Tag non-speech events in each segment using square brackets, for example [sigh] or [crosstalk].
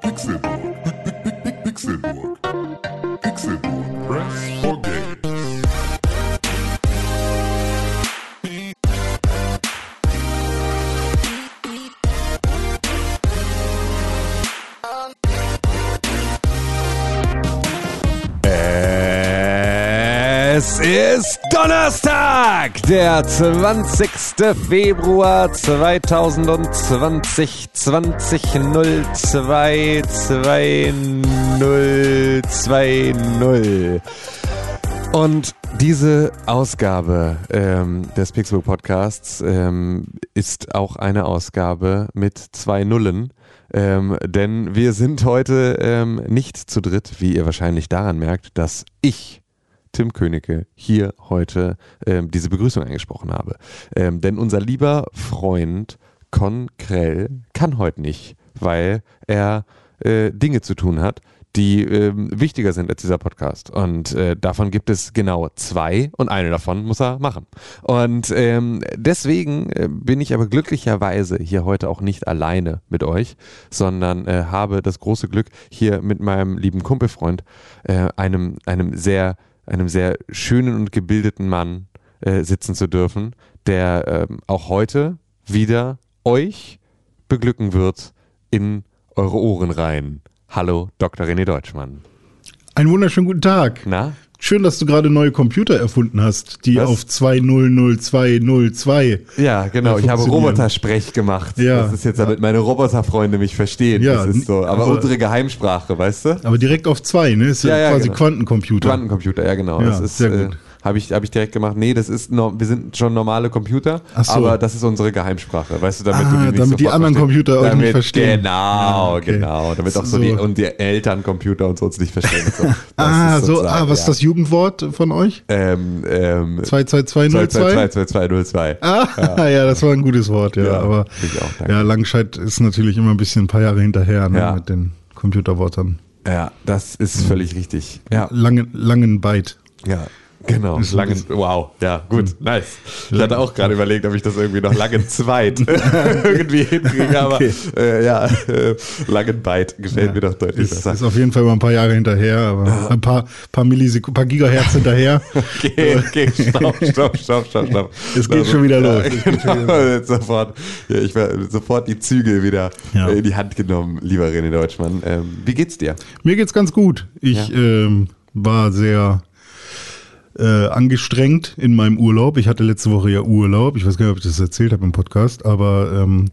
Pixelburg. Pixelburg. Pixelburg. Press for Games. Es ist Donnerstag, der 20. Februar 2020, 20 02 2020. Und diese Ausgabe ähm, des Pixelbook Podcasts ähm, ist auch eine Ausgabe mit zwei Nullen. Ähm, denn wir sind heute ähm, nicht zu dritt, wie ihr wahrscheinlich daran merkt, dass ich Tim Königke hier heute ähm, diese Begrüßung eingesprochen habe. Ähm, denn unser lieber Freund Con Krell kann heute nicht, weil er äh, Dinge zu tun hat, die ähm, wichtiger sind als dieser Podcast. Und äh, davon gibt es genau zwei und eine davon muss er machen. Und ähm, deswegen äh, bin ich aber glücklicherweise hier heute auch nicht alleine mit euch, sondern äh, habe das große Glück, hier mit meinem lieben Kumpelfreund, äh, einem, einem sehr einem sehr schönen und gebildeten Mann äh, sitzen zu dürfen, der ähm, auch heute wieder euch beglücken wird in eure Ohren rein. Hallo, Dr. René Deutschmann. Einen wunderschönen guten Tag. Na? Schön, dass du gerade neue Computer erfunden hast, die Was? auf 2000202. Ja, genau. Äh, Ich habe. Robotersprech gemacht. Ja. Das ist jetzt, damit meine Roboterfreunde mich verstehen. Ja, das ist so. Aber, aber- unsere Geheimsprache, weißt du? Aber direkt auf zwei, ne? Ist ja, Ja, quasi genau. Quantencomputer. Quantencomputer, ja genau. Ja, das ist, sehr äh, gut. Habe ich, hab ich direkt gemacht. Nee, das ist no, wir sind schon normale Computer, so. aber das ist unsere Geheimsprache, weißt du, damit Ah, du die nicht damit die anderen. Computer damit, nicht verstehen. Genau, Ja, okay. genau. Damit auch so, So. die und die Elterncomputer und so uns nicht verstehen. So. [laughs] Ah, ist so, ah, was ist ja. das Jugendwort von euch? Ähm, ähm, 22202? 22202. Ah, [laughs] ja. das war ein gutes Wort, ja. Ja, aber auch, ja, Langscheid ist natürlich immer ein bisschen ein paar Jahre hinterher ne, Ja. mit den Computerwortern. Ja, das ist völlig richtig. Ja, Langen, langen Byte. ja. Genau, langen, wow, ja, gut, nice. Ich hatte auch gerade überlegt, ob ich das irgendwie noch langen zweit [laughs] irgendwie hinkriege, aber Okay. äh, ja, äh, langen Byte gefällt mir doch deutlich Ist, besser. ist auf jeden Fall mal ein paar Jahre hinterher, aber ein paar, paar Millisekunden, paar Gigahertz hinterher. [laughs] Okay, okay, stopp, stopp, stopp, stopp, stopp. Es geht schon wieder los. Es geht schon Genau, jetzt sofort, ja, ich werde sofort die Zügel wieder Ja. äh, in die Hand genommen, lieber René Deutschmann. Ähm, wie geht's dir? Mir geht's ganz gut. Ich ähm, war sehr äh, angestrengt in meinem Urlaub. Ich hatte letzte Woche ja Urlaub. Ich weiß gar nicht, ob ich das erzählt habe im Podcast, aber ähm,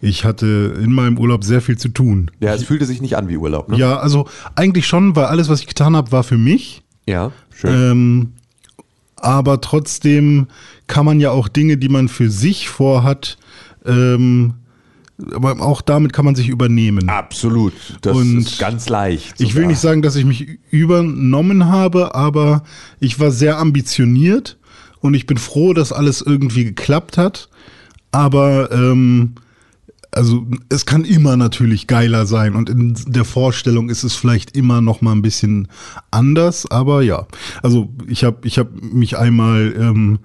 ich hatte in meinem Urlaub sehr viel zu tun. Ja, es fühlte sich nicht an wie Urlaub, ne? Ja, also eigentlich schon, weil alles, was ich getan habe, war für mich. Ja, schön. Ähm, aber trotzdem kann man ja auch Dinge, die man für sich vorhat, ähm, aber auch damit kann man sich übernehmen. Absolut. Das Und ist ganz leicht. Ich will sogar. nicht sagen, dass ich mich übernommen habe, aber ich war sehr ambitioniert und ich bin froh, dass alles irgendwie geklappt hat. Aber ähm, also es kann immer natürlich geiler sein und in der Vorstellung ist es vielleicht immer noch mal ein bisschen anders. Aber ja, also ich habe ich hab mich einmal ähm,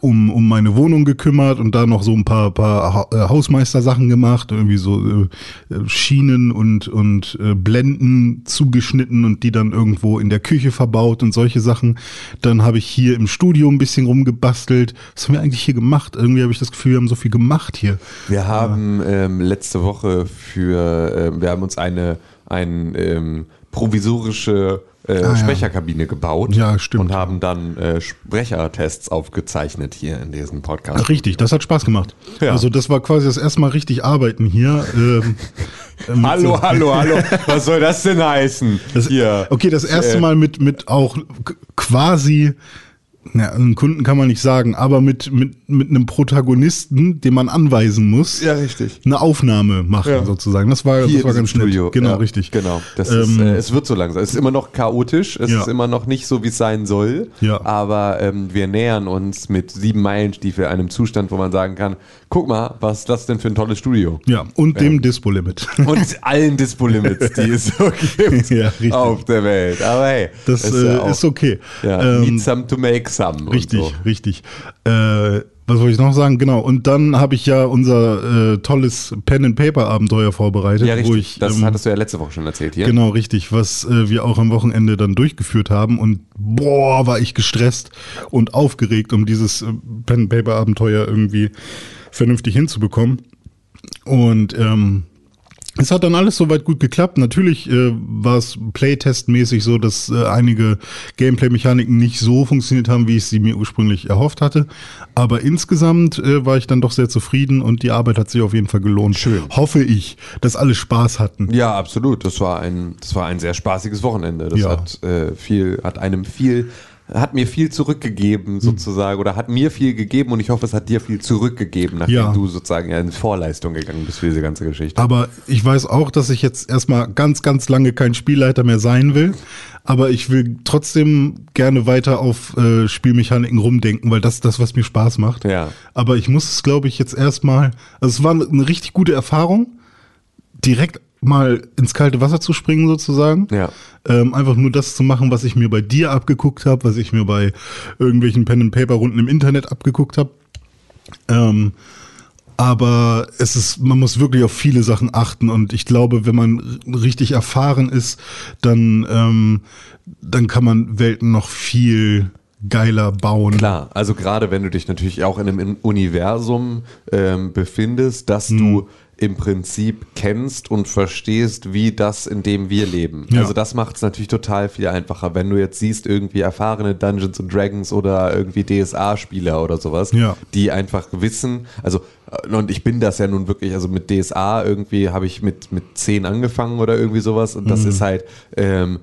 um, um meine Wohnung gekümmert und da noch so ein paar, paar äh, Hausmeistersachen gemacht, irgendwie so äh, äh, Schienen und, und äh, Blenden zugeschnitten und die dann irgendwo in der Küche verbaut und solche Sachen. Dann habe ich hier im Studio ein bisschen rumgebastelt. Was haben wir eigentlich hier gemacht? Irgendwie habe ich das Gefühl, wir haben so viel gemacht hier. Wir haben ähm, letzte Woche für, ähm, wir haben uns eine ein, ähm, provisorische äh, ja. Sprecherkabine gebaut. Ja, stimmt. Und haben dann äh, Sprechertests aufgezeichnet hier in diesem Podcast. Richtig, das hat Spaß gemacht. Ja. Also das war quasi das erste Mal richtig arbeiten hier. Ähm, [laughs] äh, mit Hallo, hallo, hallo. [laughs] Was soll das denn heißen? Das, hier. Okay, das erste Äh, Mal mit, mit auch quasi, na, einen Kunden kann man nicht sagen, aber mit, mit, mit einem Protagonisten, den man anweisen muss, Ja, richtig. eine Aufnahme machen Ja. sozusagen. Das war, Hier das war ganz Studio. Genau, ja, richtig. Genau. Das ist, Ähm, äh, es wird so langsam. Es ist immer noch chaotisch. Es Ja. ist immer noch nicht so, wie es sein soll. Ja. Aber ähm, wir nähern uns mit sieben Meilenstiefel einem Zustand, wo man sagen kann: Guck mal, was ist das denn für ein tolles Studio? Ja, und dem Dispo-Limit. [laughs] Und allen Dispo-Limits, die es so gibt [laughs] Ja, auf der Welt. Aber hey, Das ist äh, ja auch- ist okay. Ja, Ähm, need some to make some. Und Richtig, So. richtig. Äh, Was wollte ich noch sagen? Genau. Und dann habe ich ja unser äh, tolles Pen-and-Paper-Abenteuer vorbereitet. Ja, richtig. Wo ich, das ähm, hattest du ja letzte Woche schon erzählt hier. Genau, richtig, was äh, wir auch am Wochenende dann durchgeführt haben. Und boah, war ich gestresst und aufgeregt, um dieses äh, Pen-Paper-Abenteuer irgendwie vernünftig hinzubekommen. Und ähm, es hat dann alles soweit gut geklappt. Natürlich äh, war es Playtest-mäßig so, dass äh, einige Gameplay-Mechaniken nicht so funktioniert haben, wie ich sie mir ursprünglich erhofft hatte. Aber insgesamt äh, war ich dann doch sehr zufrieden und die Arbeit hat sich auf jeden Fall gelohnt. Schön. Hoffe ich, dass alle Spaß hatten. Ja, absolut. Das war ein, das war ein sehr spaßiges Wochenende. Das Ja. hat äh, viel, hat einem viel, hat mir viel Hm. zurückgegeben sozusagen oder hat mir viel gegeben und ich hoffe, es hat dir viel zurückgegeben, nachdem Ja. du sozusagen in Vorleistung gegangen bist für diese ganze Geschichte. Aber ich weiß auch, dass ich jetzt erstmal ganz, ganz lange kein Spielleiter mehr sein will. Aber ich will trotzdem gerne weiter auf äh, Spielmechaniken rumdenken, weil das ist das, was mir Spaß macht. Ja. Aber ich muss es, glaube ich, jetzt erstmal. Also es war eine richtig gute Erfahrung, direkt mal ins kalte Wasser zu springen, sozusagen. Ja. Ähm, einfach nur das zu machen, was ich mir bei dir abgeguckt habe, was ich mir bei irgendwelchen Pen-and-Paper-Runden im Internet abgeguckt habe. Ähm, aber es ist, man muss wirklich auf viele Sachen achten und ich glaube, wenn man richtig erfahren ist, dann, ähm, dann kann man Welten noch viel geiler bauen. Klar, also gerade wenn du dich natürlich auch in einem Universum ähm, befindest, das Hm. du im Prinzip kennst und verstehst, wie das, in dem wir leben. Ja. Also das macht es natürlich total viel einfacher, wenn du jetzt siehst, irgendwie erfahrene Dungeons and Dragons oder irgendwie DSA-Spieler oder sowas, Ja. die einfach wissen, also äh, und ich bin das ja nun wirklich, also mit DSA irgendwie habe ich mit, mit 10 angefangen oder irgendwie sowas und das Mhm. ist halt ähm,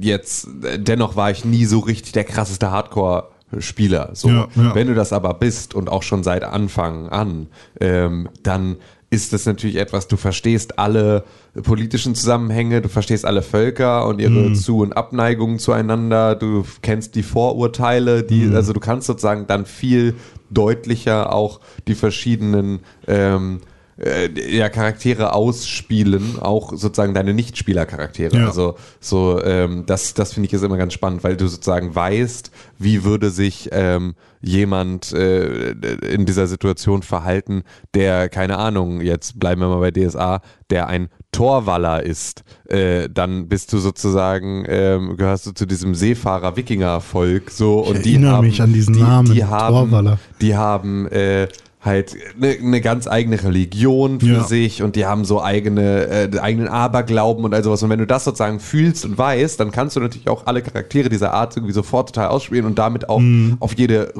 jetzt, äh, dennoch war ich nie so richtig der krasseste Hardcore- Spieler. So. Ja, ja. Wenn du das aber bist und auch schon seit Anfang an, ähm, dann ist das natürlich etwas, du verstehst alle politischen Zusammenhänge, du verstehst alle Völker und ihre Zu- und Abneigungen zueinander, du kennst die Vorurteile, die, also du kannst sozusagen dann viel deutlicher auch die verschiedenen ähm, äh, ja, Charaktere ausspielen, auch sozusagen deine Nichtspielercharaktere. Ja. Also so, ähm, das, das finde ich ist immer ganz spannend, weil du sozusagen weißt, wie würde sich ähm, jemand äh, in dieser Situation verhalten, der, keine Ahnung, jetzt bleiben wir mal bei DSA, der ein Torwaller ist, äh, dann bist du sozusagen, ähm, gehörst du zu diesem Seefahrer-Wikinger-Volk so und die erinnere haben, mich an diesen die, Namen, die haben, Torwaller. die haben äh, halt eine ne ganz eigene Religion für Ja. sich und die haben so eigene äh, eigenen Aberglauben und all sowas. Und wenn du das sozusagen fühlst und weißt, dann kannst du natürlich auch alle Charaktere dieser Art irgendwie sofort total ausspielen und damit auch Mhm. auf jede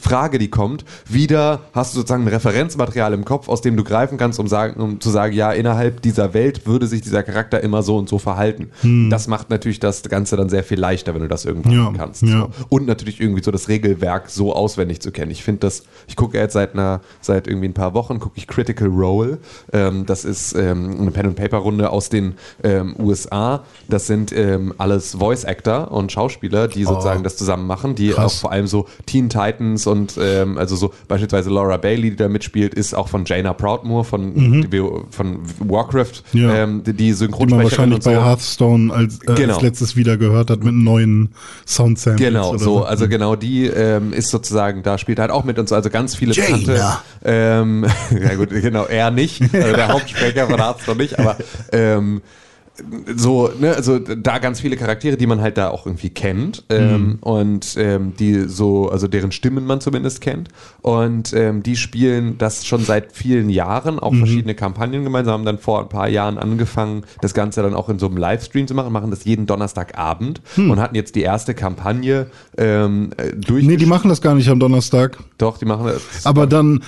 Frage, die kommt, wieder hast du sozusagen ein Referenzmaterial im Kopf, aus dem du greifen kannst, um, sagen, um zu sagen, ja, innerhalb dieser Welt würde sich dieser Charakter immer so und so verhalten. Das macht natürlich das Ganze dann sehr viel leichter, wenn du das irgendwann Mhm. Ja, kannst. ja. So. Und natürlich irgendwie so das Regelwerk so auswendig zu kennen. Ich finde das, ich gucke jetzt seit einer, seit irgendwie ein paar Wochen, gucke ich Critical Role. Ähm, das ist ähm, eine Pen-and-Paper-Runde aus den ähm, USA. Das sind ähm, alles Voice-Actor und Schauspieler, die sozusagen das zusammen machen, die Oh. Krass. auch vor allem so Teen Titans und ähm, also so beispielsweise Laura Bailey, die da mitspielt, ist auch von Jaina Proudmoore von, die, von Warcraft, Mhm. Ja. die, die Die man Synchronsprecherin wahrscheinlich und so. bei Hearthstone als, äh, Genau. als letztes wieder gehört hat mit neuen Soundsamples. Genau, oder so, also genau die ähm, ist sozusagen, da spielt halt auch mit und so, also ganz viele Jaina. bekannte. Ähm, [laughs] ja gut, genau, er nicht, also der Hauptsprecher von Arzt noch nicht, aber ähm, so, ne, also da ganz viele Charaktere, die man halt da auch irgendwie kennt ähm, und ähm, die so, also deren Stimmen man zumindest kennt und ähm, die spielen das schon seit vielen Jahren, auch verschiedene Kampagnen gemeinsam, haben dann vor ein paar Jahren angefangen, das Ganze dann auch in so einem Livestream zu machen, machen das jeden Donnerstagabend und hatten jetzt die erste Kampagne ähm, äh, durch. Nee, die machen das gar nicht am Donnerstag. Doch, die machen das. Aber dann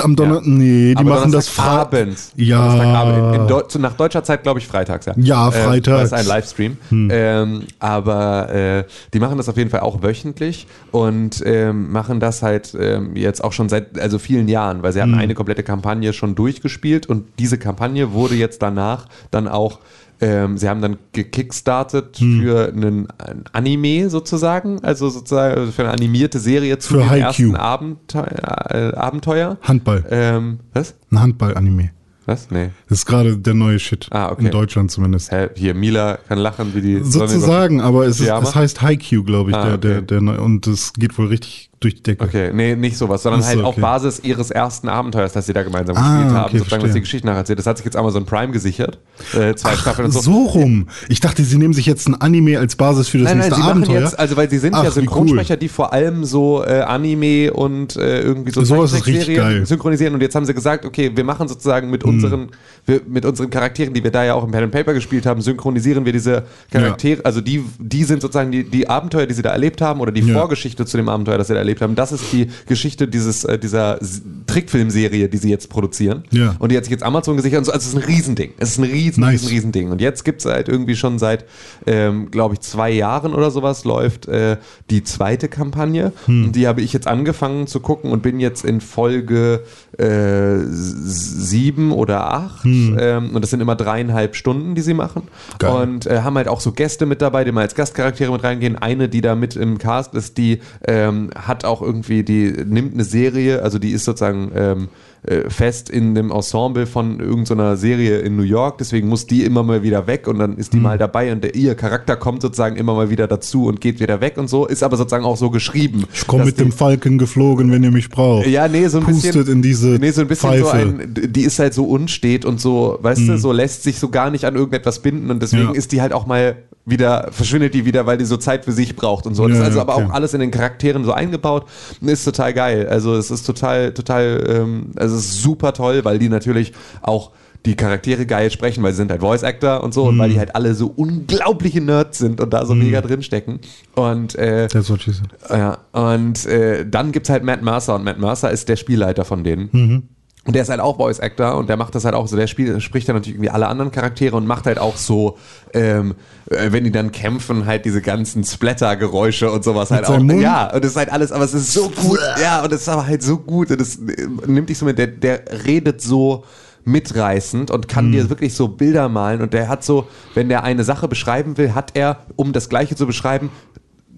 am Donnerstag, Ja. nee, die Aber machen das abends. Ja. Donnerstagabend. In, in Deu nach deutscher Zeit, glaube ich, freitags, ja. Ja, Ähm, freitags. das ist ein Livestream. Ähm, aber äh, die machen das auf jeden Fall auch wöchentlich und ähm, machen das halt ähm, jetzt auch schon seit also vielen Jahren, weil sie hatten eine komplette Kampagne schon durchgespielt und diese Kampagne wurde jetzt danach dann auch ähm, sie haben dann gekickstartet für einen, ein Anime sozusagen, also sozusagen für eine animierte Serie zu Für dem Haikyuu. ersten Abenteuer. Äh, Abenteuer. Handball. Ähm, was? Ein Handball-Anime. Was? Nee. Das ist gerade der neue Shit. Ah, okay. In Deutschland zumindest. Hä, hier, Mila kann lachen wie die Sozusagen, aber es, ist, es heißt Haikyuu, glaube ich, Ah, der, der, okay. der neue. Und es geht wohl richtig durch die Decke. Okay, nee, nicht sowas, sondern Ach so, halt auf okay. Basis ihres ersten Abenteuers, das sie da gemeinsam Ah, gespielt haben, okay, sozusagen, was verstehe. die Geschichte nacherzählt. Das hat sich jetzt Amazon Prime gesichert. Äh, zwei Staffeln und so. So rum. Ich dachte, sie nehmen sich jetzt ein Anime als Basis für das Nein, nein, nächste sie machen Abenteuer. jetzt, also weil sie sind Ach, ja Synchronsprecher, die vor allem so äh, Anime und äh, irgendwie so Sowas ist richtig geil. synchronisieren und jetzt haben sie gesagt, okay, wir machen sozusagen mit Hm. unseren wir, mit unseren Charakteren, die wir da ja auch im Pen and Paper gespielt haben, synchronisieren wir diese Charaktere, also die die sind sozusagen die die Abenteuer, die sie da erlebt haben oder die Ja. Vorgeschichte zu dem Abenteuer, das sie da erlebt haben. Das ist die Geschichte dieses äh, dieser Trickfilmserie, die sie jetzt produzieren. Ja. Und die hat sich jetzt Amazon gesichert also es ist ein Riesending. Es ist ein riesen, Nice. riesen, riesen Ding. Und jetzt gibt es halt irgendwie schon seit, ähm, glaube ich, zwei Jahren oder sowas läuft äh, die zweite Kampagne. Hm. Und die habe ich jetzt angefangen zu gucken und bin jetzt in Folge äh, sieben oder acht. Ähm, und das sind immer dreieinhalb Stunden, die sie machen. Hm. Geil. Und äh, haben halt auch so Gäste mit dabei, die mal als Gastcharaktere mit reingehen. Eine, die da mit im Cast ist, die ähm, hat auch irgendwie, die nimmt eine Serie, also die ist sozusagen ähm, äh, fest in dem Ensemble von irgendeiner Serie in New York, deswegen muss die immer mal wieder weg und dann ist die mal dabei und der, ihr Charakter kommt sozusagen immer mal wieder dazu und geht wieder weg und so, ist aber sozusagen auch so geschrieben. ich komme mit die- dem Falken geflogen, wenn ihr mich braucht. ja, nee, so ein Pustet bisschen. in diese nee, so ein bisschen Pfeife. so ein, die ist halt so unstet und so, weißt du, so lässt sich so gar nicht an irgendetwas binden und deswegen Ja. ist die halt auch mal wieder, verschwindet die wieder, weil die so Zeit für sich braucht und so. Das Ja, ist also ja, aber okay. auch alles in den Charakteren so eingebaut und ist total geil. Also es ist total, total, ähm, also es ist super toll, weil die natürlich auch die Charaktere geil sprechen, weil sie sind halt Voice Actor und so und weil die halt alle so unglaubliche Nerds sind und da so mega drin stecken. Und äh, That's what she said. ja, und äh, dann gibt's halt Matt Mercer und Matt Mercer ist der Spielleiter von denen. Mhm. Und der ist halt auch Voice Actor und der macht das halt auch so. Der spielt, spricht dann natürlich irgendwie alle anderen Charaktere und macht halt auch so, ähm, äh, wenn die dann kämpfen, halt diese ganzen Splatter-Geräusche und sowas halt auch. Mund? Ja, und das ist halt alles, aber es ist so gut. Ja, und es ist aber halt so gut und es äh, nimmt dich so mit, der, der redet so mitreißend und kann dir wirklich so Bilder malen und der hat so, wenn der eine Sache beschreiben will, hat er, um das Gleiche zu beschreiben,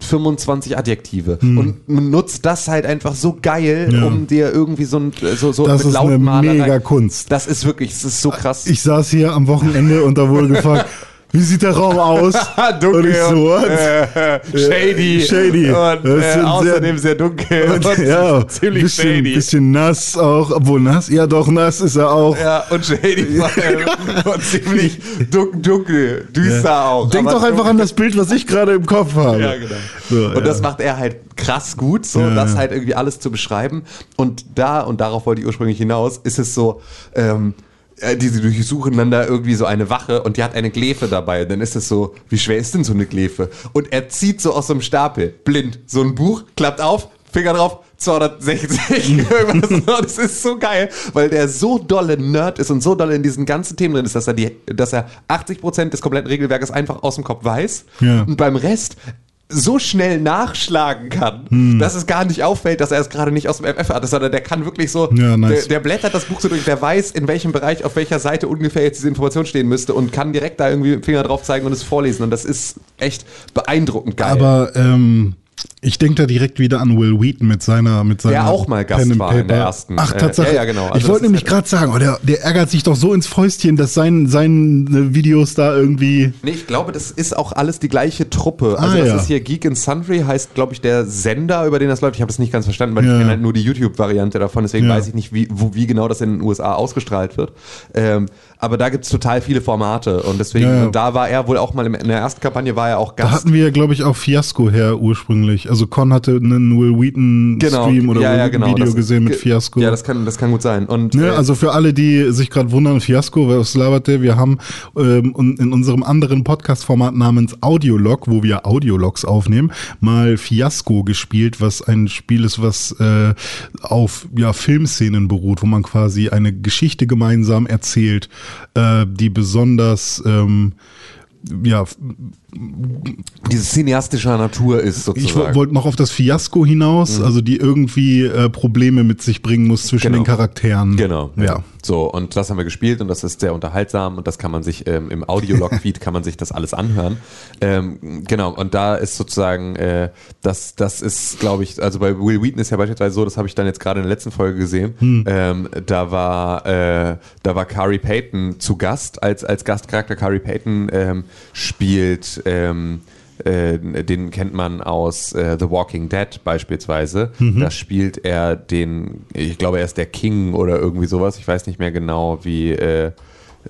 25 Adjektive und man nutzt das halt einfach so geil, Ja. um dir irgendwie so ein so, so Das ist eine mega Kunst. Das ist wirklich, das ist so krass. Ich saß hier am Wochenende und da wurde [laughs] gefragt, wie sieht der Raum aus? [laughs] dunkel und ich so, what? äh, shady, Shady. und äh, außerdem sehr, dunkel Und, und ja, ziemlich bisschen, shady. bisschen nass auch, obwohl nass, ja doch, nass ist er auch. Ja, und shady vor allem. und ziemlich dun dunkel, düster auch. Denk doch einfach an das Bild, was ich gerade im Kopf habe. Ja, genau. So, und ja. das macht er halt krass gut, so Ja, das ja. halt irgendwie alles zu beschreiben. Und da, und darauf wollte ich ursprünglich hinaus, ist es so, ähm, äh, die, die durchsuchen dann da irgendwie so eine Wache und die hat eine Glefe dabei. Und dann ist es so, wie schwer ist denn so eine Glefe? Und er zieht so aus so einem Stapel, blind, so ein Buch, klappt auf, Finger drauf, 260, [laughs] irgendwas. Und das ist so geil, weil der so dolle Nerd ist und so dolle in diesen ganzen Themen drin ist, dass er, die, dass er 80% des kompletten Regelwerkes einfach aus dem Kopf weiß. Ja. Und beim Rest so schnell nachschlagen kann, Hm. dass es gar nicht auffällt, dass er es gerade nicht aus dem FF hatte, sondern der kann wirklich so, Ja, nice. der, der blättert das Buch so durch, der weiß, in welchem Bereich, auf welcher Seite ungefähr jetzt diese Information stehen müsste und kann direkt da irgendwie mit dem Finger drauf zeigen und es vorlesen. Und das ist echt beeindruckend geil. Aber ähm, ich denke da direkt wieder an Will Wheaton mit seiner mit seiner Der auch mal Gast Pen war in der ersten. Ach Äh, Tatsache. ja, ja, genau. Also ich wollte nämlich gerade sagen, oh, der, der ärgert sich doch so ins Fäustchen, dass sein, seine Videos da irgendwie. Nee, ich glaube, das ist auch alles die gleiche Truppe. Also Ah, das ja. ist hier Geek and Sundry, heißt, glaube ich, der Sender, über den das läuft. Ich habe es nicht ganz verstanden, weil Ja. ich kenne halt nur die YouTube-Variante davon, deswegen weiß ich nicht, wie, wo, wie genau das in den USA ausgestrahlt wird. Ähm, aber da gibt es total viele Formate und deswegen, und da war er wohl auch mal in der ersten Kampagne war er auch Da Gast. hatten wir, glaube ich, auch Fiasco her ursprünglich. Also Con hatte einen Will Wheaton Stream oder ja, ja, genau. Video Das- gesehen mit Fiasco. Ja, das kann, das kann gut sein. Und, Ne, äh, also für alle, die sich gerade wundern, Fiasco, was labert der? Wir haben ähm, in unserem anderen Podcast-Format namens Audiolog, wo wir Audiologs aufnehmen, mal Fiasco gespielt, was ein Spiel ist, was äh, auf ja, Filmszenen beruht, wo man quasi eine Geschichte gemeinsam erzählt, äh, die besonders ähm, ja, diese cineastischer Natur ist sozusagen. ich wo- wollte noch auf das Fiasko hinaus, also die irgendwie äh, Probleme mit sich bringen muss zwischen Genau. den Charakteren. Genau. Ja. So, und das haben wir gespielt und das ist sehr unterhaltsam und das kann man sich ähm, im Audiolog-Feed kann man sich das alles anhören. Ähm, genau, und da ist sozusagen, äh, das, das ist, glaube ich, also bei Will Wheaton ist ja beispielsweise so, das habe ich dann jetzt gerade in der letzten Folge gesehen, ähm, da war, äh, da war Carrie Payton zu Gast, als, als Gastcharakter. Carrie Payton ähm, ähm, äh, den kennt man aus äh, The Walking Dead beispielsweise. Mhm. Da spielt er den, ich glaube, er ist der King oder irgendwie sowas. Ich weiß nicht mehr genau, wie. Äh,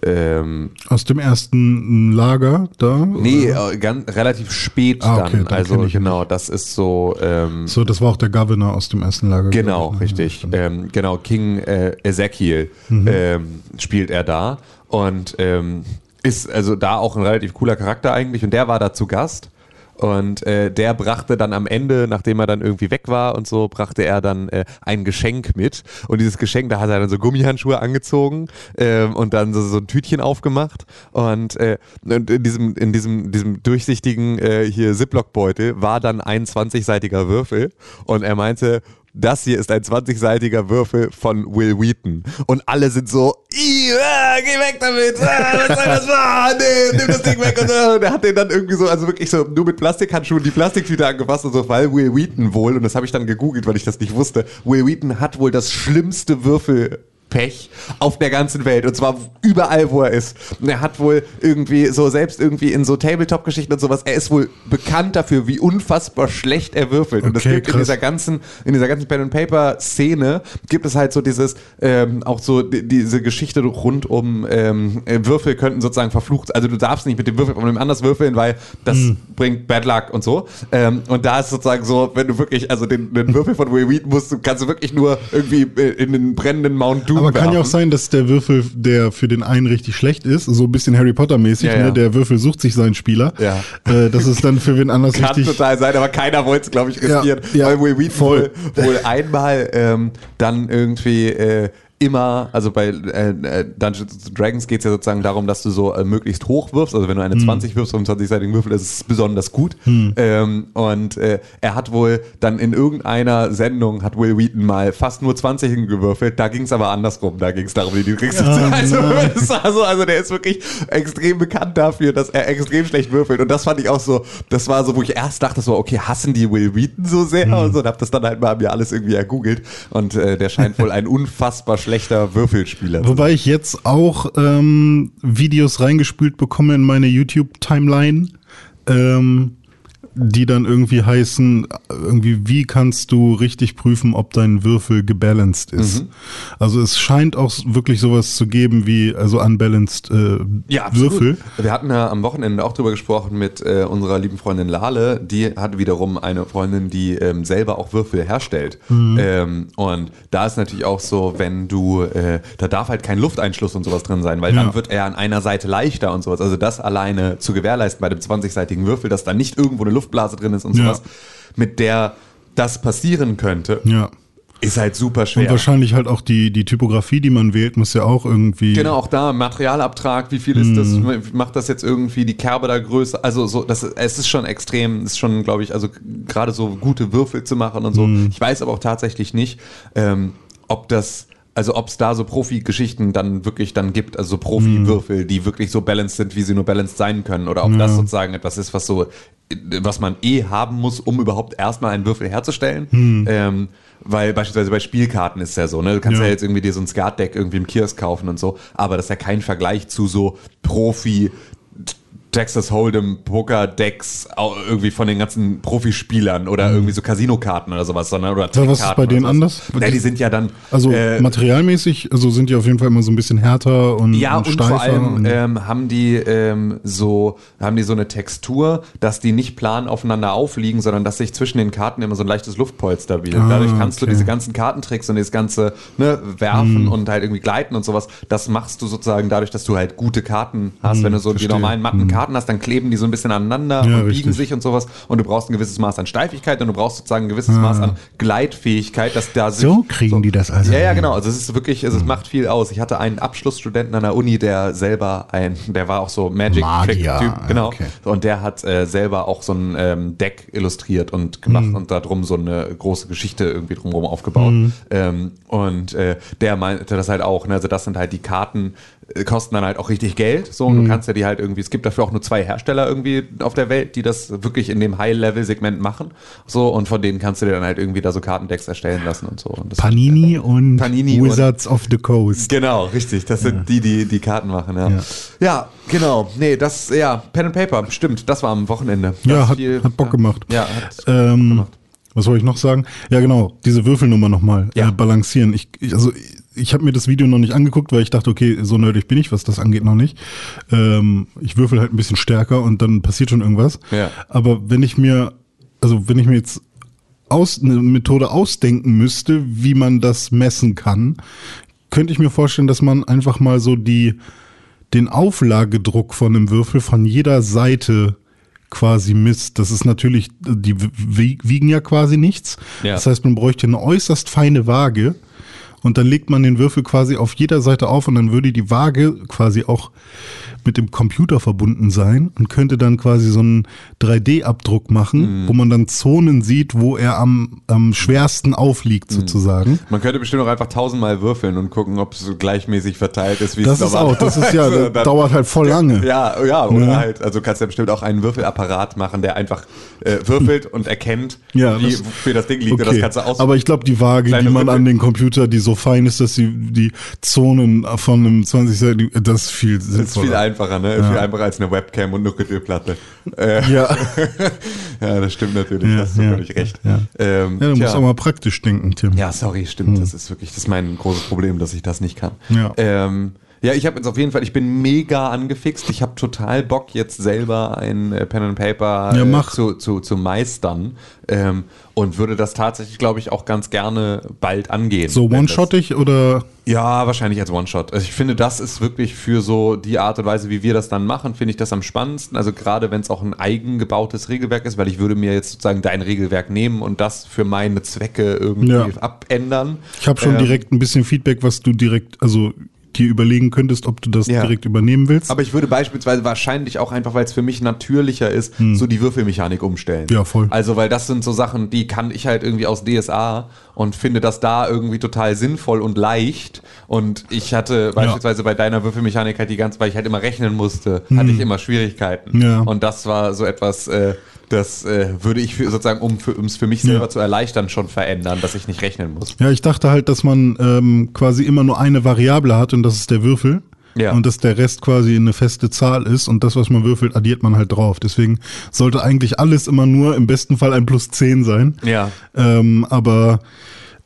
ähm, Aus dem ersten Lager da? nee, äh, ganz, relativ spät Ah, okay, dann. dann Also genau, das ist so. Ähm, So, das war auch der Governor aus dem ersten Lager. Genau, ne? richtig. Ja, ähm, genau, King äh, Ezekiel Mhm. ähm, spielt er da und ähm, ist also da auch ein relativ cooler Charakter eigentlich und der war da zu Gast. Und äh, der brachte dann am Ende, nachdem er dann irgendwie weg war und so, brachte er dann äh, ein Geschenk mit. Und dieses Geschenk, da hat er dann so Gummihandschuhe angezogen ähm, und dann so, so ein Tütchen aufgemacht. Und, äh, und in diesem, in diesem, diesem durchsichtigen äh, hier Ziploc-Beutel war dann ein 20-seitiger Würfel. Und er meinte, das hier ist ein 20-seitiger Würfel von Will Wheaton. Und alle sind so, "Ih, ah, geh weg damit, ah, was soll das ah, nee, nimm das Ding weg. Und, äh, und er hat den dann irgendwie so, also wirklich so nur mit Plastikhandschuhen die Plastiktüte angefasst und so, weil Will Wheaton wohl, und das habe ich dann gegoogelt, weil ich das nicht wusste, Will Wheaton hat wohl das schlimmste Würfel Pech auf der ganzen Welt und zwar überall, wo er ist. Und er hat wohl irgendwie so selbst irgendwie in so Tabletop-Geschichten und sowas, er ist wohl bekannt dafür, wie unfassbar schlecht er würfelt. und das Okay, gibt in krass. dieser ganzen, in dieser ganzen Pen and Paper Szene gibt es halt so dieses, ähm, auch so die, diese Geschichte rund um ähm, äh, Würfel könnten sozusagen verflucht, also du darfst nicht mit dem Würfel von einem anders würfeln, weil das Hm. bringt Bad Luck und so. Ähm, und da ist sozusagen so, wenn du wirklich, also den, den Würfel von Will Wheaton musst, kannst du wirklich nur irgendwie äh, in den brennenden Mount Doom Aber kann ja auch sein, dass der Würfel, der für den einen richtig schlecht ist, so ein bisschen Harry Potter-mäßig, Ja, ja. ne? der Würfel sucht sich seinen Spieler, Ja. äh, dass es dann für wen anders Kann richtig... total sein, aber keiner wollte es, glaube ich, riskieren. Ja, ja, weil Will Wheaton wohl, wohl einmal ähm, dann irgendwie äh, immer, also bei äh, äh, Dungeons Dragons geht es ja sozusagen darum, dass du so äh, möglichst hoch wirfst. Also wenn du eine 20 wirfst vom 20-seitigen Würfel, das ist besonders gut. Ähm, und äh, er hat wohl dann in irgendeiner Sendung, hat Will Wheaton mal fast nur 20 gewürfelt. Da ging es aber andersrum. Da ging es darum, wie die kriegst. [laughs] also, [laughs] das war so, also der ist wirklich extrem bekannt dafür, dass er extrem schlecht würfelt. Und das fand ich auch so, das war so, wo ich erst dachte so, okay, hassen die Will Wheaton so sehr? Und so, und hab das dann halt mal mir alles irgendwie ergoogelt. Und äh, der scheint wohl ein unfassbar schlechter Würfelspieler. Zu Wobei ich jetzt auch ähm, Videos reingespült bekomme in meine YouTube-Timeline, ähm, die dann irgendwie heißen, irgendwie, wie kannst du richtig prüfen, ob dein Würfel gebalanced ist. Also es scheint auch wirklich sowas zu geben wie, also unbalanced äh, Ja. Würfel. Wir hatten ja am Wochenende auch drüber gesprochen mit äh, unserer lieben Freundin Lale. Die hat wiederum eine Freundin, die ähm, selber auch Würfel herstellt. Ähm, und da ist natürlich auch so, wenn du, äh, da darf halt kein Lufteinschluss und sowas drin sein, weil Ja. dann wird er an einer Seite leichter und sowas. Also das alleine zu gewährleisten bei dem 20-seitigen Würfel, dass da nicht irgendwo eine Luftblase drin ist und Ja. sowas, mit der das passieren könnte, Ja. ist halt super Und schwer. wahrscheinlich halt auch die, die Typografie, die man wählt, muss ja auch irgendwie. Genau, auch da Materialabtrag, wie viel ist das? Macht das jetzt irgendwie die Kerbe da größer? Also so, das es ist schon extrem, ist schon, glaube ich, also gerade so gute Würfel zu machen und so. Ich weiß aber auch tatsächlich nicht, ähm, ob das also ob es da so Profi-Geschichten dann wirklich dann gibt, also so Profi-Würfel, die wirklich so balanced sind, wie sie nur balanced sein können, oder ob das sozusagen etwas ist, was so, was man eh haben muss, um überhaupt erstmal einen Würfel herzustellen. Ähm, weil beispielsweise bei Spielkarten ist es ja so, ne? Du kannst ja, Ja. jetzt irgendwie dir so ein Skat-Deck irgendwie im Kiosk kaufen und so, aber das ist ja kein Vergleich zu so Profi- Texas Hold'em Poker-Decks au- irgendwie von den ganzen Profispielern oder irgendwie so Casino-Karten oder sowas, sondern oder Ja, was ist bei denen anders? Ja, die sind ja dann Also äh, materialmäßig, also sind die auf jeden Fall immer so ein bisschen härter und, ja, und und vor allem und, ähm, haben die ähm, so haben die so eine Textur, dass die nicht plan aufeinander aufliegen, sondern dass sich zwischen den Karten immer so ein leichtes Luftpolster bildet. Ah, Dadurch kannst du okay. diese ganzen Kartentricks und das ganze ne, werfen und halt irgendwie gleiten und sowas, das machst du sozusagen dadurch, dass du halt gute Karten hast. Wenn du so die verstehe. normalen matten Karten hast, dann kleben die so ein bisschen aneinander Ja, und biegen richtig. sich und sowas und du brauchst ein gewisses Maß an Steifigkeit und du brauchst sozusagen ein gewisses Maß an Gleitfähigkeit, dass da sich So kriegen die das also Ja, ja, genau. Also es ist wirklich, also es macht viel aus. Ich hatte einen Abschlussstudenten an der Uni, der selber ein, der war auch so Magic Magier, Trick Typ, genau. okay. Und der hat äh, selber auch so ein ähm, Deck illustriert und gemacht Mhm. und darum so eine große Geschichte irgendwie drumherum aufgebaut. Ähm, und äh, der meinte das halt auch, ne? also das sind halt die Karten, kosten dann halt auch richtig Geld. So, und Mhm. du kannst ja die halt irgendwie, es gibt dafür auch nur zwei Hersteller irgendwie auf der Welt, die das wirklich in dem High-Level-Segment machen. So, und von denen kannst du dir dann halt irgendwie da so Kartendecks erstellen lassen und so. Und das Panini und Panini und- Wizards of the Coast. Genau, richtig. Das sind die, die die Karten machen, ja. Ja. ja. genau. Nee, das, ja, Pen and Paper, stimmt. Das war am Wochenende. Ja, Das hat, viel- hat Bock gemacht. Ja, hat Ähm, gemacht. was soll ich noch sagen? Ja, genau, diese Würfelnummer nochmal Ja. äh, balancieren. Ich, ich, also ich habe mir das Video noch nicht angeguckt, weil ich dachte, okay, so nerdig bin ich, was das angeht, noch nicht. Ähm, ich würfel halt ein bisschen stärker und dann passiert schon irgendwas. Ja. Aber wenn ich mir, also wenn ich mir jetzt aus, eine Methode ausdenken müsste, wie man das messen kann, könnte ich mir vorstellen, dass man einfach mal so die, den Auflagedruck von einem Würfel von jeder Seite quasi misst. Das ist natürlich, die wie- wiegen ja quasi nichts. Ja. Das heißt, man bräuchte eine äußerst feine Waage und dann legt man den Würfel quasi auf jeder Seite auf und dann würde die Waage quasi auch mit dem Computer verbunden sein und könnte dann quasi so einen 3D-Abdruck Mhm. machen, wo man dann Zonen sieht, wo er am, am schwersten aufliegt Mhm. sozusagen. Man könnte bestimmt auch einfach tausendmal würfeln und gucken, ob es so gleichmäßig verteilt ist, wie Das es ist auch, das ist ja, normalerweise [laughs] das dann- dauert halt voll lange. Ja, ja, oder Ja. halt, also kannst ja bestimmt auch einen Würfelapparat machen, der einfach äh, würfelt und erkennt, Ja, wie, das- wofür das Ding liegt. Und das kannst du aus Aber ich glaube, die Waage, die man Würfel. an den Computer, die so fein ist, dass sie die Zonen von einem 20 Seiten, das ist viel das ist viel sinnvoller. einfacher, ne? Viel einfacher als eine Webcam und eine Rüttelplatte. Äh, Ja. [laughs] ja, das stimmt natürlich, Ja, hast du ja, völlig recht. ja. Ähm, ja, du tja. musst auch mal praktisch denken, Tim. Ja, sorry, stimmt. Das ist wirklich, das ist mein großes Problem, dass ich das nicht kann. Ja. Ähm, ja, ich habe jetzt auf jeden Fall, ich bin mega angefixt. Ich habe total Bock, jetzt selber ein äh, Pen and Paper Ja, äh, zu, zu, zu meistern. Ähm, und würde das tatsächlich, glaube ich, auch ganz gerne bald angehen. So one-shottig oder ja, wahrscheinlich als One-Shot. Also ich finde, das ist wirklich für so die Art und Weise, wie wir das dann machen, finde ich das am spannendsten. Also gerade wenn es auch ein eigengebautes Regelwerk ist, weil ich würde mir jetzt sozusagen dein Regelwerk nehmen und das für meine Zwecke irgendwie Ja. abändern. ich habe schon Ähm, direkt ein bisschen Feedback, was du direkt, also dir überlegen könntest, ob du das Ja. direkt übernehmen willst. Aber ich würde beispielsweise wahrscheinlich auch einfach, weil es für mich natürlicher ist, so die Würfelmechanik umstellen. Hm. Ja, voll. Also, weil das sind so Sachen, die kann ich halt irgendwie aus DSA und finde das da irgendwie total sinnvoll und leicht. Und ich hatte beispielsweise bei deiner Würfelmechanik halt die ganze, weil ich halt immer rechnen musste, hatte ich immer Schwierigkeiten. Hm. Ja. Und das war so etwas, äh, das äh, würde ich für, sozusagen, um für, es für mich selber Ja. zu erleichtern, schon verändern, dass ich nicht rechnen muss. Ja, ich dachte halt, dass man ähm, quasi immer nur eine Variable hat und das ist der Würfel. Ja. Und dass der Rest quasi eine feste Zahl ist und das, was man würfelt, addiert man halt drauf. Deswegen sollte eigentlich alles immer nur im besten Fall ein plus 10 sein. Ja. Ähm, aber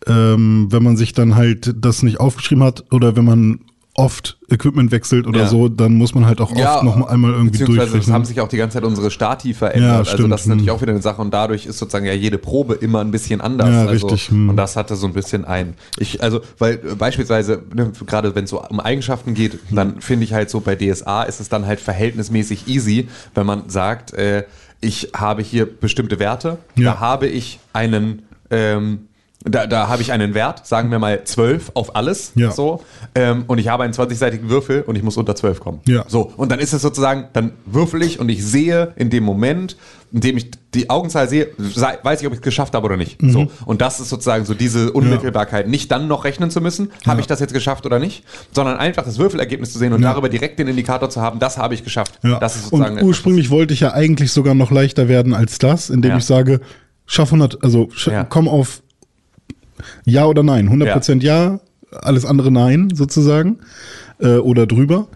ähm, wenn man sich dann halt das nicht aufgeschrieben hat oder wenn man oft Equipment wechselt oder Ja. so, dann muss man halt auch oft noch mal einmal irgendwie es durchrechnen. haben sich auch die ganze Zeit unsere Stati verändert. Ja, also das ist natürlich Hm. auch wieder eine Sache und dadurch ist sozusagen ja jede Probe immer ein bisschen anders. Ja, also, richtig, hm. Und das hatte so ein bisschen ein. Ich, also, weil beispielsweise, ne, gerade wenn es so um Eigenschaften geht, dann finde ich halt so bei DSA ist es dann halt verhältnismäßig easy, wenn man sagt, äh, ich habe hier bestimmte Werte, Ja. da habe ich einen ähm, da, da habe ich einen Wert, sagen wir mal 12 auf alles. Ja. So. Ähm, und ich habe einen 20-seitigen Würfel und ich muss unter 12 kommen. Ja. So. Und dann ist es sozusagen, dann würfel ich und ich sehe in dem Moment, in dem ich die Augenzahl sehe, weiß ich, ob ich es geschafft habe oder nicht. So. Und das ist sozusagen so diese Unmittelbarkeit. Nicht dann noch rechnen zu müssen, habe Ja. ich das jetzt geschafft oder nicht, sondern einfach das Würfelergebnis zu sehen und Ja. darüber direkt den Indikator zu haben, das habe ich geschafft. Ja. Das ist sozusagen und ursprünglich wollte ich ja eigentlich sogar noch leichter werden als das, indem Ja. ich sage, schaff 100, also sch Ja. komm auf Ja oder Nein. 100% ja. alles andere Nein sozusagen äh, oder drüber.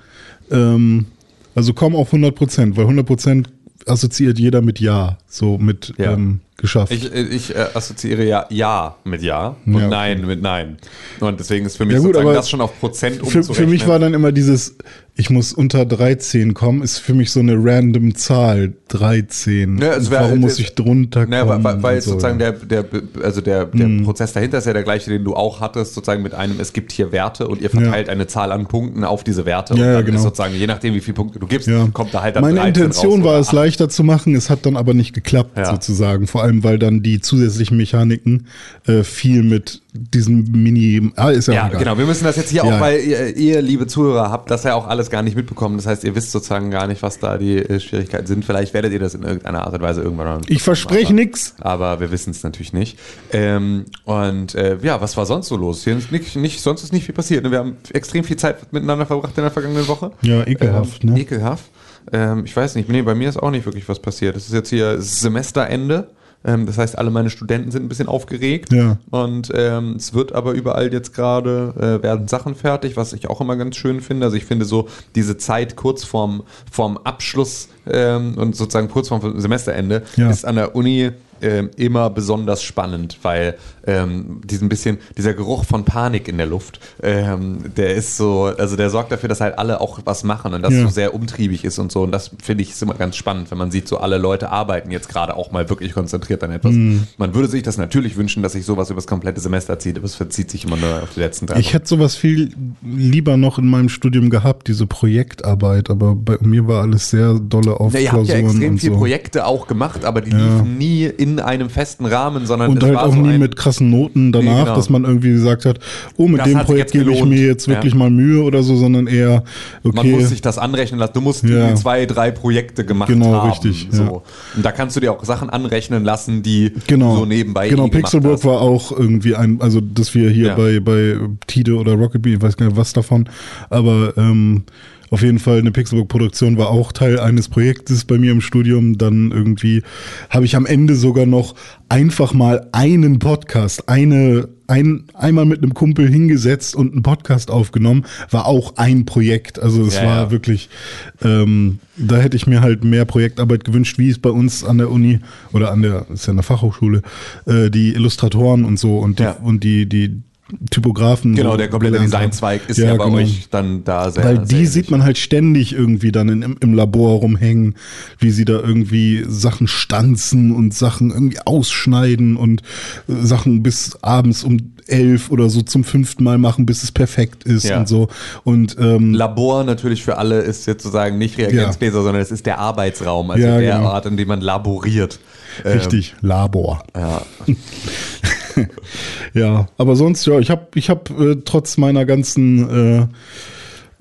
Ähm, also komm auf 100%, weil 100% assoziiert jeder mit Ja, so mit Ja. ähm, geschafft. Ich, ich äh, assoziiere ja Ja mit Ja und Ja, okay. Nein mit Nein. Und deswegen ist für mich Ja, gut, sozusagen das schon auf Prozent für, umzurechnen. für mich war dann immer dieses, ich muss unter 13 kommen, ist für mich so eine random Zahl, 13. Ja, Und wär- Warum muss es- ich drunter kommen? Naja, weil, weil, so. sozusagen der, der, also der, der Mhm. Prozess dahinter ist ja der gleiche, den du auch hattest, sozusagen mit einem, es gibt hier Werte und ihr verteilt eine Zahl an Punkten auf diese Werte. Ja, und ja, dann genau. ist sozusagen, je nachdem, wie viele Punkte du gibst, Ja. kommt da halt dann Meine 13 Intention raus war es 8. leichter zu machen, es hat dann aber nicht geklappt Ja. sozusagen. Vor allem, weil dann die zusätzlichen Mechaniken äh, viel mit diesen Mini, ah, ist ja, Ja, auch egal. genau. Wir müssen das jetzt hier Ja. auch, weil ihr, ihr, liebe Zuhörer, habt das ja auch alles gar nicht mitbekommen. Das heißt, ihr wisst sozusagen gar nicht, was da die äh, Schwierigkeiten sind. Vielleicht werdet ihr das in irgendeiner Art und Weise irgendwann noch Ich verspreche nix. Aber wir wissen es natürlich nicht. Ähm, und äh, ja, was war sonst so los? Hier ist nicht, nicht, sonst ist nicht viel passiert. ne? Wir haben extrem viel Zeit miteinander verbracht in der vergangenen Woche. Ja, ekelhaft, ähm, ne? Ekelhaft. Ähm, ich weiß nicht, nee, bei mir ist auch nicht wirklich was passiert. Es ist jetzt hier Semesterende. Ähm, das heißt, alle meine Studenten sind ein bisschen aufgeregt. Ja. Und ähm, es wird aber überall jetzt gerade, äh, werden Sachen fertig, was ich auch immer ganz schön finde. Also ich finde so diese Zeit kurz vorm, vorm Abschluss ähm, und sozusagen kurz vorm Semesterende Ja. ist an der Uni ähm, immer besonders spannend, weil ähm, diesen bisschen, dieser Geruch von Panik in der Luft, ähm, der ist so, also der sorgt dafür, dass halt alle auch was machen und das Ja. so sehr umtriebig ist und so. Und das finde ich ist immer ganz spannend, wenn man sieht, so alle Leute arbeiten jetzt gerade auch mal wirklich konzentriert an etwas. Mhm. Man würde sich das natürlich wünschen, dass sich sowas über das komplette Semester zieht, aber es verzieht sich immer nur auf die letzten drei Ich hätte sowas viel lieber noch in meinem Studium gehabt, diese Projektarbeit, aber bei mir war alles sehr dolle auf Na, ihr habt ja Klausuren extrem und viel so. Projekte auch gemacht, aber die Ja. liefen nie in einem festen Rahmen, sondern Und halt auch so nie mit krassen Noten danach, Nee, genau. dass man irgendwie gesagt hat, oh, mit Das dem Projekt gebe ich mir jetzt wirklich Ja. mal Mühe oder so, sondern eher, Man okay, muss sich das anrechnen lassen. Du musst Ja. irgendwie zwei, drei Projekte gemacht Genau, haben. richtig, So. ja. Und da kannst du dir auch Sachen anrechnen lassen, die genau, so nebenbei genau, Pixelburg war auch irgendwie ein, also dass wir hier bei, bei Tide oder Rocket Bee, ich weiß gar nicht was davon, aber ähm, auf jeden Fall eine Pixelburg-Produktion war auch Teil eines Projektes bei mir im Studium. Dann irgendwie habe ich am Ende sogar noch einfach mal einen Podcast, eine, ein, einmal mit einem Kumpel hingesetzt und einen Podcast aufgenommen, war auch ein Projekt. Also es Ja, war ja. wirklich, ähm, da hätte ich mir halt mehr Projektarbeit gewünscht, wie es bei uns an der Uni oder an der, ist ja eine Fachhochschule, äh, die Illustratoren und so und die, Ja. und die, die Typografen. Genau, der komplette. Designzweig ist ja, bei genau. euch dann da sehr Weil die sehr sieht man halt ständig irgendwie dann in, im, Labor rumhängen, wie sie da irgendwie Sachen stanzen und Sachen irgendwie ausschneiden und äh, Sachen bis abends um elf oder so zum fünften Mal machen, bis es perfekt ist Ja. und so. Und ähm, Labor natürlich für alle ist jetzt sozusagen nicht Reagenzgläser, sondern es ist der Arbeitsraum, also Ja, der genau. Ort, in dem man laboriert. Ähm, richtig, Labor. ja. [laughs] [laughs] Ja, aber sonst, ja, ich habe ich hab, äh, trotz meiner ganzen äh,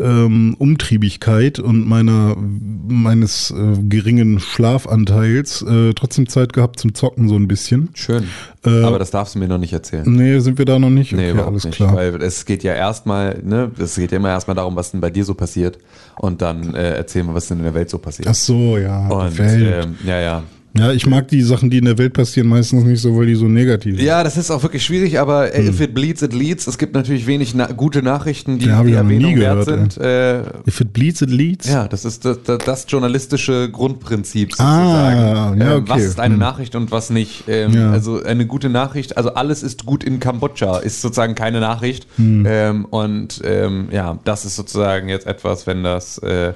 ähm, Umtriebigkeit und meiner meines äh, geringen Schlafanteils äh, trotzdem Zeit gehabt zum Zocken so ein bisschen. Schön. Äh, Aber das darfst du mir noch nicht erzählen. Nee, sind wir da noch nicht? Nee, Okay, überhaupt alles nicht. klar. Weil es geht ja erstmal, ne, es geht ja immer erstmal darum, was denn bei dir so passiert. Und dann äh, erzählen wir, was denn in der Welt so passiert. Ach so, ja. Und Welt. ähm, ja, ja. Ja, ich mag die Sachen, die in der Welt passieren, meistens nicht so, weil die so negativ sind. Ja, das ist auch wirklich schwierig, aber äh, if it bleeds, it leads. Es gibt natürlich wenig na gute Nachrichten, die Ja, die Erwähnung wert gehört, sind. Äh, If it bleeds, it leads. ja, das ist das, das, journalistische Grundprinzip Ah, sozusagen. ja, Ähm, okay. Was ist eine Hm. Nachricht und was nicht? Ähm, Ja. Also eine gute Nachricht, also alles ist gut in Kambodscha, ist sozusagen keine Nachricht. Hm. Ähm, und ähm, ja, das ist sozusagen jetzt etwas, wenn das, äh,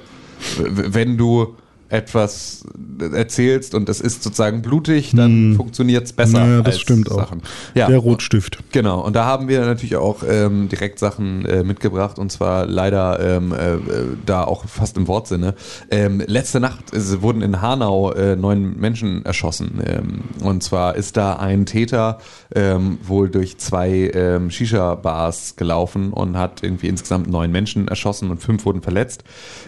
wenn du etwas erzählst und es ist sozusagen blutig, dann funktioniert es besser. Hm. Ja, das als stimmt auch. Sachen. Ja, Der Rotstift. Genau, und da haben wir natürlich auch ähm, direkt Sachen äh, mitgebracht und zwar leider ähm, äh, da auch fast im Wortsinne. Ähm, letzte Nacht äh, wurden in Hanau äh, neun Menschen erschossen ähm, und zwar ist da ein Täter ähm, wohl durch zwei ähm, Shisha-Bars gelaufen und hat irgendwie insgesamt neun Menschen erschossen und fünf wurden verletzt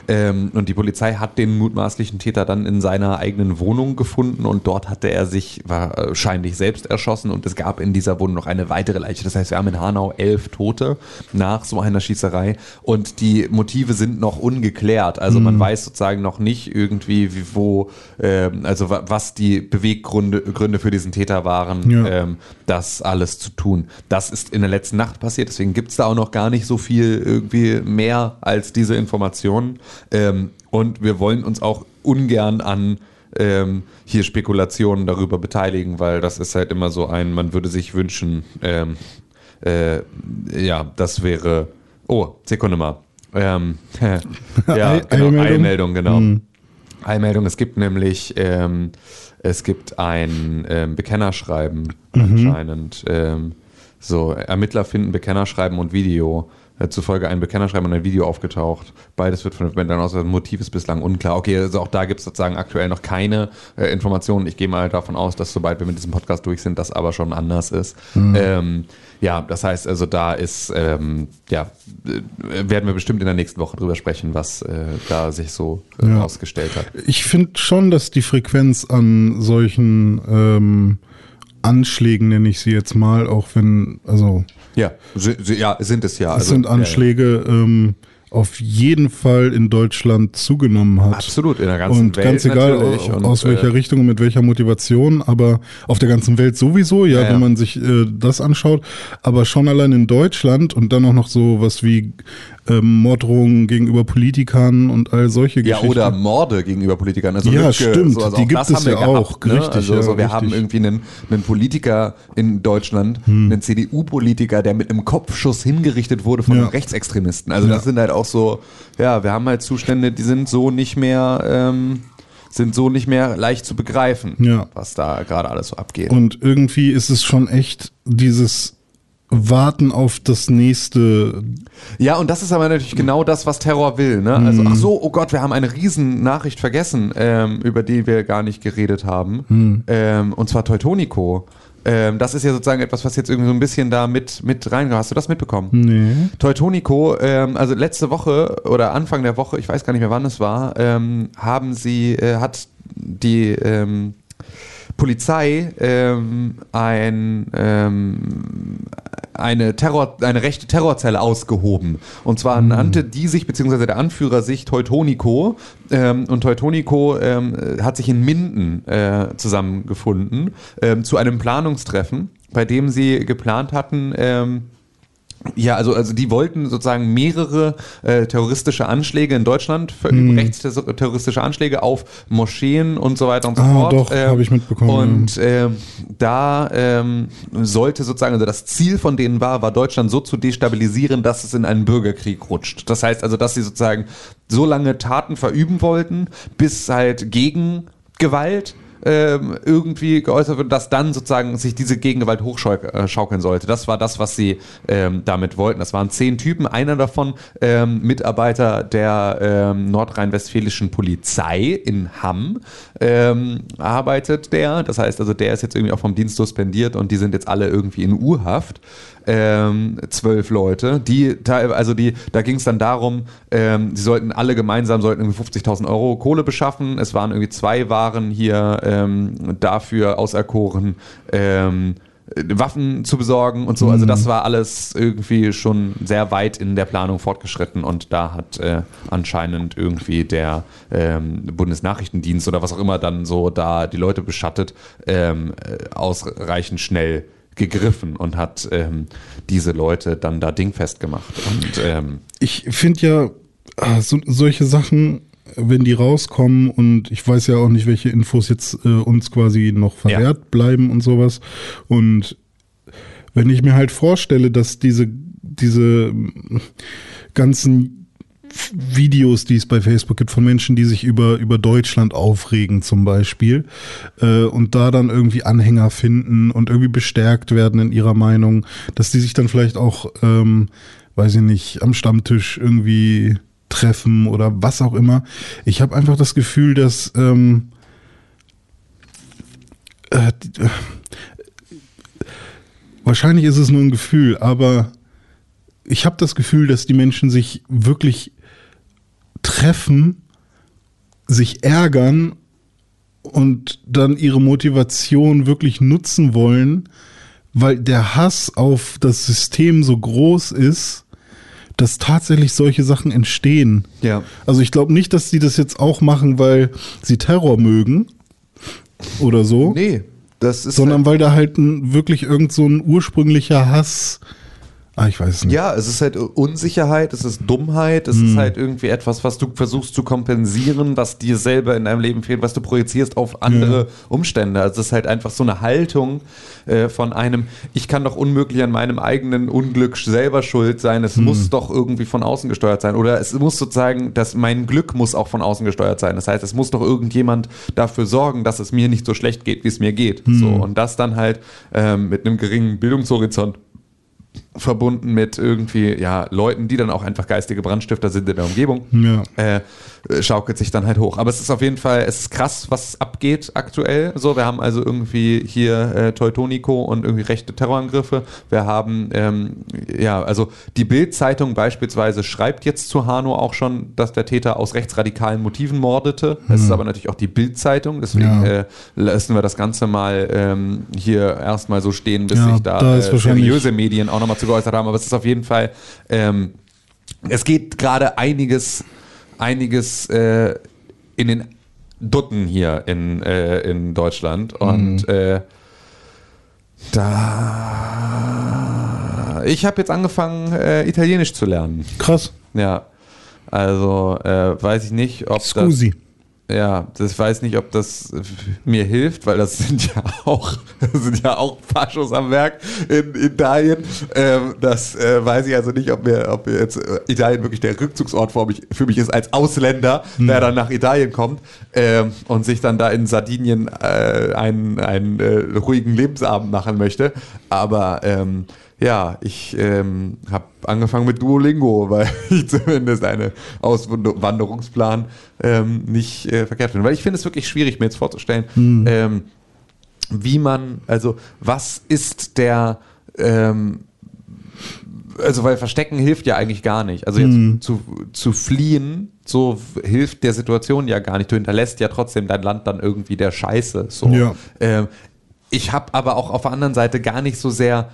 und die Polizei hat den mutmaßlichen Täter dann in seiner eigenen Wohnung gefunden und dort hatte er sich wahrscheinlich selbst erschossen und es gab in dieser Wohnung noch eine weitere Leiche. Das heißt, wir haben in Hanau elf Tote nach so einer Schießerei und die Motive sind noch ungeklärt. Also man weiß sozusagen noch nicht irgendwie, wie, wo, ähm, also wa- was die Beweggründe Gründe für diesen Täter waren, Ja. ähm, das alles zu tun. Das ist in der letzten Nacht passiert, deswegen gibt es da auch noch gar nicht so viel irgendwie mehr als diese Informationen. Ähm, und wir wollen uns auch ungern an ähm, hier Spekulationen darüber beteiligen, weil das ist halt immer so ein, man würde sich wünschen, ähm, äh, ja, das wäre, oh, Sekunde mal. Ähm, [laughs] ja, genau, Eilmeldung? Genau. Hm. Eilmeldung, es gibt nämlich, ähm, es gibt ein ähm, Bekennerschreiben Mhm. anscheinend. Ähm, so, Ermittler finden Bekennerschreiben und Video zufolge ein Bekennerschreiben und ein Video aufgetaucht. Beides wird von den Bändern aus. Das Motiv ist bislang unklar. Okay, also auch da gibt es sozusagen aktuell noch keine äh, Informationen. Ich gehe mal davon aus, dass sobald wir mit diesem Podcast durch sind, das aber schon anders ist. Ähm, ja, das heißt also, da ist, ähm, ja, äh, werden wir bestimmt in der nächsten Woche drüber sprechen, was äh, da sich so äh, Ja. ausgestellt hat. Ich finde schon, dass die Frequenz an solchen ähm, Anschlägen, nenne ich sie jetzt mal, auch wenn, also Ja, ja, sind es ja. es Also, sind ja, ja. Anschläge, ähm, auf jeden Fall in Deutschland zugenommen hat. Absolut, in der ganzen und Welt ganz egal natürlich. Und, aus welcher äh, Richtung und mit welcher Motivation, aber auf der ganzen Welt sowieso, ja, Ja, ja. wenn man sich äh, das anschaut, aber schon allein in Deutschland und dann auch noch so was wie ähm, Morddrohungen gegenüber Politikern und all solche Ja, Geschichten. oder Morde gegenüber Politikern. Also Ja, Lübcke, stimmt, also die auch gibt das es haben wir ja auch, gehabt, ne? richtig, Also ja, so, wir richtig. haben irgendwie einen, einen Politiker in Deutschland, Hm. einen CDU-Politiker, der mit einem Kopfschuss hingerichtet wurde von Ja. einem Rechtsextremisten. Also das Ja. sind halt auch so, ja, wir haben halt Zustände, die sind so nicht mehr, ähm, sind so nicht mehr leicht zu begreifen, Ja. was da gerade alles so abgeht. Und irgendwie ist es schon echt dieses Warten auf das nächste. Ja, und das ist aber natürlich genau das, was Terror will. Ne? Also, ach so, oh Gott, wir haben eine riesen Nachricht vergessen, ähm, über die wir gar nicht geredet haben. Ähm, und zwar Teutonico. Ähm, das ist ja sozusagen etwas, was jetzt irgendwie so ein bisschen da mit, mit reingeht. Hast du das mitbekommen? Nee. Teutonico, ähm, also letzte Woche oder Anfang der Woche, ich weiß gar nicht mehr wann es war, ähm, haben sie, äh, hat die ähm, Polizei ähm, ein, ähm, eine, Terror, eine rechte Terrorzelle ausgehoben. Und zwar nannte die sich, beziehungsweise der Anführer sich Teutonico. Ähm, und Teutonico ähm, hat sich in Minden äh, zusammengefunden ähm, zu einem Planungstreffen, bei dem sie geplant hatten, ähm, ja, also, also die wollten sozusagen mehrere äh, terroristische Anschläge in Deutschland verüben, rechtsterroristische Anschläge auf Moscheen und so weiter und so Ah, fort. doch, hab ich mitbekommen, Und ähm, da ähm, sollte sozusagen, also das Ziel von denen war, war Deutschland so zu destabilisieren, dass es in einen Bürgerkrieg rutscht. Das heißt also, dass sie sozusagen so lange Taten verüben wollten, bis halt gegen Gewalt ähm, irgendwie geäußert wird, dass dann sozusagen sich diese Gegengewalt hochschaukeln sollte. Das war das, was sie ähm, damit wollten. Das waren zehn Typen, einer davon ähm, Mitarbeiter der ähm, nordrhein-westfälischen Polizei in Hamm ähm, arbeitet der. Das heißt also, der ist jetzt irgendwie auch vom Dienst suspendiert und die sind jetzt alle irgendwie in Urhaft ähm, zwölf Leute, die also die, da ging es dann darum, ähm, sie sollten alle gemeinsam sollten irgendwie 50.000 Euro Kohle beschaffen. Es waren irgendwie zwei waren hier ähm, dafür auserkoren. Ähm, Waffen zu besorgen und so. Also das war alles irgendwie schon sehr weit in der Planung fortgeschritten und da hat äh, anscheinend irgendwie der ähm, Bundesnachrichtendienst oder was auch immer dann so da die Leute beschattet, ähm, äh, ausreichend schnell gegriffen und hat ähm, diese Leute dann da dingfest gemacht. Und ähm, Ich finde ja, ah, so, solche Sachen, wenn die rauskommen und ich weiß ja auch nicht, welche Infos jetzt äh, uns quasi noch verwehrt bleiben und sowas. Und wenn ich mir halt vorstelle, dass diese, diese mm, ganzen Videos, die es bei Facebook gibt von Menschen, die sich über, über Deutschland aufregen zum Beispiel äh, und da dann irgendwie Anhänger finden und irgendwie bestärkt werden in ihrer Meinung, dass die sich dann vielleicht auch, ähm, weiß ich nicht, am Stammtisch irgendwie treffen oder was auch immer. Ich habe einfach das Gefühl, dass ähm, äh, wahrscheinlich ist es nur ein Gefühl, aber ich habe das Gefühl, dass die Menschen sich wirklich treffen, sich ärgern und dann ihre Motivation wirklich nutzen wollen, weil der Hass auf das System so groß ist, dass tatsächlich solche Sachen entstehen. Ja. Also ich glaube nicht, dass sie das jetzt auch machen, weil sie Terror mögen oder so, nee, das ist sondern weil da halt ein, wirklich irgend so ein ursprünglicher Hass. Ah, ich weiß es nicht. Ja, es ist halt Unsicherheit, es ist Dummheit, es Hm. ist halt irgendwie etwas, was du versuchst zu kompensieren, was dir selber in deinem Leben fehlt, was du projizierst auf andere Umstände. Also es ist halt einfach so eine Haltung äh, von einem, ich kann doch unmöglich an meinem eigenen Unglück selber schuld sein, Hm. es muss doch irgendwie von außen gesteuert sein. Oder es muss sozusagen, dass mein Glück muss auch von außen gesteuert sein. Das heißt, es muss doch irgendjemand dafür sorgen, dass es mir nicht so schlecht geht, wie es mir geht. Hm. So, und das dann halt ähm, mit einem geringen Bildungshorizont verbunden mit irgendwie, ja, Leuten, die dann auch einfach geistige Brandstifter sind in der Umgebung, Ja. äh, schaukelt sich dann halt hoch. Aber es ist auf jeden Fall, es ist krass, was abgeht aktuell. So, wir haben also irgendwie hier äh, Teutoniko und irgendwie rechte Terrorangriffe. Wir haben, ähm, ja, also die Bild-Zeitung beispielsweise schreibt jetzt zu Hanau auch schon, dass der Täter aus rechtsradikalen Motiven mordete. Es ist aber natürlich auch die Bild-Zeitung, deswegen Ja. äh, lassen wir das Ganze mal ähm, hier erstmal so stehen, bis Ja, sich da, da äh, seriöse Medien auch nochmal zu geäußert haben. Aber es ist auf jeden Fall, ähm, es geht gerade einiges, einiges äh, in den Dutten hier in, äh, in Deutschland. Und äh, da. Ich habe jetzt angefangen, äh, Italienisch zu lernen. Krass. Ja. Also äh, weiß ich nicht, ob Scusi. das. Ja, das weiß nicht, ob das mir hilft, weil das sind ja auch, [laughs] das sind ja auch Faschos am Werk in Italien. Ähm, das äh, weiß ich also nicht, ob mir, ob mir jetzt äh, Italien wirklich der Rückzugsort für mich, für mich ist als Ausländer, der dann nach Italien kommt ähm, und sich dann da in Sardinien äh, einen, einen äh, ruhigen Lebensabend machen möchte. Aber ähm, ja, ich ähm, habe angefangen mit Duolingo, [laughs] weil ich zumindest einen Auswanderungsplan ähm, nicht äh, verkehrt finde. Weil ich finde es wirklich schwierig, mir jetzt vorzustellen, ähm, wie man, also was ist der, ähm, also weil Verstecken hilft ja eigentlich gar nicht. Also jetzt zu, zu fliehen, so hilft der Situation ja gar nicht. Du hinterlässt ja trotzdem dein Land dann irgendwie der Scheiße. So. Ja. Ähm, ich habe aber auch auf der anderen Seite gar nicht so sehr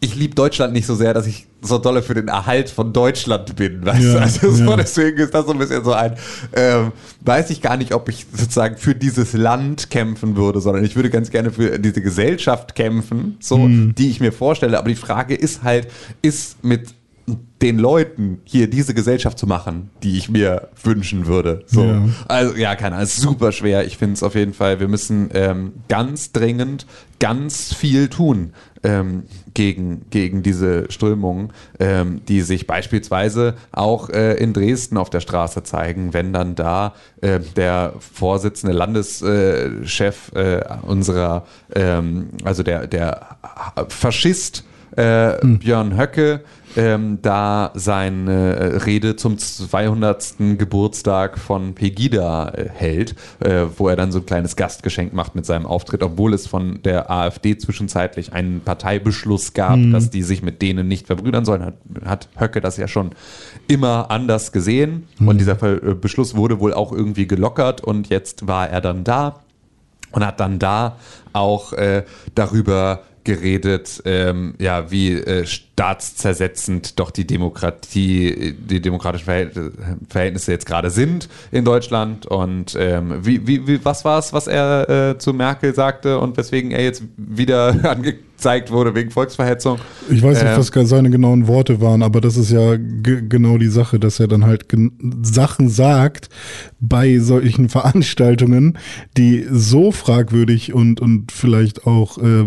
ich liebe Deutschland nicht so sehr, dass ich so dolle für den Erhalt von Deutschland bin. [laughs] Weißt Ja, du? Also so, ja. deswegen ist das so ein bisschen so ein, ähm, weiß ich gar nicht, ob ich sozusagen für dieses Land kämpfen würde, sondern ich würde ganz gerne für diese Gesellschaft kämpfen, so, Mhm. die ich mir vorstelle. Aber die Frage ist halt, ist mit den Leuten hier diese Gesellschaft zu machen, die ich mir wünschen würde. So. Ja. Also ja, keine Ahnung, es ist super schwer. Ich finde es auf jeden Fall, wir müssen ähm, ganz dringend ganz viel tun ähm, gegen, gegen diese Strömungen, ähm, die sich beispielsweise auch äh, in Dresden auf der Straße zeigen, wenn dann da äh, der Vorsitzende Landeschef äh, unserer, ähm, also der, der Faschist äh, Björn Höcke ähm, da seine äh, Rede zum 200. Geburtstag von Pegida äh, hält, äh, wo er dann so ein kleines Gastgeschenk macht mit seinem Auftritt, obwohl es von der AfD zwischenzeitlich einen Parteibeschluss gab, dass die sich mit denen nicht verbrüdern sollen, hat, hat Höcke das ja schon immer anders gesehen und dieser äh, Beschluss wurde wohl auch irgendwie gelockert und jetzt war er dann da und hat dann da auch äh, darüber geredet, ähm, ja, wie äh, staatszersetzend doch die Demokratie, die demokratischen Verhält- Verhältnisse jetzt gerade sind in Deutschland und ähm, wie, wie, wie, was war es, was er äh, zu Merkel sagte und weswegen er jetzt wieder [laughs] angezeigt wurde wegen Volksverhetzung? Ich weiß nicht, Ähm, was seine genauen Worte waren, aber das ist ja ge- genau die Sache, dass er dann halt Sachen sagt bei solchen Veranstaltungen, die so fragwürdig und, und vielleicht auch äh,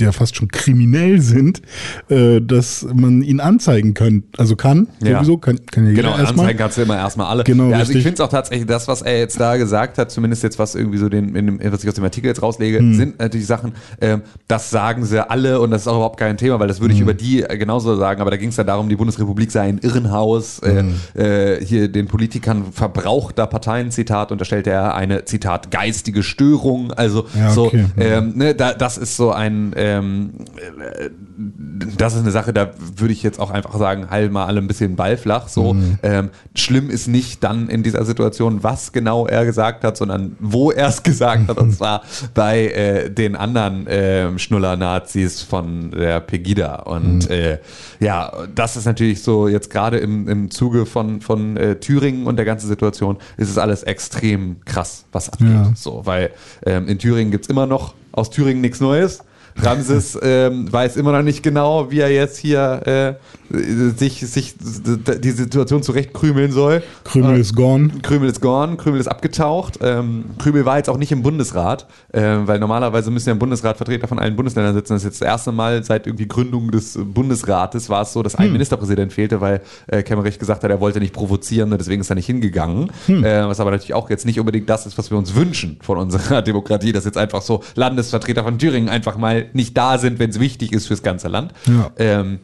ja fast schon kriminell sind, äh, dass man ihn anzeigen kann. Also kann, Ja. sowieso, kann, kann ja jeder Genau, anzeigen kannst du immer erstmal alle. Genau, ja, also ich richtig. finde es auch tatsächlich, das, was er jetzt da gesagt hat, zumindest jetzt, was irgendwie so den, dem, was ich aus dem Artikel jetzt rauslege, Hm. sind natürlich Sachen, ähm, das sagen sie alle und das ist auch überhaupt kein Thema, weil das würde ich Hm. über die äh, genauso sagen, aber da ging es ja darum, die Bundesrepublik sei ein Irrenhaus, Hm. äh, äh, hier den Politikern verbrauchter Parteien, Zitat, unterstellte er eine, Zitat, geistige Störung, also Ja, so, okay. ähm, ne, da, das ist so ein, ähm, äh, das ist eine Sache, da würde ich jetzt auch einfach sagen, halt mal alle ein bisschen Ball flach. So Mhm. ähm, schlimm ist nicht dann in dieser Situation, was genau er gesagt hat, sondern wo er es gesagt hat. Und zwar bei äh, den anderen äh, Schnuller-Nazis von der Pegida. Und äh, ja, das ist natürlich so jetzt gerade im, im Zuge von, von äh, Thüringen und der ganzen Situation ist es alles extrem krass, was abgeht. Ja. So, weil ähm, in Thüringen gibt es immer noch aus Thüringen nichts Neues. Ramses ähm, weiß immer noch nicht genau, wie er jetzt hier äh, sich, sich die Situation zurechtkrümeln soll. Krümel Äh, ist gone. Krümel ist gone, Krümel ist abgetaucht. Ähm, Krümel war jetzt auch nicht im Bundesrat, ähm, weil normalerweise müssen ja im Bundesrat Vertreter von allen Bundesländern sitzen. Das ist jetzt das erste Mal seit irgendwie Gründung des Bundesrates war es so, dass ein Ministerpräsident fehlte, weil äh, Kemmerich gesagt hat, er wollte nicht provozieren und deswegen ist er nicht hingegangen. Äh, was aber natürlich auch jetzt nicht unbedingt das ist, was wir uns wünschen von unserer [laughs] Demokratie, dass jetzt einfach so Landesvertreter von Thüringen einfach mal nicht da sind, wenn es wichtig ist fürs ganze Land. Ja. Ähm,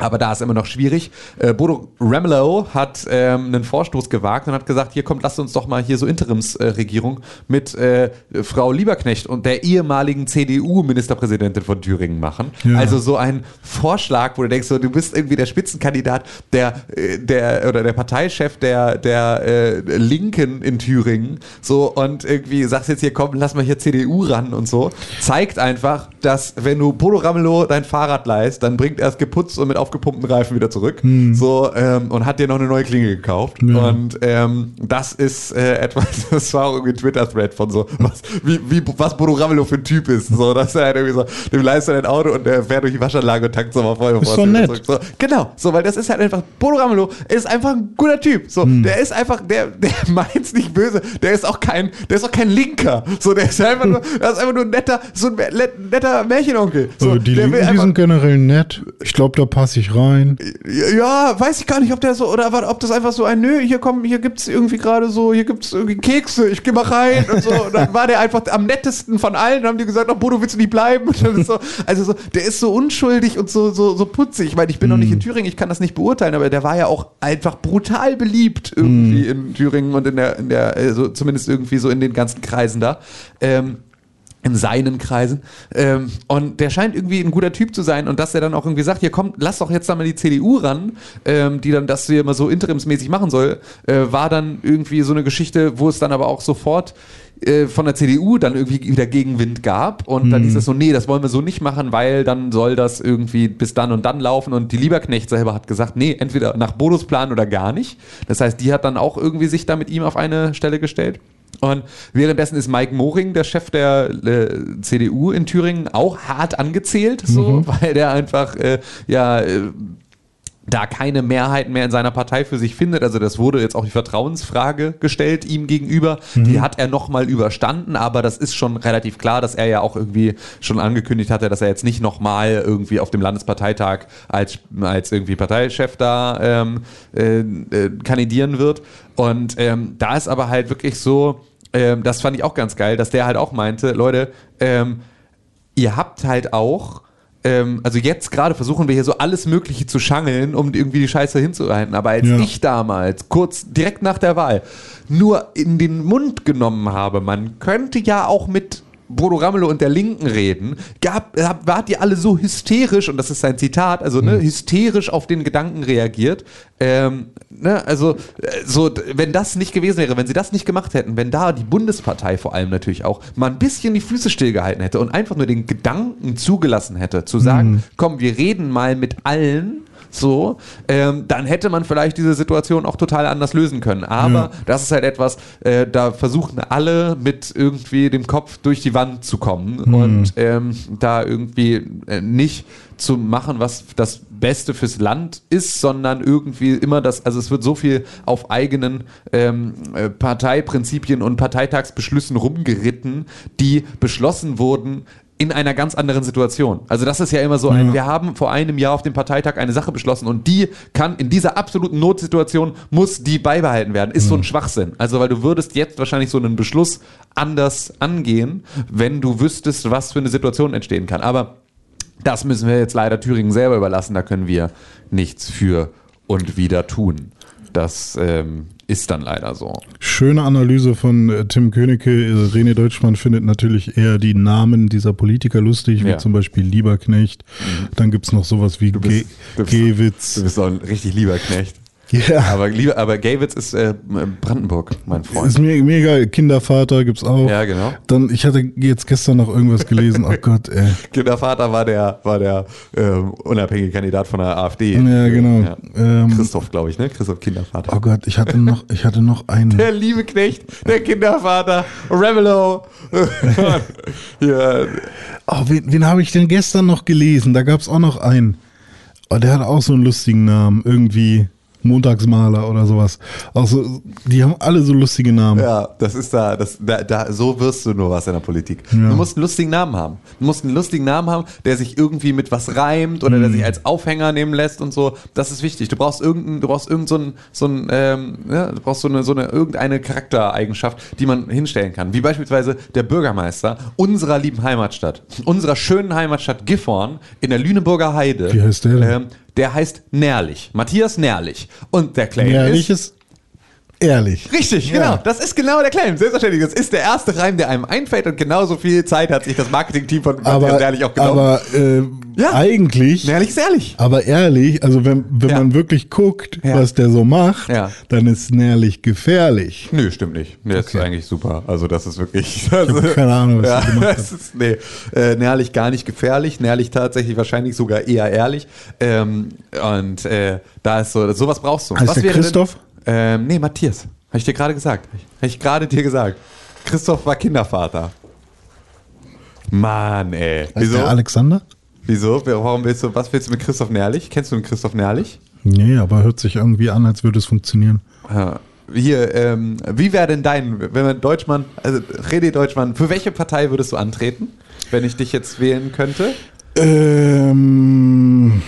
aber da ist immer noch schwierig. Äh, Bodo Ramelow hat ähm, einen Vorstoß gewagt und hat gesagt, hier kommt, lasst uns doch mal hier so Interimsregierung äh, mit äh, Frau Lieberknecht und der ehemaligen CDU-Ministerpräsidentin von Thüringen machen. Ja. Also so ein Vorschlag, wo du denkst, so, du bist irgendwie der Spitzenkandidat, der, äh, der oder der Parteichef der, der äh, Linken in Thüringen. So und irgendwie sagst jetzt hier, komm, lass mal hier CDU ran und so. Zeigt einfach, dass wenn du Bodo Ramelow dein Fahrrad leist, dann bringt er es geputzt und mit aufgepumpten Reifen wieder zurück. So, ähm, und hat dir noch eine neue Klinge gekauft. Ja. Und ähm, das ist äh, [laughs] etwas, das war irgendwie ein Twitter-Thread von so, was, wie, wie, was Bodo Ramelow für ein Typ ist. So, dass er halt irgendwie so, dem leist er ein Auto und der fährt durch die Waschanlage und tankt so mal voll. Ist wieder nett. So, genau, so, weil das ist halt einfach, Bodo Ramelow ist einfach ein guter Typ. So, Hm. der ist einfach, der, der [laughs] meint's nicht böse. Der ist auch kein, der ist auch kein Linker. So, der ist einfach nur, der ist einfach nur ein netter, so ein netter Märchenonkel. So, So, die Linken, die sind generell nett. Ich glaube, da passe ich rein. ja, weiß ich gar nicht, ob der so, oder wa- ob das einfach so ein, nö, hier kommen, hier gibt's irgendwie gerade so, hier gibt's irgendwie Kekse, ich geh mal rein und so. Und dann war der einfach am nettesten von allen, dann haben die gesagt, oh, Bodo, willst du nicht bleiben? So, also so, der ist so unschuldig und so, so, so putzig. Ich meine, ich bin noch nicht in Thüringen, ich kann das nicht beurteilen, aber der war ja auch einfach brutal beliebt irgendwie in Thüringen und in der, in der, also zumindest irgendwie so in den ganzen Kreisen da. Ähm, in seinen Kreisen. Ähm, und der scheint irgendwie ein guter Typ zu sein und dass er dann auch irgendwie sagt, hier komm, lass doch jetzt da mal die CDU ran, ähm, die dann das hier immer so interimsmäßig machen soll, äh, war dann irgendwie so eine Geschichte, wo es dann aber auch sofort äh, von der CDU dann irgendwie wieder Gegenwind gab und dann hieß es so, nee, das wollen wir so nicht machen, weil dann soll das irgendwie bis dann und dann laufen und die Lieberknecht selber hat gesagt, nee, entweder nach Bodos Plan oder gar nicht. Das heißt, die hat dann auch irgendwie sich da mit ihm auf eine Stelle gestellt. Und währenddessen ist Mike Moring, der Chef der äh, CDU in Thüringen, auch hart angezählt, so, [laughs] weil der einfach äh, ja äh, da keine Mehrheiten mehr in seiner Partei für sich findet. Also das wurde jetzt auch die Vertrauensfrage gestellt ihm gegenüber. Die hat er nochmal überstanden, aber das ist schon relativ klar, dass er ja auch irgendwie schon angekündigt hatte, dass er jetzt nicht nochmal irgendwie auf dem Landesparteitag als, als irgendwie Parteichef da ähm, äh, äh, kandidieren wird. Und ähm, da ist aber halt wirklich so, ähm, das fand ich auch ganz geil, dass der halt auch meinte, Leute, ähm, ihr habt halt auch, ähm, also jetzt gerade versuchen wir hier so alles Mögliche zu schangeln, um irgendwie die Scheiße hinzuhalten. Aber als Ja. ich damals, kurz direkt nach der Wahl, nur in den Mund genommen habe, man könnte ja auch mit Bodo Ramelow und der Linken reden, gab, wart ihr alle so hysterisch, und das ist sein Zitat, also ne, hysterisch auf den Gedanken reagiert. Ähm, ne, also, äh, so, wenn das nicht gewesen wäre, wenn sie das nicht gemacht hätten, wenn da die Bundespartei vor allem natürlich auch mal ein bisschen die Füße stillgehalten hätte und einfach nur den Gedanken zugelassen hätte, zu sagen, komm, wir reden mal mit allen. So, ähm, dann hätte man vielleicht diese Situation auch total anders lösen können. Aber Ja. das ist halt etwas, äh, da versuchen alle mit irgendwie dem Kopf durch die Wand zu kommen und ähm, da irgendwie äh, nicht zu machen, was das Beste fürs Land ist, sondern irgendwie immer das, also es wird so viel auf eigenen ähm, äh, Parteiprinzipien und Parteitagsbeschlüssen rumgeritten, die beschlossen wurden in einer ganz anderen Situation. Also das ist ja immer so ein, Ja. wir haben vor einem Jahr auf dem Parteitag eine Sache beschlossen und die kann in dieser absoluten Notsituation muss die beibehalten werden. Ist so ein Schwachsinn. Also weil du würdest jetzt wahrscheinlich so einen Beschluss anders angehen, wenn du wüsstest, was für eine Situation entstehen kann. Aber das müssen wir jetzt leider Thüringen selber überlassen. Da können wir nichts für und wieder tun. Das ähm, ist dann leider so. Schöne Analyse von äh, Tim Königke. Äh, René Deutschmann findet natürlich eher die Namen dieser Politiker lustig, wie Ja. zum Beispiel Lieberknecht. Dann gibt's noch sowas wie bist- du bist- Gewitz. Du bist doch ein richtig lieber Knecht. Ja, Aber, lieber, aber Gawitz ist äh, Brandenburg, mein Freund. ist mir mega. Kindervater gibt's auch. Ja, genau. Dann, ich hatte jetzt gestern noch irgendwas gelesen. Oh Gott, ey. [laughs] Kindervater war der, war der ähm, unabhängige Kandidat von der AfD. Ja, genau. Ja. Ähm, Christoph, glaube ich, ne? Christoph Kindervater. oh Gott, ich hatte noch, ich hatte noch einen. Der liebe Knecht, der Kindervater, Ramelow. [laughs] ja, Oh, wen, wen habe ich denn gestern noch gelesen? Da gab's auch noch einen. Oh, der hat auch so einen lustigen Namen. Irgendwie. Montagsmaler oder sowas. Auch so, die haben alle so lustige Namen. Ja, das ist da, das, da, da, so wirst du nur was in der Politik. Ja. Du musst einen lustigen Namen haben. Du musst einen lustigen Namen haben, der sich irgendwie mit was reimt oder Mhm. der sich als Aufhänger nehmen lässt und so. Das ist wichtig. Du brauchst irgendein, du brauchst irgend so ein, so ein, ähm, ja, du brauchst so eine, so eine, irgendeine Charaktereigenschaft, die man hinstellen kann. Wie beispielsweise der Bürgermeister unserer lieben Heimatstadt, unserer schönen Heimatstadt Gifhorn in der Lüneburger Heide. Wie heißt der denn? Ähm, der heißt Nährlich. Matthias Nährlich. Und der Claim Ehrlich ist ist ehrlich. Richtig, Ja. genau. Das ist genau der Claim. Selbstverständlich. Das ist der erste Reim, der einem einfällt und genauso viel Zeit hat sich das Marketing-Team von Aber, Ehrlich auch genommen. aber äh, Ja. eigentlich, Ehrlich ist ehrlich. aber ehrlich, also wenn, wenn Ja. man wirklich guckt, was der so macht, dann ist nährlich gefährlich. Nö, stimmt nicht. Nee, das Okay. ist eigentlich super. Also das ist wirklich. Also, hab keine [laughs] Ahnung, was ja, er gemacht das ist, nee, äh, nährlich gar nicht gefährlich, nährlich tatsächlich wahrscheinlich sogar eher ehrlich. Ähm, und äh, da ist so, sowas brauchst du. Heißt Was der Christoph? Denn, ähm, nee, Matthias. Habe ich dir gerade gesagt. Habe ich gerade dir gesagt. Christoph war Kindervater. Mann, ey. Wieso? der Alexander? Wieso? Warum willst du, was willst du mit Christoph Nährlich? Kennst du den Christoph Nährlich? Nee, aber hört sich irgendwie an, als würde es funktionieren. Ja. Hier, ähm, wie wäre denn dein, wenn man Deutschmann, also Rede Deutschmann, für welche Partei würdest du antreten, wenn ich dich jetzt wählen könnte? Ähm,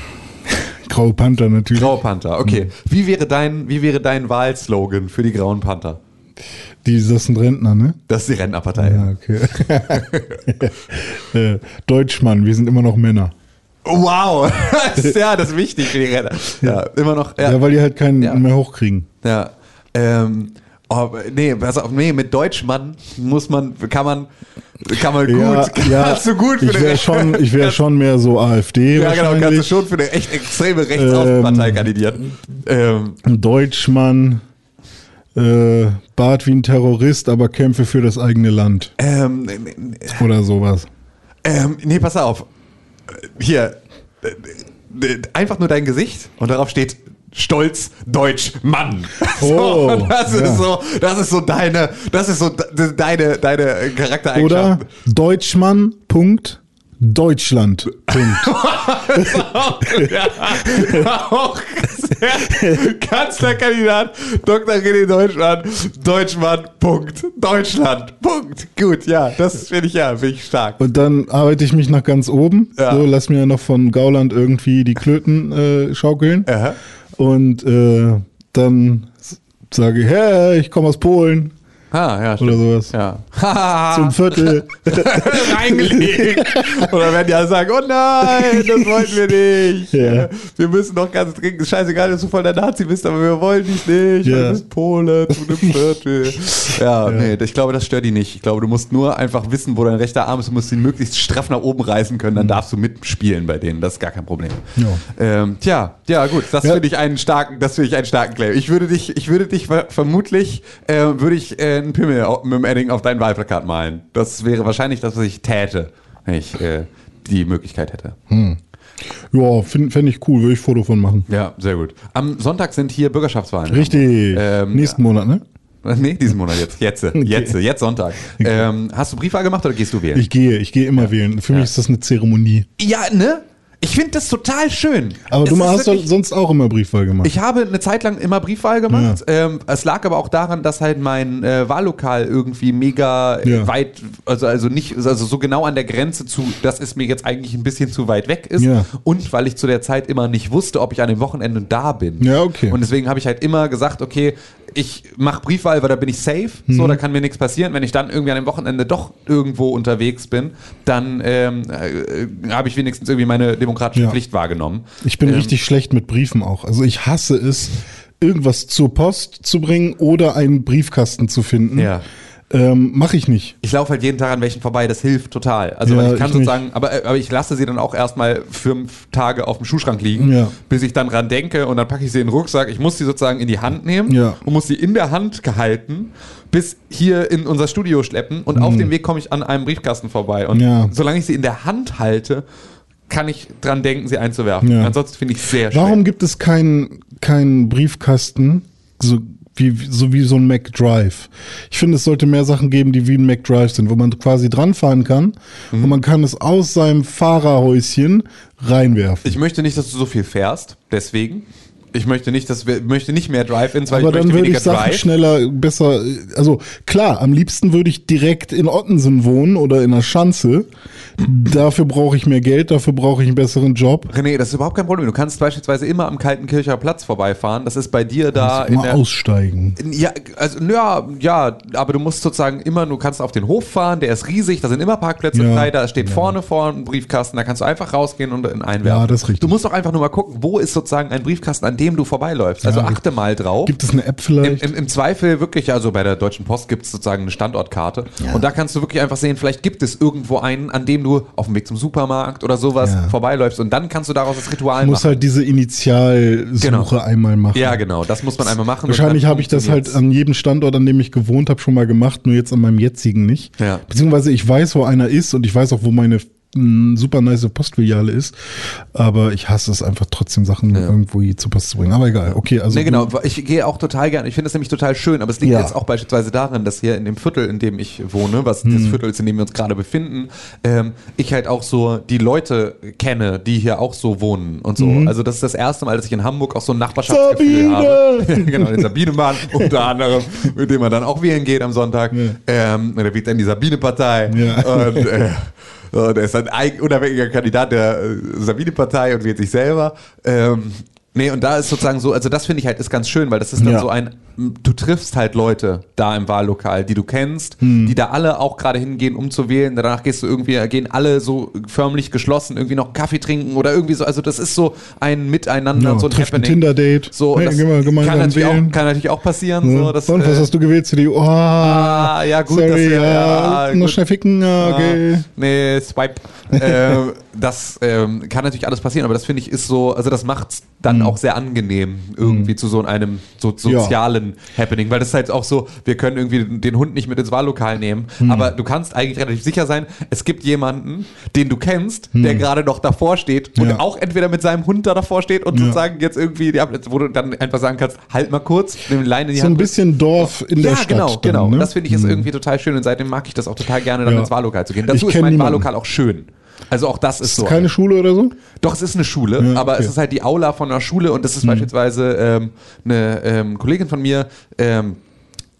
Graue Panther natürlich. Graue Panther, okay. Wie wäre dein, wie wäre dein Wahlslogan für die Grauen Panther? Die, das sind Rentner, ne? Das ist die Rentnerpartei. Ja, okay. [laughs] [laughs] äh, Deutschmann, wir sind immer noch Männer. Wow, [laughs] ja, das ist wichtig für die Rentner. Ja, immer noch. Ja, Ja, weil die halt keinen Ja. mehr hochkriegen. ja. Ähm, oh, nee, pass auf, nee, mit Deutschmann muss man, kann man, kann man gut, ja, [laughs] ja, kannst du gut für ich wäre schon, ich wär schon mehr so AfD Ja, genau, kannst du schon für eine echt extreme Rechtsaußenpartei Ähm, kandidieren. Ähm, Deutschmann, äh, Bart wie ein Terrorist, aber kämpfe für das eigene Land. ähm, Oder sowas. ähm, nee, pass auf. Hier, äh, äh, einfach nur dein Gesicht und darauf steht Stolz Deutsch Mann. [laughs] Oh, und das ja. ist so, das ist so deine, das ist so de- deine, deine Oder Charaktereigenschaften. Deutschmann, Punkt, Deutschland, Punkt. ja, [laughs] auch sehr, Kanzlerkandidat Dr. René Deutschmann, Deutschmann, Punkt, Deutschland, Punkt. Gut, ja, das finde ich ja, finde ich stark. Und dann arbeite ich mich nach ganz oben. Ja. So, lass mir noch von Gauland irgendwie die Klöten äh, schaukeln. Aha. Und äh, dann sage ich, hey, ich komme aus Polen. Ah, ja, Oder stimmt. sowas. Ja. [laughs] [laughs] Zum Viertel. [laughs] reingelegt. Oder werden die alle sagen, oh nein, das wollten wir nicht. Ja. Wir müssen doch ganz dringend, scheißegal, dass du voll der Nazi bist, aber wir wollen dich nicht. Ja. Du bist Pole zu einem Viertel. Ja, nee, ich glaube, das stört die nicht. Ich glaube, du musst nur einfach wissen, wo dein rechter Arm ist. Du musst ihn möglichst straff nach oben reißen können, dann darfst du mitspielen bei denen. Das ist gar kein Problem. Ja. Ähm, tja, ja gut, das Ja. finde ich einen starken, das finde ich einen starken Claim. Ich würde dich, ich würde dich ver- vermutlich, äh, würde ich äh, einen Pimmel mit dem Edding auf dein Wahlplakat malen. Das wäre wahrscheinlich das, was ich täte, wenn ich äh, die Möglichkeit hätte. Ja, fände fänd ich cool, würde ich Foto von machen. Ja, sehr gut. Am Sonntag sind hier Bürgerschaftswahlen. Richtig. Ähm, Nächsten Monat, ne? [laughs] Nee, diesen Monat jetzt. Jetzt, [laughs] jetzt, jetzt Sonntag. Ähm, hast du Briefwahl gemacht oder gehst du wählen? Ich gehe, ich gehe immer wählen. Für mich ist das eine Zeremonie. ja, ne? Ich finde das total schön. Aber Es du hast doch wirklich- sonst auch immer Briefwahl gemacht. Ich habe eine Zeit lang immer Briefwahl gemacht. Ähm, es lag aber auch daran, dass halt mein äh, Wahllokal irgendwie mega Ja. weit, also, also nicht, also so genau an der Grenze zu, das ist mir jetzt eigentlich ein bisschen zu weit weg ist. Ja. Und weil ich zu der Zeit immer nicht wusste, ob ich an dem Wochenende da bin. Ja, okay. Und deswegen habe ich halt immer gesagt, okay, ich mache Briefwahl, weil da bin ich safe, Mhm. so, da kann mir nichts passieren. Wenn ich dann irgendwie an dem Wochenende doch irgendwo unterwegs bin, dann ähm, äh, habe ich wenigstens irgendwie meine demokratische Ja. Pflicht wahrgenommen. Ich bin Ähm, richtig schlecht mit Briefen auch. Also ich hasse es, irgendwas zur Post zu bringen oder einen Briefkasten zu finden. Ja. Ähm, Mache ich nicht. Ich laufe halt jeden Tag an welchen vorbei, das hilft total. Also Ja, ich kann ich sozusagen, aber, aber ich lasse sie dann auch erstmal fünf Tage auf dem Schuhschrank liegen, Ja. bis ich dann dran denke und dann packe ich sie in den Rucksack. Ich muss sie sozusagen in die Hand nehmen Ja. und muss sie in der Hand gehalten, bis hier in unser Studio schleppen und auf dem Weg komme ich an einem Briefkasten vorbei. Und Mhm. Solange ich sie in der Hand halte, kann ich dran denken, sie einzuwerfen. Ansonsten finde ich es sehr schwer. Warum gibt es keinen keinen Briefkasten, so wie, so wie so ein McDrive? Ich finde, es sollte mehr Sachen geben, die wie ein McDrive sind, wo man quasi dran fahren kann Mhm. und man kann es aus seinem Fahrerhäuschen reinwerfen. Ich möchte nicht, dass du so viel fährst, deswegen. Ich möchte nicht, dass wir möchte nicht mehr Drive-ins, weil Aber ich dann möchte würde weniger ich Sachen Drive. schneller, besser, also klar, am liebsten würde ich direkt in Ottensen wohnen oder in der Schanze. Dafür brauche ich mehr Geld, dafür brauche ich einen besseren Job. René, das ist überhaupt kein Problem. Du kannst beispielsweise immer am Kaltenkircher Platz vorbeifahren. Das ist bei dir da in Immer der aussteigen. Ja, also ja, ja, aber du musst sozusagen immer, du kannst auf den Hof fahren, der ist riesig, da sind immer Parkplätze Ja. frei, da steht vorne vorne ein Briefkasten, da kannst du einfach rausgehen und in einwerfen. Ja, das ist richtig. Du musst doch einfach nur mal gucken, wo ist sozusagen ein Briefkasten, an dem du vorbeiläufst. Also Ja, achte mal drauf. Gibt es eine App Im, vielleicht? im, Im Zweifel wirklich, also bei der Deutschen Post gibt es sozusagen eine Standortkarte und da kannst du wirklich einfach sehen, vielleicht gibt es irgendwo einen, an dem du auf dem Weg zum Supermarkt oder sowas Ja. vorbeiläufst und dann kannst du daraus das Ritual Ich muss machen. halt diese Initialsuche Genau. einmal machen. ja, genau, das muss man einmal machen. Wahrscheinlich habe ich das halt an jedem Standort, an dem ich gewohnt habe, schon mal gemacht, nur jetzt an meinem jetzigen nicht. Ja. Beziehungsweise ich weiß, wo einer ist und ich weiß auch, wo meine mh, super nice Postfiliale ist, aber ich hasse es einfach trotzdem Sachen irgendwo hier zur Post zu bringen. Aber egal, okay, also Nee, genau. Ich gehe auch total gerne. Ich finde es nämlich total schön, aber es liegt Ja. jetzt auch beispielsweise daran, dass hier in dem Viertel, in dem ich wohne, was Hm. das Viertel ist, in dem wir uns gerade befinden, ähm, ich halt auch so die Leute kenne, die hier auch so wohnen und so. Mhm. Also das ist das erste Mal, dass ich in Hamburg auch so ein Nachbarschaftsgefühl Sabine! habe. Ja, [laughs] genau, den Sabinenmann [laughs] unter anderem, mit dem man dann auch wählen geht am Sonntag. Ähm, der wählt dann die Sabine-Partei. Ja. Und, äh, [laughs] und er ist ein unabhängiger Kandidat der äh, Sabine-Partei und wählt sich selber. Ähm, nee, und da ist sozusagen so, also das finde ich halt ist ganz schön, weil das ist dann Ja. so ein, du triffst halt Leute da im Wahllokal, die du kennst, Hm. die da alle auch gerade hingehen, um zu wählen. Danach gehst du irgendwie, gehen alle so förmlich geschlossen, irgendwie noch Kaffee trinken oder irgendwie so. Also das ist so ein Miteinander, Ja, so ein trifft ein Happening. Tinder-Date. So, Hey, das gehen wir gemeinsam kann, natürlich auch, kann natürlich auch passieren. Ja. So, das, und was äh, hast du gewählt zu die? Oh, Ah, ja, gut, sorry, das wär- ja, ja, noch gut. schnell ficken, ja, okay. Ah, nee, Swipe. [laughs] ähm, das ähm, kann natürlich alles passieren, aber das finde ich ist so, also das macht es dann Mhm. auch sehr angenehm, irgendwie zu so einem so sozialen Happening, weil das ist halt auch so, wir können irgendwie den Hund nicht mit ins Wahllokal nehmen, Mhm. aber du kannst eigentlich relativ sicher sein, es gibt jemanden, den du kennst, Mhm. der gerade noch davor steht und Ja. auch entweder mit seinem Hund da davor steht und Ja. sozusagen jetzt irgendwie, die Abletz- wo du dann einfach sagen kannst, halt mal kurz, nimm Leine in die So ein Hand. bisschen Dorf in der ja, Stadt. genau, dann, genau. Ne? Das finde ich ist irgendwie total schön und seitdem mag ich das auch total gerne, dann Ja. ins Wahllokal zu gehen. Ich Dazu ist kenn mein niemanden. Wahllokal auch schön. Also auch das ist Ist so. keine Schule oder so? Doch, es ist eine Schule, Ja, aber okay. es ist halt die Aula von einer Schule und das ist beispielsweise ähm, eine ähm, Kollegin von mir, ähm,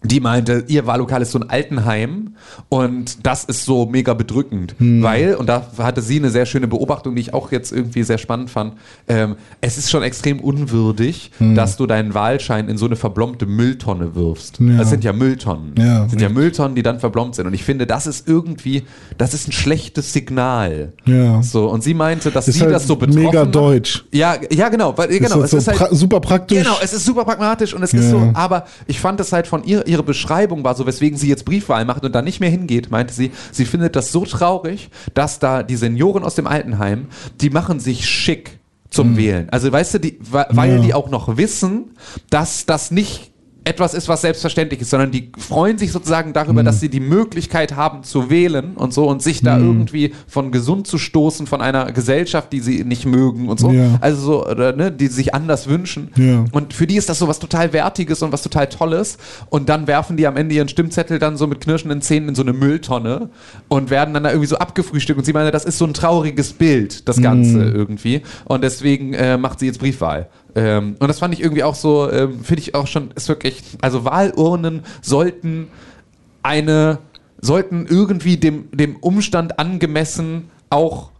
die meinte, ihr Wahllokal ist so ein Altenheim und das ist so mega bedrückend, weil, und da hatte sie eine sehr schöne Beobachtung, die ich auch jetzt irgendwie sehr spannend fand, ähm, es ist schon extrem unwürdig, dass du deinen Wahlschein in so eine verblombte Mülltonne wirfst. Ja. Das sind ja Mülltonnen. Ja, das sind ja Mülltonnen, die dann verblombt sind und ich finde, das ist irgendwie, das ist ein schlechtes Signal. Ja. So, und sie meinte, dass Ist sie halt das so betroffen mega deutsch. Ja, ja, genau, weil, genau, ist es halt ist so halt pra super praktisch. Genau, es ist super pragmatisch und es ist Ja. so, aber ich fand es halt von ihr, ihre Beschreibung war so, weswegen sie jetzt Briefwahl macht und da nicht mehr hingeht, meinte sie, sie findet das so traurig, dass da die Senioren aus dem Altenheim, die machen sich schick zum Wählen. Also weißt du, die, weil Mhm. Ja. die auch noch wissen, dass das nicht etwas ist, was selbstverständlich ist, sondern die freuen sich sozusagen darüber, Mhm. dass sie die Möglichkeit haben zu wählen und so und sich da irgendwie von gesund zu stoßen von einer Gesellschaft, die sie nicht mögen und so. Ja. Also so, oder, ne, die sich anders wünschen. Ja. Und für die ist das so was total Wertiges und was total Tolles. Und dann werfen die am Ende ihren Stimmzettel dann so mit knirschenden Zähnen in so eine Mülltonne und werden dann da irgendwie so abgefrühstückt. Und sie meinte, das ist so ein trauriges Bild, das Ganze irgendwie. Und deswegen äh, macht sie jetzt Briefwahl. Ähm, und das fand ich irgendwie auch so, ähm, finde ich auch schon, ist wirklich, also Wahlurnen sollten eine, sollten irgendwie dem, dem Umstand angemessen auch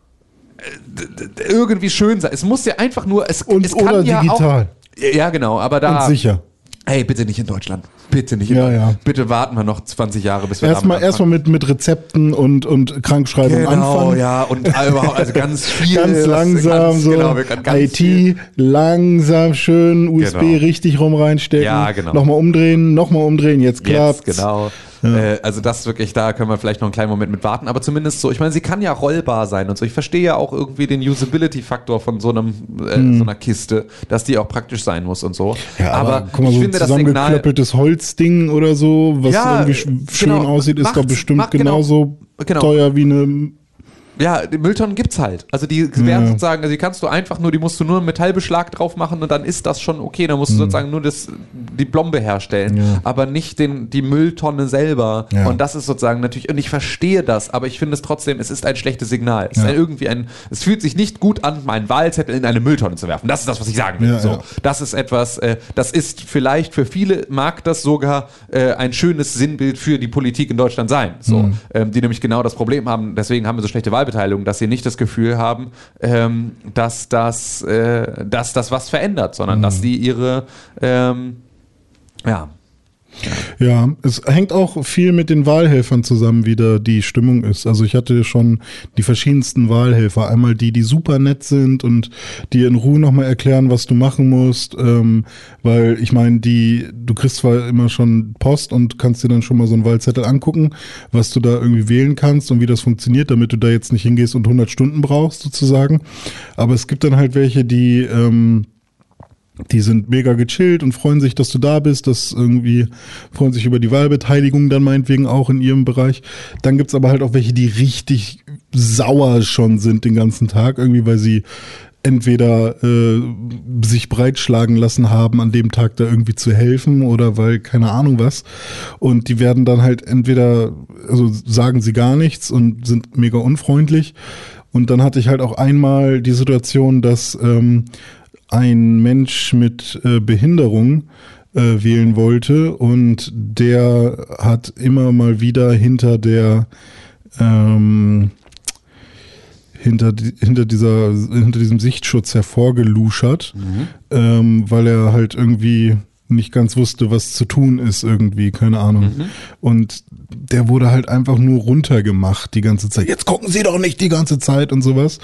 äh, irgendwie schön sein. Es muss ja einfach nur, es, Und es kann oder ja digital. Auch, ja, genau, aber da. Und sicher. Hey, bitte nicht in Deutschland. Bitte nicht in Ja, Deutschland. ja. Bitte warten wir noch 20 Jahre, bis wir Erstmal erstmal mit, mit Rezepten und, und Krankschreibung Genau, anfangen. ja, und überhaupt, also ganz [laughs] viel. Ganz langsam ganz, so Genau, ganz viel- IT langsam schön USB Genau. richtig rum reinstecken. Ja, genau. Nochmal umdrehen, nochmal umdrehen, jetzt klappt's. Jetzt, genau. Äh, also das wirklich, da können wir vielleicht noch einen kleinen Moment mit warten, aber zumindest so, ich meine, sie kann ja rollbar sein und so. Ich verstehe ja auch irgendwie den Usability-Faktor von so einem äh, so einer Kiste, dass die auch praktisch sein muss und so. Hm. Ja, aber, guck mal, ich so finde das Signal, zusammengeklöppeltes Holzding oder so, was Ja, irgendwie sch- schön genau. aussieht, ist doch bestimmt genau- genauso genau. teuer wie eine ja, die Mülltonnen gibt's halt. Also die werden sozusagen, also die kannst du einfach nur, die musst du nur einen Metallbeschlag drauf machen und dann ist das schon okay. Dann musst du sozusagen nur das, die Blombe herstellen. Ja. aber nicht den, die Mülltonne selber. Ja. Und das ist sozusagen natürlich, und ich verstehe das, aber ich finde es trotzdem, es ist ein schlechtes Signal. Es ist Ja. ein, irgendwie ein, es fühlt sich nicht gut an, meinen Wahlzettel in eine Mülltonne zu werfen. Das ist das, was ich sagen will. So. Das ist etwas, äh, das ist vielleicht für viele mag das sogar äh, ein schönes Sinnbild für die Politik in Deutschland sein. So, Mhm. ähm, die nämlich genau das Problem haben, deswegen haben wir so schlechte Wahlbeteiligung, dass sie nicht das Gefühl haben, ähm, dass, das, äh, dass das was verändert, sondern Mhm. dass die ihre ähm, ja, Ja, es hängt auch viel mit den Wahlhelfern zusammen, wie da die Stimmung ist. Also ich hatte schon die verschiedensten Wahlhelfer. Einmal die, die super nett sind und dir in Ruhe nochmal erklären, was du machen musst. Ähm, weil ich meine, die, du kriegst zwar immer schon Post und kannst dir dann schon mal so einen Wahlzettel angucken, was du da irgendwie wählen kannst und wie das funktioniert, damit du da jetzt nicht hingehst und 100 Stunden brauchst sozusagen. Aber es gibt dann halt welche, die... Ähm, die sind mega gechillt und freuen sich, dass du da bist, das irgendwie freuen sich über die Wahlbeteiligung dann meinetwegen auch in ihrem Bereich. Dann gibt's aber halt auch welche, die richtig sauer schon sind den ganzen Tag, irgendwie weil sie entweder äh, sich breitschlagen lassen haben, an dem Tag da irgendwie zu helfen oder weil keine Ahnung was. Und die werden dann halt entweder, also sagen sie gar nichts und sind mega unfreundlich. Und dann hatte ich halt auch einmal die Situation, dass ähm, ein Mensch mit äh, Behinderung äh, wählen wollte und der hat immer mal wieder hinter der ähm, hinter, hinter dieser hinter diesem Sichtschutz hervorgeluschert, ähm, weil er halt irgendwie nicht ganz wusste, was zu tun ist irgendwie, keine Ahnung. Und der wurde halt einfach nur runtergemacht die ganze Zeit. Jetzt gucken Sie doch nicht die ganze Zeit und sowas.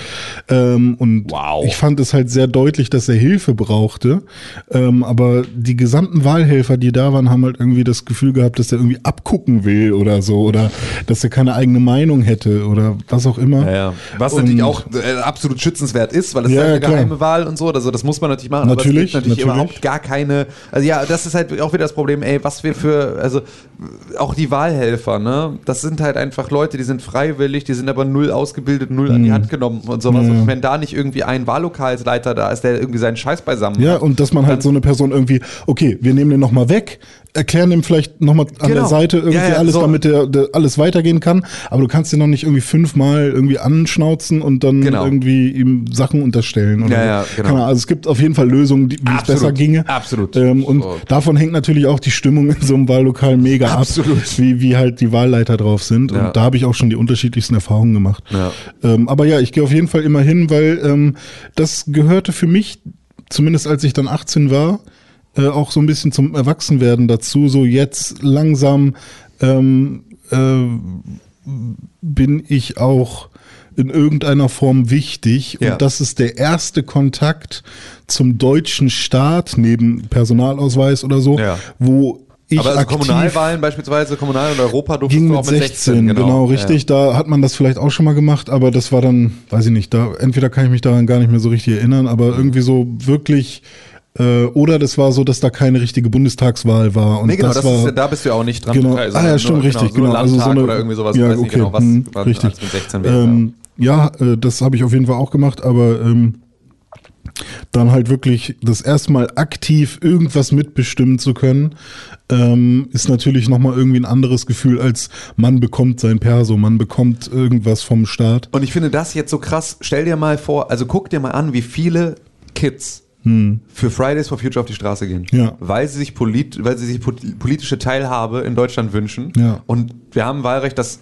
Ähm, und Wow. ich fand es halt sehr deutlich, dass er Hilfe brauchte. Ähm, aber die gesamten Wahlhelfer, die da waren, haben halt irgendwie das Gefühl gehabt, dass er irgendwie abgucken will oder so oder dass er keine eigene Meinung hätte oder was auch immer. Ja, ja. Was Und- natürlich auch äh, absolut schützenswert ist, weil es Ja, ist halt eine klar. geheime Wahl und so. Also das muss man natürlich machen. Natürlich, aber es gibt natürlich, natürlich. überhaupt gar keine. Also ja, das ist halt auch wieder das Problem, ey, was wir für, also auch die Wahlhelfer, ne? Das sind halt einfach Leute, die sind freiwillig, die sind aber null ausgebildet, null an die Hand genommen und sowas. Mhm. Ja. Und wenn da nicht irgendwie ein Wahllokalsleiter da ist, der irgendwie seinen Scheiß beisammen Ja, hat. und dass man halt so eine Person irgendwie, okay, wir nehmen den nochmal weg, erklären dem vielleicht nochmal an Genau. der Seite irgendwie Ja, ja, alles, so. damit der, der alles weitergehen kann. Aber du kannst den noch nicht irgendwie fünfmal irgendwie anschnauzen und dann Genau. irgendwie ihm Sachen unterstellen. Oder Ja, so. ja, genau. Also es gibt auf jeden Fall Lösungen, die, wie es besser ginge. absolut. Ähm, und So. davon hängt natürlich auch die Stimmung in so einem Wahllokal mega Absolut. ab, wie, wie halt die Wahlleiter drauf sind. Ja. Und da habe ich auch schon die unterschiedlichsten Erfahrungen gemacht. Ja. Ähm, aber ja, ich gehe auf jeden Fall immer hin, weil ähm, das gehörte für mich, zumindest als ich dann 18 war, äh, auch so ein bisschen zum Erwachsenwerden dazu. So jetzt langsam ähm, äh, bin ich auch in irgendeiner Form wichtig. Ja. Und das ist der erste Kontakt zum deutschen Staat, neben Personalausweis oder so, Ja. wo ich aber also aktiv Kommunalwahlen beispielsweise, Kommunal- und Europa durftest ging du auch mit 16, 16. genau, richtig. Da hat man das vielleicht auch schon mal gemacht, aber das war dann, weiß ich nicht, da entweder kann ich mich daran gar nicht mehr so richtig erinnern, aber irgendwie so wirklich äh, oder das war so, dass da keine richtige Bundestagswahl war und Nee, genau, das, das war ja- da bist du ja auch nicht dran genau. Ah ja, stimmt, nur, richtig, genau. genau. So also so eine, oder irgendwie sowas, ja, ich weiß nicht okay, genau, was, was richtig. als mit 16 wäre. Ähm, ja, äh, das habe ich auf jeden Fall auch gemacht, aber ähm, dann halt wirklich das erste Mal aktiv irgendwas mitbestimmen zu können, ähm, ist natürlich nochmal irgendwie ein anderes Gefühl, als man bekommt sein Perso, man bekommt irgendwas vom Staat. Und ich finde das jetzt so krass. Stell dir mal vor, also guck dir mal an, wie viele Kids für Fridays for Future auf die Straße gehen. Hm. Ja. Weil sie sich, polit, weil sie sich pol- politische Teilhabe in Deutschland wünschen. Ja. Und wir haben Wahlrecht, das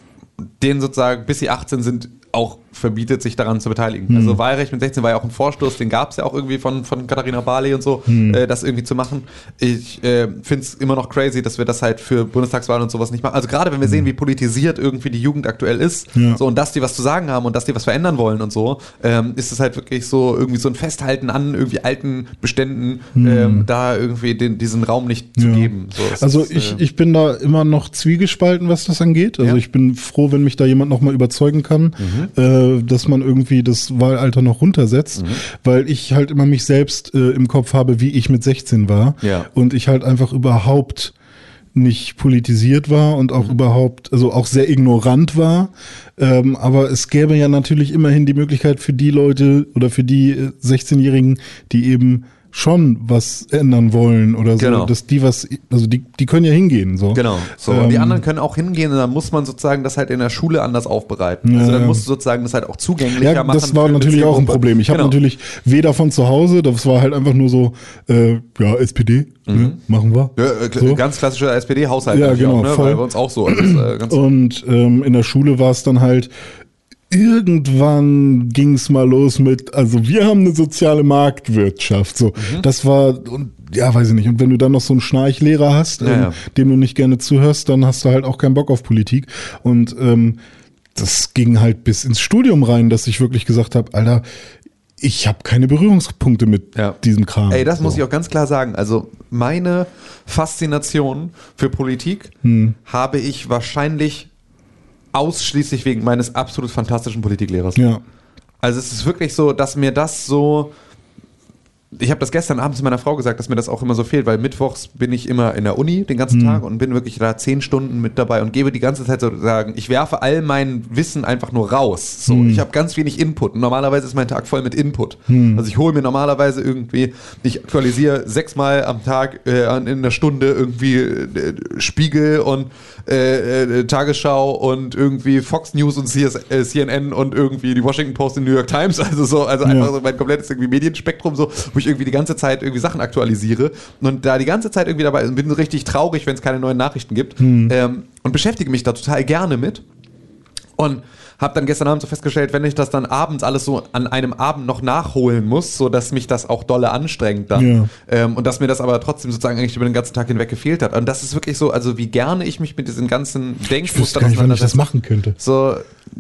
denen sozusagen, bis sie 18 sind, auch verbietet, sich daran zu beteiligen. Hm. Also Wahlrecht mit 16 war ja auch ein Vorstoß, den gab es ja auch irgendwie von, von Katharina Barley und so, Hm. äh, das irgendwie zu machen. Ich äh, finde es immer noch crazy, dass wir das halt für Bundestagswahlen und sowas nicht machen. Also gerade wenn wir sehen, wie politisiert irgendwie die Jugend aktuell ist, Hm. Ja. so und dass die was zu sagen haben und dass die was verändern wollen und so, ähm, ist es halt wirklich so irgendwie so ein Festhalten an irgendwie alten Beständen, ähm, da irgendwie den, diesen Raum nicht zu Hm. Ja. geben. So, Also ist, ich, äh, ich bin da immer noch zwiegespalten, was das angeht. Also Ja. ich bin froh, wenn mich da jemand nochmal überzeugen kann, Mhm. äh, dass man irgendwie das Wahlalter noch runtersetzt, Mhm. weil ich halt immer mich selbst äh, im Kopf habe, wie ich mit 16 war. Ja. Und ich halt einfach überhaupt nicht politisiert war und Mhm. auch überhaupt, also auch sehr ignorant war. Ähm, aber es gäbe ja natürlich immerhin die Möglichkeit für die Leute oder für die äh, 16-Jährigen, die eben schon was ändern wollen oder so, Genau. dass die was, also die, die können ja hingehen. So. Genau. So, und die Ähm, anderen können auch hingehen und dann muss man sozusagen das halt in der Schule anders aufbereiten. also Ja, dann ja. musst du sozusagen das halt auch zugänglicher Ja, machen. das war natürlich auch ein. Problem. Ich habe Genau. natürlich weder von zu Hause, das war halt einfach nur so, äh, ja, SPD, ne, machen wir. Mhm. Ja, äh, So. ganz klassischer SPD-Haushalt. Ja, genau, Auch, ne? voll. Weil bei uns auch so. Also das, äh, Und ähm, in der Schule war es dann halt, irgendwann ging es mal los mit, also wir haben eine soziale Marktwirtschaft. So, Mhm. das war, und ja, weiß ich nicht. Und wenn du dann noch so einen Schnarchlehrer hast, Ja, ähm, ja. dem du nicht gerne zuhörst, dann hast du halt auch keinen Bock auf Politik. Und ähm, das ging halt bis ins Studium rein, dass ich wirklich gesagt habe, Alter, ich habe keine Berührungspunkte mit Ja. diesem Kram. Ey, das muss So. ich auch ganz klar sagen. Also meine Faszination für Politik Hm. habe ich wahrscheinlich ausschließlich wegen meines absolut fantastischen Politiklehrers. Ja. Also es ist wirklich so, dass mir das so. Ich habe das gestern abends meiner Frau gesagt, dass mir das auch immer so fehlt, weil mittwochs bin ich immer in der Uni den ganzen Tag und bin wirklich da zehn Stunden mit dabei und gebe die ganze Zeit sozusagen, ich werfe all mein Wissen einfach nur raus. So, ich habe ganz wenig Input. Und normalerweise ist mein Tag voll mit Input. Also ich hole mir normalerweise irgendwie, ich aktualisiere sechsmal am Tag äh, in der Stunde irgendwie äh, Spiegel und äh, äh, Tagesschau und irgendwie Fox News und CS, äh, CNN und irgendwie die Washington Post und New York Times. [laughs] Also so, also einfach Ja. so mein komplettes irgendwie Medienspektrum, so, wo ich irgendwie die ganze Zeit irgendwie Sachen aktualisiere. Und da die ganze Zeit irgendwie dabei bin so richtig traurig, wenn es keine neuen Nachrichten gibt. Ähm, und beschäftige mich da total gerne mit. Und habe dann gestern Abend so festgestellt, wenn ich das dann abends alles so an einem Abend noch nachholen muss, so dass mich das auch dolle anstrengt dann. Ja. Ähm, und dass mir das aber trotzdem sozusagen eigentlich über den ganzen Tag hinweg gefehlt hat. Und das ist wirklich so, also wie gerne ich mich mit diesen ganzen Ich Denkmustern gar nicht, ich das machen könnte. So,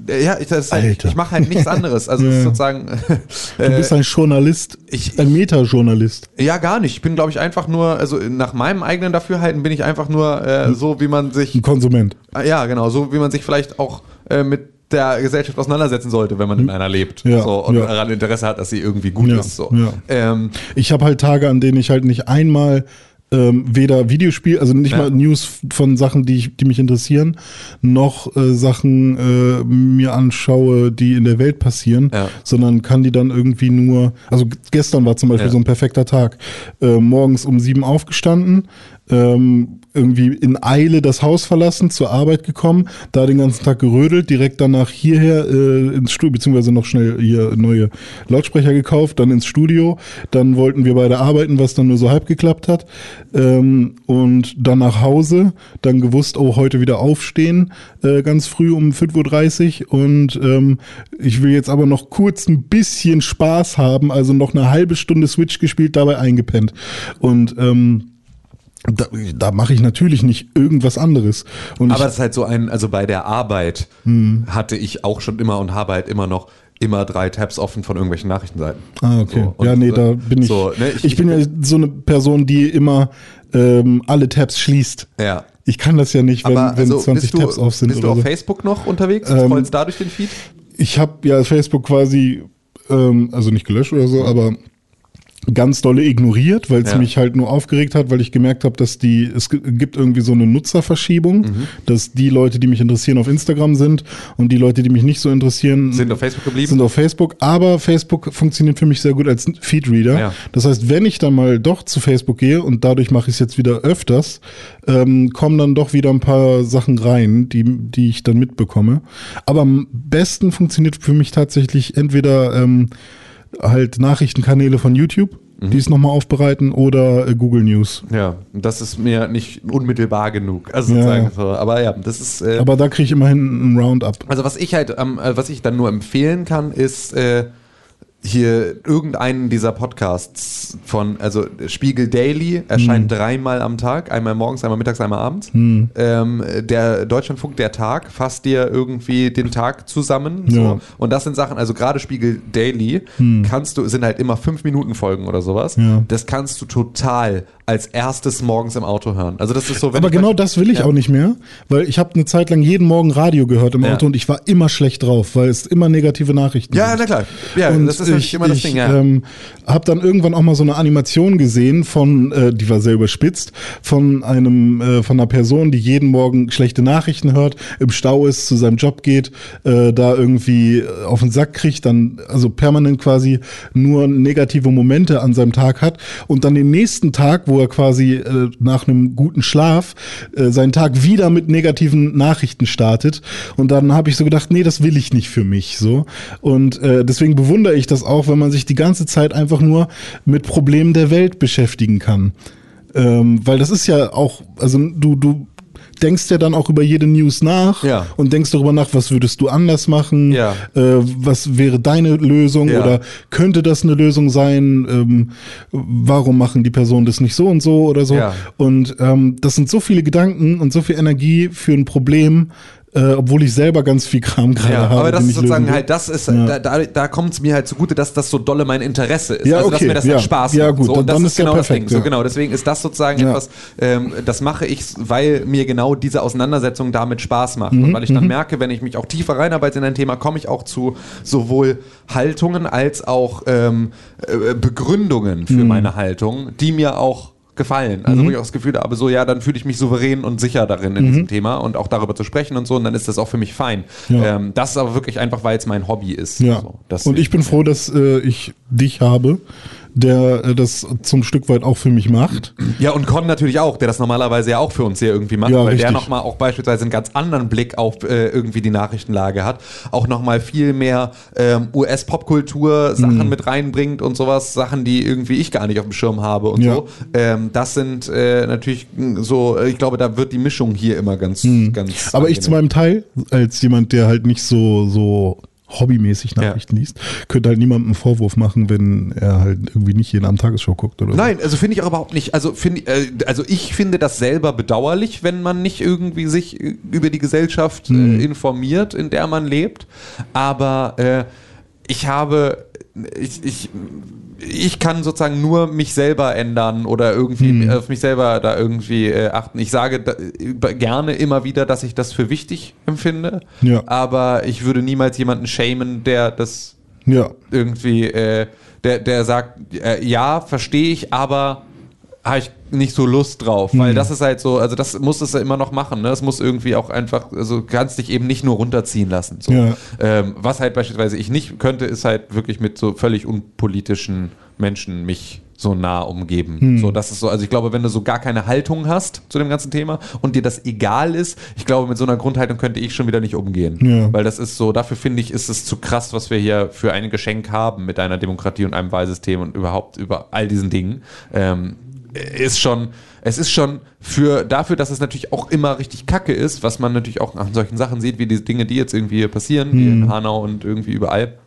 äh, ja, ich, das halt, ich mache halt nichts anderes. Also [laughs] Ja. sozusagen, [laughs] Du bist ein Journalist, ich- ein Metajournalist. ja gar nicht. Ich bin, glaube ich, einfach nur, also nach meinem eigenen Dafürhalten bin ich einfach nur Hm. äh, so, wie man sich Ein Konsument. Ah, Ja, genau, so wie man sich vielleicht auch äh, mit der Gesellschaft auseinandersetzen sollte, wenn man in einer lebt. Ja, so, und ja. daran Interesse hat, dass sie irgendwie gut Ja, ist. So. ja. Ähm, Ich habe halt Tage, an denen ich halt nicht einmal ähm, weder Videospiel, also nicht mal News von Sachen, die, ich, die mich interessieren, noch äh, Sachen äh, mir anschaue, die in der Welt passieren, sondern kann die dann irgendwie nur, also gestern war zum Beispiel so ein perfekter Tag, äh, morgens um sieben aufgestanden, ähm, irgendwie in Eile das Haus verlassen, zur Arbeit gekommen, da den ganzen Tag gerödelt, direkt danach hierher äh, ins Studio, beziehungsweise noch schnell hier neue Lautsprecher gekauft, dann ins Studio, dann wollten wir beide arbeiten, was dann nur so halb geklappt hat. Ähm, und dann nach Hause, dann gewusst, oh, heute wieder aufstehen, äh, ganz früh um 5.30 Uhr und ähm, ich will jetzt aber noch kurz ein bisschen Spaß haben, also noch eine halbe Stunde Switch gespielt, dabei eingepennt. Und ähm, da, da mache ich natürlich nicht irgendwas anderes. Und aber ich, es ist halt so ein, also bei der Arbeit Hm. hatte ich auch schon immer und habe halt immer noch immer drei Tabs offen von irgendwelchen Nachrichtenseiten. ah, okay. So, ja, nee, da äh, bin ich. so, ne, ich, bin ja so eine Person, die immer ähm, alle Tabs schließt. Ja. Ich kann das ja nicht, wenn, Aber wenn also, 20 bist du, Tabs auf sind bist du auf so. Facebook noch unterwegs? Ähm, scrollst da durch den Feed? Ich habe ja Facebook quasi, ähm, also nicht gelöscht oder so, aber ganz dolle ignoriert, weil es Ja. mich halt nur aufgeregt hat, weil ich gemerkt habe, dass die, es gi- gibt irgendwie so eine Nutzerverschiebung, Mhm. dass die Leute, die mich interessieren, auf Instagram sind und die Leute, die mich nicht so interessieren, Sind auf Facebook geblieben? sind auf Facebook, aber Facebook funktioniert für mich sehr gut als Feedreader. Ja. Das heißt, wenn ich dann mal doch zu Facebook gehe und dadurch mache ich es jetzt wieder öfters, ähm, kommen dann doch wieder ein paar Sachen rein, die, die ich dann mitbekomme. Aber am besten funktioniert für mich tatsächlich entweder ähm, halt Nachrichtenkanäle von YouTube, Mhm. die es nochmal aufbereiten, oder äh, Google News. Ja, das ist mir nicht unmittelbar genug. Also Ja. sozusagen so. Aber ja, das ist. Äh, Aber da kriege ich immerhin ein Roundup. Also was ich halt, ähm, äh, was ich dann nur empfehlen kann, ist äh, hier irgendeinen dieser Podcasts von, also Spiegel Daily erscheint Hm. dreimal am Tag, einmal morgens, einmal mittags, einmal abends. Hm. Ähm, der Deutschlandfunk, der Tag, fasst dir irgendwie den Tag zusammen. So. Ja. Und das sind Sachen, also gerade Spiegel Daily, kannst du, sind halt immer fünf Minuten Folgen oder sowas. Ja. Das kannst du total als erstes morgens im Auto hören. Also das ist so, wenn Aber genau das will ich Ja. auch nicht mehr, weil ich habe eine Zeit lang jeden Morgen Radio gehört im Ja. Auto und ich war immer schlecht drauf, weil es immer negative Nachrichten Ja, sind. na klar. Ja, und das ist ich, immer das ich, Ding, ja. ähm, habe dann irgendwann auch mal so eine Animation gesehen von, äh, die war sehr überspitzt, von einem, äh, von einer Person, die jeden Morgen schlechte Nachrichten hört, im Stau ist, zu seinem Job geht, äh, da irgendwie äh, auf den Sack kriegt, dann also permanent quasi nur negative Momente an seinem Tag hat und dann den nächsten Tag, wo er quasi äh, nach einem guten Schlaf äh, seinen Tag wieder mit negativen Nachrichten startet und dann habe ich so gedacht, nee, das will ich nicht für mich so und äh, deswegen bewundere ich das auch, wenn man sich die ganze Zeit einfach nur mit Problemen der Welt beschäftigen kann. Ähm, weil das ist ja auch, also du, du denkst ja dann auch über jede News nach Ja. und denkst darüber nach, was würdest du anders machen, Ja. äh, was wäre deine Lösung Ja. oder könnte das eine Lösung sein, ähm, warum machen die Personen das nicht so und so oder so. Und ähm, das sind so viele Gedanken und so viel Energie für ein Problem, äh, obwohl ich selber ganz viel Kram gerade Ja, habe. aber das ist sozusagen halt, das ist, Ja. da, da, da kommt es mir halt zugute, dass das so dolle mein Interesse ist. Ja, also, dass okay, mir das ja. halt Spaß Ja, macht. gut, so, dann- und das dann ist ist ja genau das perfekt, Ding. So, ja. genau, deswegen ist das sozusagen Ja. etwas, ähm, das mache ich, weil mir genau diese Auseinandersetzung damit Spaß macht. Mhm, Und weil ich dann merke, wenn ich mich auch tiefer reinarbeite in ein Thema, komme ich auch zu sowohl Haltungen als auch ähm, äh, Begründungen für Mhm. meine Haltung, die mir auch gefallen. Also wo ich auch das Gefühl habe, so ja, dann fühle ich mich souverän und sicher darin in diesem Thema und auch darüber zu sprechen und so und dann ist das auch für mich fein. Ja. Ähm, das ist aber wirklich einfach, weil es mein Hobby ist. Ja. So, das und ich bin froh, dass äh, ich dich habe, der äh, das zum Stück weit auch für mich macht. Ja, und Con natürlich auch, der das normalerweise ja auch für uns hier irgendwie macht, Ja, weil der richtig. nochmal auch beispielsweise einen ganz anderen Blick auf äh, irgendwie die Nachrichtenlage hat. Auch nochmal viel mehr ähm, US-Popkultur Sachen Mhm. mit reinbringt und sowas, Sachen, die irgendwie ich gar nicht auf dem Schirm habe und Ja. so. Ähm, das sind äh, natürlich so, äh, ich glaube, da wird die Mischung hier immer ganz, ganz. Mhm. Aber ich zu angenehm. meinem Teil, als jemand, der halt nicht so, so hobbymäßig Ja. Nachrichten liest, könnte halt niemandem einen Vorwurf machen, wenn er halt irgendwie nicht jeden Abend Tagesschau guckt oder so. Nein, also finde ich auch überhaupt nicht. Also, find, äh, also ich finde das selber bedauerlich, wenn man nicht irgendwie sich äh, über die Gesellschaft Mhm. äh, informiert, in der man lebt. Aber äh, ich habe, ich, ich, ich kann sozusagen nur mich selber ändern oder irgendwie Mhm. auf mich selber da irgendwie äh, achten. Ich sage da, äh, gerne immer wieder, dass ich das für wichtig empfinde. Ja. Aber ich würde niemals jemanden shamen, der das Ja. irgendwie, äh, der, der sagt, äh, ja, verstehe ich, aber habe ich nicht so Lust drauf, weil Mhm. das ist halt so, also das muss es ja immer noch machen, ne? Das muss irgendwie auch einfach, also du kannst dich eben nicht nur runterziehen lassen. So. Ja. Ähm, was halt beispielsweise ich nicht könnte, ist halt wirklich mit so völlig unpolitischen Menschen mich so nah umgeben. Hm. So, das ist so, also ich glaube, wenn du so gar keine Haltung hast zu dem ganzen Thema und dir das egal ist, ich glaube, mit so einer Grundhaltung könnte ich schon wieder nicht umgehen. Ja. Weil das ist so, dafür finde ich, ist es zu krass, was wir hier für ein Geschenk haben mit einer Demokratie und einem Wahlsystem und überhaupt über all diesen Dingen. Ähm, ist schon, es ist schon für dafür, dass es natürlich auch immer richtig kacke ist, was man natürlich auch an solchen Sachen sieht, wie diese Dinge, die jetzt irgendwie hier passieren, wie in Hanau und irgendwie überall.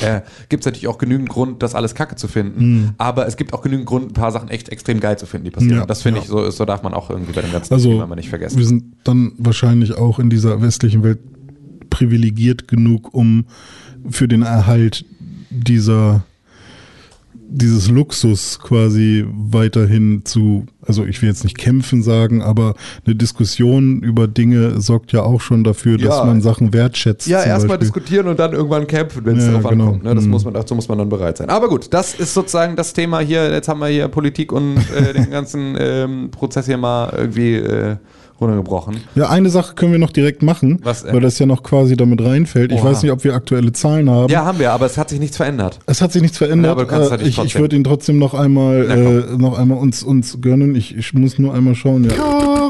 Äh, gibt es natürlich auch genügend Grund, das alles kacke zu finden. Aber es gibt auch genügend Grund, ein paar Sachen echt extrem geil zu finden, die passieren. Ja, das finde ja. ich, so, so darf man auch irgendwie bei dem ganzen Also, Thema nicht vergessen. wir sind dann wahrscheinlich auch in dieser westlichen Welt privilegiert genug, um für den Erhalt dieser dieses Luxus quasi weiterhin zu, also ich will jetzt nicht kämpfen sagen, aber eine Diskussion über Dinge sorgt ja auch schon dafür, dass Ja. man Sachen wertschätzt. Ja, erstmal diskutieren und dann irgendwann kämpfen, wenn es Ja, darauf genau. ankommt. Ne? Das Mhm. muss man, dazu muss man dann bereit sein. Aber gut, das ist sozusagen das Thema hier. Jetzt haben wir hier Politik und äh, den ganzen ähm, Prozess hier mal irgendwie äh, runtergebrochen. Ja, eine Sache können wir noch direkt machen, Was, äh? weil das ja noch quasi damit reinfällt. Ich Oha. weiß nicht, ob wir aktuelle Zahlen haben. Ja, haben wir, aber es hat sich nichts verändert. Es hat sich nichts verändert. Ja, aber du kannst Äh, ich ich würde ihn trotzdem noch einmal, Na, äh, noch einmal uns, uns gönnen. Ich, ich muss nur einmal schauen. Ja.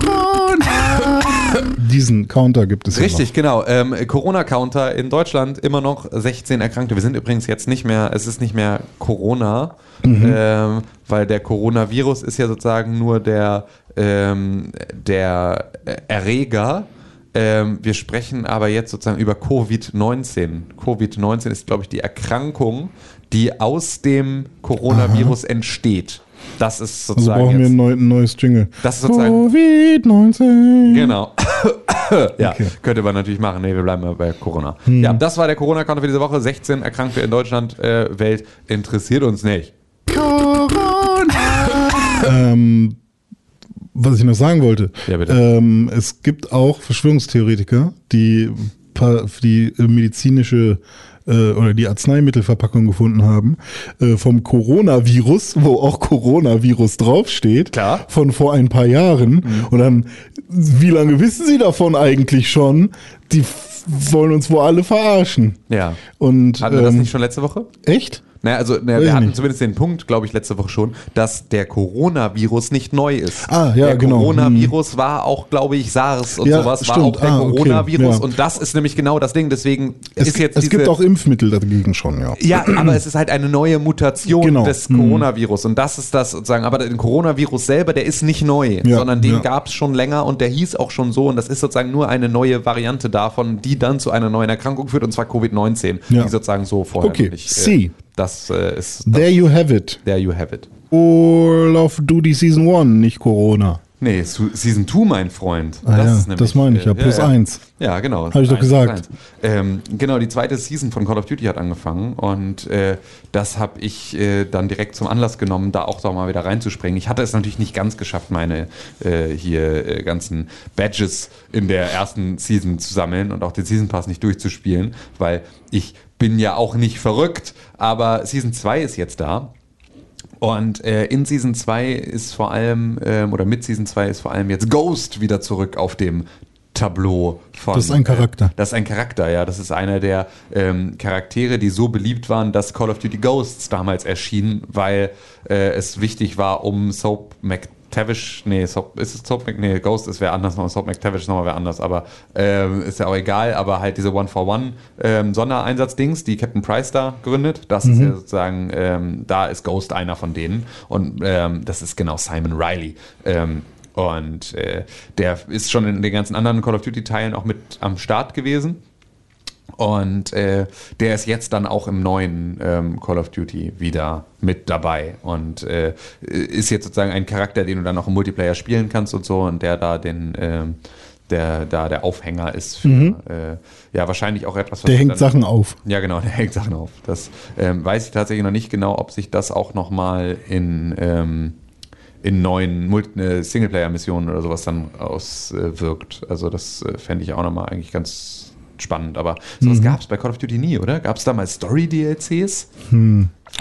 Diesen Counter gibt es Richtig, genau. Ähm, Corona-Counter in Deutschland immer noch 16 Erkrankte. Wir sind übrigens jetzt nicht mehr, es ist nicht mehr Corona, ähm, weil der Coronavirus ist ja sozusagen nur der, ähm, der Erreger. Ähm, wir sprechen aber jetzt sozusagen über Covid-19. Covid-19 ist, glaube ich, die Erkrankung, die aus dem Coronavirus entsteht. Das ist Also sozusagen brauchen wir jetzt, ein, neu, ein neues Jingle. Das ist sozusagen- Covid-19. Genau. [coughs] ja, Okay. könnte man natürlich machen. Nee, wir bleiben mal bei Corona. Ja, das war der Corona-Counter für diese Woche. 16 Erkrankte in Deutschland, äh, Welt interessiert uns nicht. [coughs] ähm, was ich noch sagen wollte, Ja, bitte. Ähm, es gibt auch Verschwörungstheoretiker, die die äh, medizinische äh, oder die Arzneimittelverpackung gefunden haben äh, vom Coronavirus, wo auch Coronavirus draufsteht, Klar. Mhm. von vor ein paar Jahren. Und dann, wie lange wissen Sie davon eigentlich schon? Die wollen uns wohl alle verarschen. Ja. Und Hatten wir das ähm, nicht schon letzte Woche? echt? Naja, also Weiß wir hatten nicht. zumindest den Punkt, glaube ich, letzte Woche schon, dass der Coronavirus nicht neu ist. Ah, ja, der genau. Coronavirus war auch, glaube ich, SARS und Ja, sowas, war stimmt. auch der Ah, okay. Coronavirus Ja. und das ist nämlich genau das Ding. Deswegen Es, ist jetzt es gibt diese- auch Impfmittel dagegen schon, ja. Ja, aber es ist halt eine neue Mutation Genau. des Mhm. Coronavirus und das ist das sozusagen. Aber der Coronavirus selber, der ist nicht neu, Ja, sondern den gab es schon länger und der hieß auch schon so und das ist sozusagen nur eine neue Variante davon, die dann zu einer neuen Erkrankung führt und zwar Covid-19, Ja. die sozusagen so vorher Okay, nicht. see. Das äh, ist There you have it. there you have it. Call of Duty Season 1, nicht Corona. Nee, Season 2, mein Freund. Ah ja, ist das meine ich ja, plus eins. Ja, genau. Hab ich doch gesagt. Ähm, genau, die zweite Season von Call of Duty hat angefangen und äh, das habe ich äh, dann direkt zum Anlass genommen, da auch doch mal wieder reinzuspringen. Ich hatte es natürlich nicht ganz geschafft, meine äh, hier äh, ganzen Badges in der ersten Season zu sammeln und auch den Season Pass nicht durchzuspielen, weil ich bin ja auch nicht verrückt, aber Season 2 ist jetzt da und äh, in Season 2 ist vor allem, ähm, oder mit Season 2 ist vor allem jetzt Ghost wieder zurück auf dem Tableau von. Das ist ein Charakter. Äh, das ist ein Charakter, ja. Das ist einer der ähm, Charaktere, die so beliebt waren, dass Call of Duty Ghosts damals erschien, weil äh, es wichtig war, um Soap McTavish, nee, ist es Soap Mc, nee, Ghost ist wer anders, noch Soap McTavish ist nochmal wer anders, aber ähm, ist ja auch egal, aber halt diese One-for-One ähm, Sondereinsatz-Dings, die Captain Price da gründet, das ist ja sozusagen, ähm, da ist Ghost einer von denen und ähm, das ist genau Simon Riley. Ähm, und äh, der ist schon in den ganzen anderen Call of Duty-Teilen auch mit am Start gewesen. Und äh, der ist jetzt dann auch im neuen ähm, Call of Duty wieder mit dabei und äh, ist jetzt sozusagen ein Charakter, den du dann auch im Multiplayer spielen kannst und so und der da den ähm, der da der Aufhänger ist für äh, ja wahrscheinlich auch etwas was Der hängt dann- Sachen auf. ja, genau, [laughs] der hängt Sachen auf. Das ähm, weiß ich tatsächlich noch nicht genau, ob sich das auch nochmal in, ähm, in neuen Mult- äh, Singleplayer-Missionen oder sowas dann auswirkt. also das äh, fände ich auch nochmal eigentlich ganz spannend. Aber sowas gab es bei Call of Duty nie, oder? Gab es da mal Story-DLCs?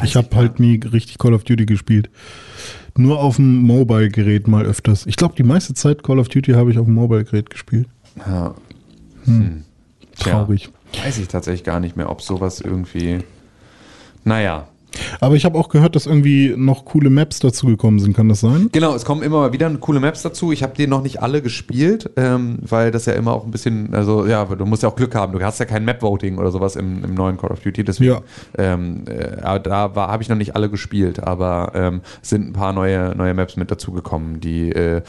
Ich habe halt nie richtig Call of Duty gespielt. Nur auf dem Mobile-Gerät mal öfters. Ich glaube, die meiste Zeit Call of Duty habe ich auf dem Mobile-Gerät gespielt. Ja. Hm. Traurig. weiß ich tatsächlich gar nicht mehr, ob sowas irgendwie. Naja, Aber ich habe auch gehört, dass irgendwie noch coole Maps dazugekommen sind. Kann das sein? Genau, es kommen immer wieder coole Maps dazu. Ich habe die noch nicht alle gespielt, ähm, weil das ja immer auch ein bisschen, also ja, du musst ja auch Glück haben. Du hast ja kein Map-Voting oder sowas im, im neuen Call of Duty. Deswegen, Ja. ähm, äh, aber da habe ich noch nicht alle gespielt, aber ähm, sind ein paar neue, neue Maps mit dazugekommen, die äh,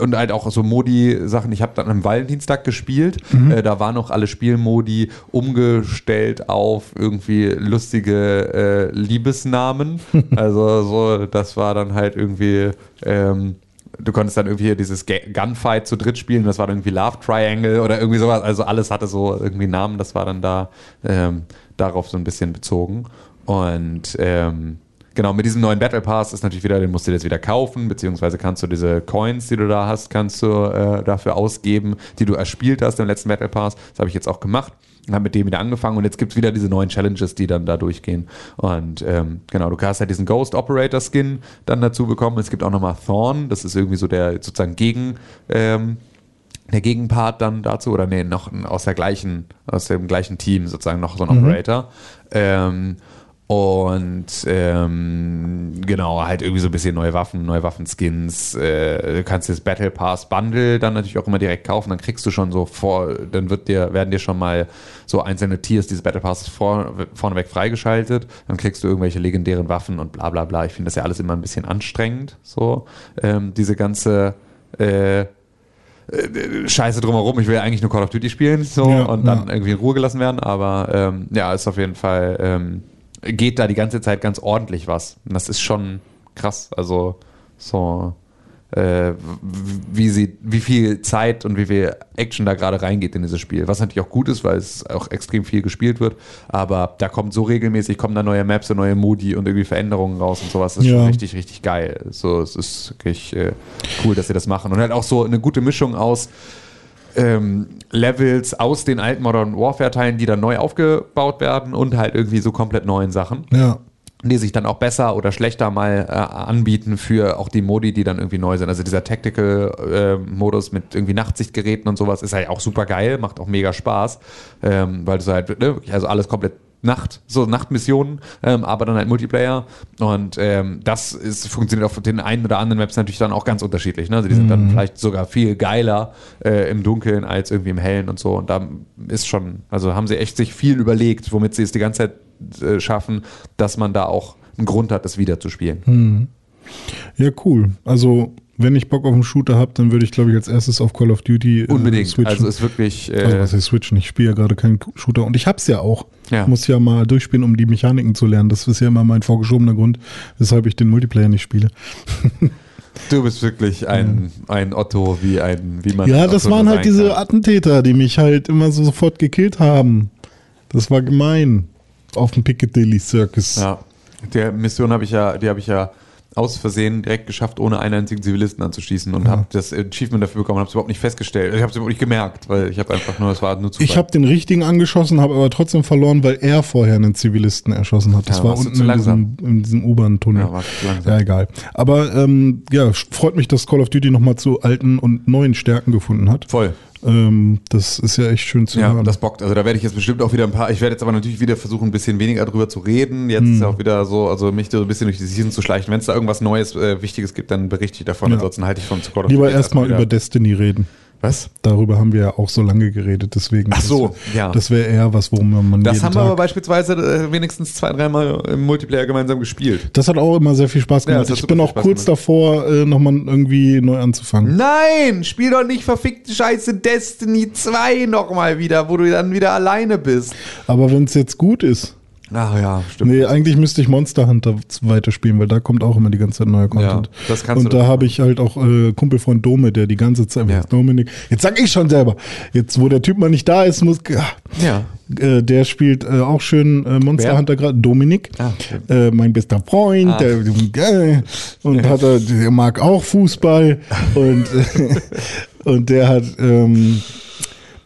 und halt auch so Modi-Sachen. Ich habe dann am Valentinstag gespielt. Äh, da waren noch alle Spielmodi umgestellt auf irgendwie lustige äh, Liebesnamen. [laughs] also so, das war dann halt irgendwie. Ähm, Du konntest dann irgendwie dieses Gunfight zu dritt spielen, das war dann irgendwie Love Triangle oder irgendwie sowas. Also alles hatte so irgendwie Namen, das war dann da ähm, darauf so ein bisschen bezogen. Und ähm, genau, mit diesem neuen Battle Pass ist natürlich wieder, den musst du dir jetzt wieder kaufen, beziehungsweise kannst du diese Coins, die du da hast, kannst du äh, dafür ausgeben, die du erspielt hast im letzten Battle Pass. Das habe ich jetzt auch gemacht und habe mit dem wieder angefangen und jetzt gibt es wieder diese neuen Challenges, die dann da durchgehen. Und ähm, genau, du hast halt diesen Ghost Operator Skin dann dazu bekommen. Es gibt auch nochmal Thorn, das ist irgendwie so der sozusagen Gegen. Ähm, der Gegenpart dann dazu, oder nee, noch aus der gleichen, aus dem gleichen Team sozusagen noch so ein Operator. Ähm, und ähm, genau, halt irgendwie so ein bisschen neue Waffen, neue Waffenskins. Äh, du kannst das Battle Pass Bundle dann natürlich auch immer direkt kaufen. Dann kriegst du schon so vor, dann wird dir, werden dir schon mal so einzelne Tiers dieses Battle Passes vor, vorneweg freigeschaltet. Dann kriegst du irgendwelche legendären Waffen und bla bla bla. Ich finde das ja alles immer ein bisschen anstrengend. So, ähm, diese ganze äh, Scheiße drumherum. Ich will eigentlich nur Call of Duty spielen so Ja, und dann ja. irgendwie in Ruhe gelassen werden. Aber ähm, ja, ist auf jeden Fall ähm, geht da die ganze Zeit ganz ordentlich was. Und das ist schon krass. Also so äh, wie sie, wie viel Zeit und wie viel Action da gerade reingeht in dieses Spiel. Was natürlich auch gut ist, weil es auch extrem viel gespielt wird. Aber da kommt so regelmäßig, kommen da neue Maps und neue Modi und irgendwie Veränderungen raus und sowas. Das ist Ja. schon richtig, richtig geil. So, es ist wirklich äh, cool, dass sie das machen. Und halt auch so eine gute Mischung aus ähm, Levels aus den alten Modern Warfare-Teilen, die dann neu aufgebaut werden und halt irgendwie so komplett neuen Sachen Ja. die sich dann auch besser oder schlechter mal äh, anbieten für auch die Modi, die dann irgendwie neu sind. Also dieser Tactical-Modus mit irgendwie Nachtsichtgeräten und sowas ist halt auch super geil, macht auch mega Spaß, ähm, weil du halt, ne, also alles komplett Nacht, so Nachtmissionen, ähm, aber dann halt Multiplayer und ähm, das ist, funktioniert auf den einen oder anderen Maps natürlich dann auch ganz unterschiedlich. Ne? Also die sind dann vielleicht sogar viel geiler äh, im Dunkeln als irgendwie im Hellen und so und da ist schon, also haben sie echt sich viel überlegt, womit sie es die ganze Zeit äh, schaffen, dass man da auch einen Grund hat, das wieder zu spielen. Ja, cool. Also, wenn ich Bock auf einen Shooter habe, dann würde ich, glaube ich, als erstes auf Call of Duty äh, Unbedingt. switchen. Also ist wirklich. Äh, Also was heißt switchen? Ich spiele ja gerade keinen Shooter und ich hab's ja auch. Ja. Ich muss ja mal durchspielen, um die Mechaniken zu lernen. Das ist ja immer mein vorgeschobener Grund, weshalb ich den Multiplayer nicht spiele. du bist wirklich ein, ein Otto, wie ein, wie man. Ja, das waren halt diese kann. Attentäter, die mich halt immer so sofort gekillt haben. Das war gemein. Auf dem Piccadilly Circus. Ja. Der Mission habe ich ja, die habe ich ja aus Versehen direkt geschafft, ohne einen einzigen Zivilisten anzuschießen und habe das Achievement dafür bekommen und habe es überhaupt nicht festgestellt. Ich habe es überhaupt nicht gemerkt, weil ich habe einfach nur, es war nur zu Ich habe den richtigen angeschossen, habe aber trotzdem verloren, weil er vorher einen Zivilisten erschossen hat. Das Ja, war unten in langsam. diesem, in diesem U-Bahn-Tunnel. Ja, du zu langsam. Ja, egal. Aber ähm, ja, freut mich, dass Call of Duty nochmal zu alten und neuen Stärken gefunden hat. voll. Ähm, das ist ja echt schön zu Ja, hören. das bockt. Also da werde ich jetzt bestimmt auch wieder ein paar. Ich werde jetzt aber natürlich wieder versuchen, ein bisschen weniger drüber zu reden. Jetzt Hm. ist ja auch wieder so, also mich so ein bisschen durch die Season zu schleichen. Wenn es da irgendwas Neues, äh, Wichtiges gibt, dann berichte ich davon. Ja. Ansonsten halte ich von Call of Lieber erstmal über Destiny reden. Was? Darüber haben wir ja auch so lange geredet, deswegen. Ach so, das, ja. Das wäre eher was, worum man Das haben wir Tag aber beispielsweise äh, wenigstens zwei, dreimal im Multiplayer gemeinsam gespielt. Das hat auch immer sehr viel Spaß Ja, gemacht. hat ich bin auch Spaß kurz gemacht. davor, äh, nochmal irgendwie neu anzufangen. Nein, spiel doch nicht verfickte Scheiße Destiny 2 nochmal wieder, wo du dann wieder alleine bist. Aber wenn es jetzt gut ist. Ach ja, stimmt. Nee, eigentlich müsste ich Monster Hunter weiterspielen, weil da kommt auch immer die ganze Zeit neuer Content. das kannst Und du da habe ich halt auch äh, Kumpelfreund Dome, der die ganze Zeit, Ja. Dominik, jetzt sag ich schon selber, jetzt wo der Typ mal nicht da ist, muss, Ja. äh, der spielt äh, auch schön äh, Monster Wer? Hunter gerade, Dominik, Ah, okay. äh, mein bester Freund, Ah. der, und hat er, der mag auch Fußball [laughs] und, äh, [laughs] und der hat, ähm,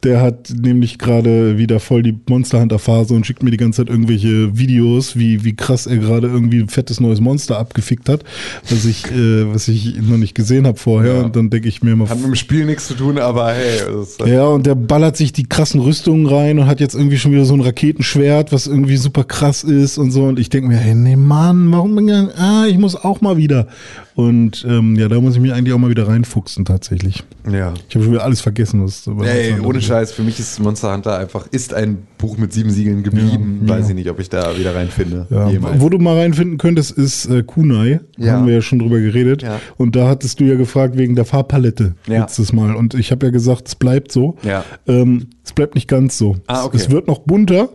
der hat nämlich gerade wieder voll die Monster Hunter Phase und schickt mir die ganze Zeit irgendwelche Videos, wie, wie krass er gerade irgendwie ein fettes neues Monster abgefickt hat, was ich, äh, was ich noch nicht gesehen habe vorher. Ja. Und dann denke ich mir immer, Hat mit dem Spiel nichts zu tun, aber hey, ist, ja, und der ballert sich die krassen Rüstungen rein und hat jetzt irgendwie schon wieder so ein Raketenschwert, was irgendwie super krass ist und so. Und ich denke mir, hey, nee, Mann, warum? Ah, ich muss auch mal wieder. Und ähm, ja, da muss ich mich eigentlich auch mal wieder reinfuchsen, tatsächlich. ja. Ich habe schon wieder alles vergessen, was Ey, ohne ist. Scheiß, für mich ist Monster Hunter einfach, ist ein Buch mit sieben Siegeln geblieben. Ja, Weiß ja. ich nicht, ob ich da wieder reinfinde. Ja, Jemals. wo du mal reinfinden könntest, ist äh, Kunai. Ja. Haben wir ja schon drüber geredet. Ja. Und da hattest du ja gefragt wegen der Farbpalette letztes Mal. Und ich habe ja gesagt, es bleibt so. Ja. Ähm, es bleibt nicht ganz so. Ah, okay. Es wird noch bunter,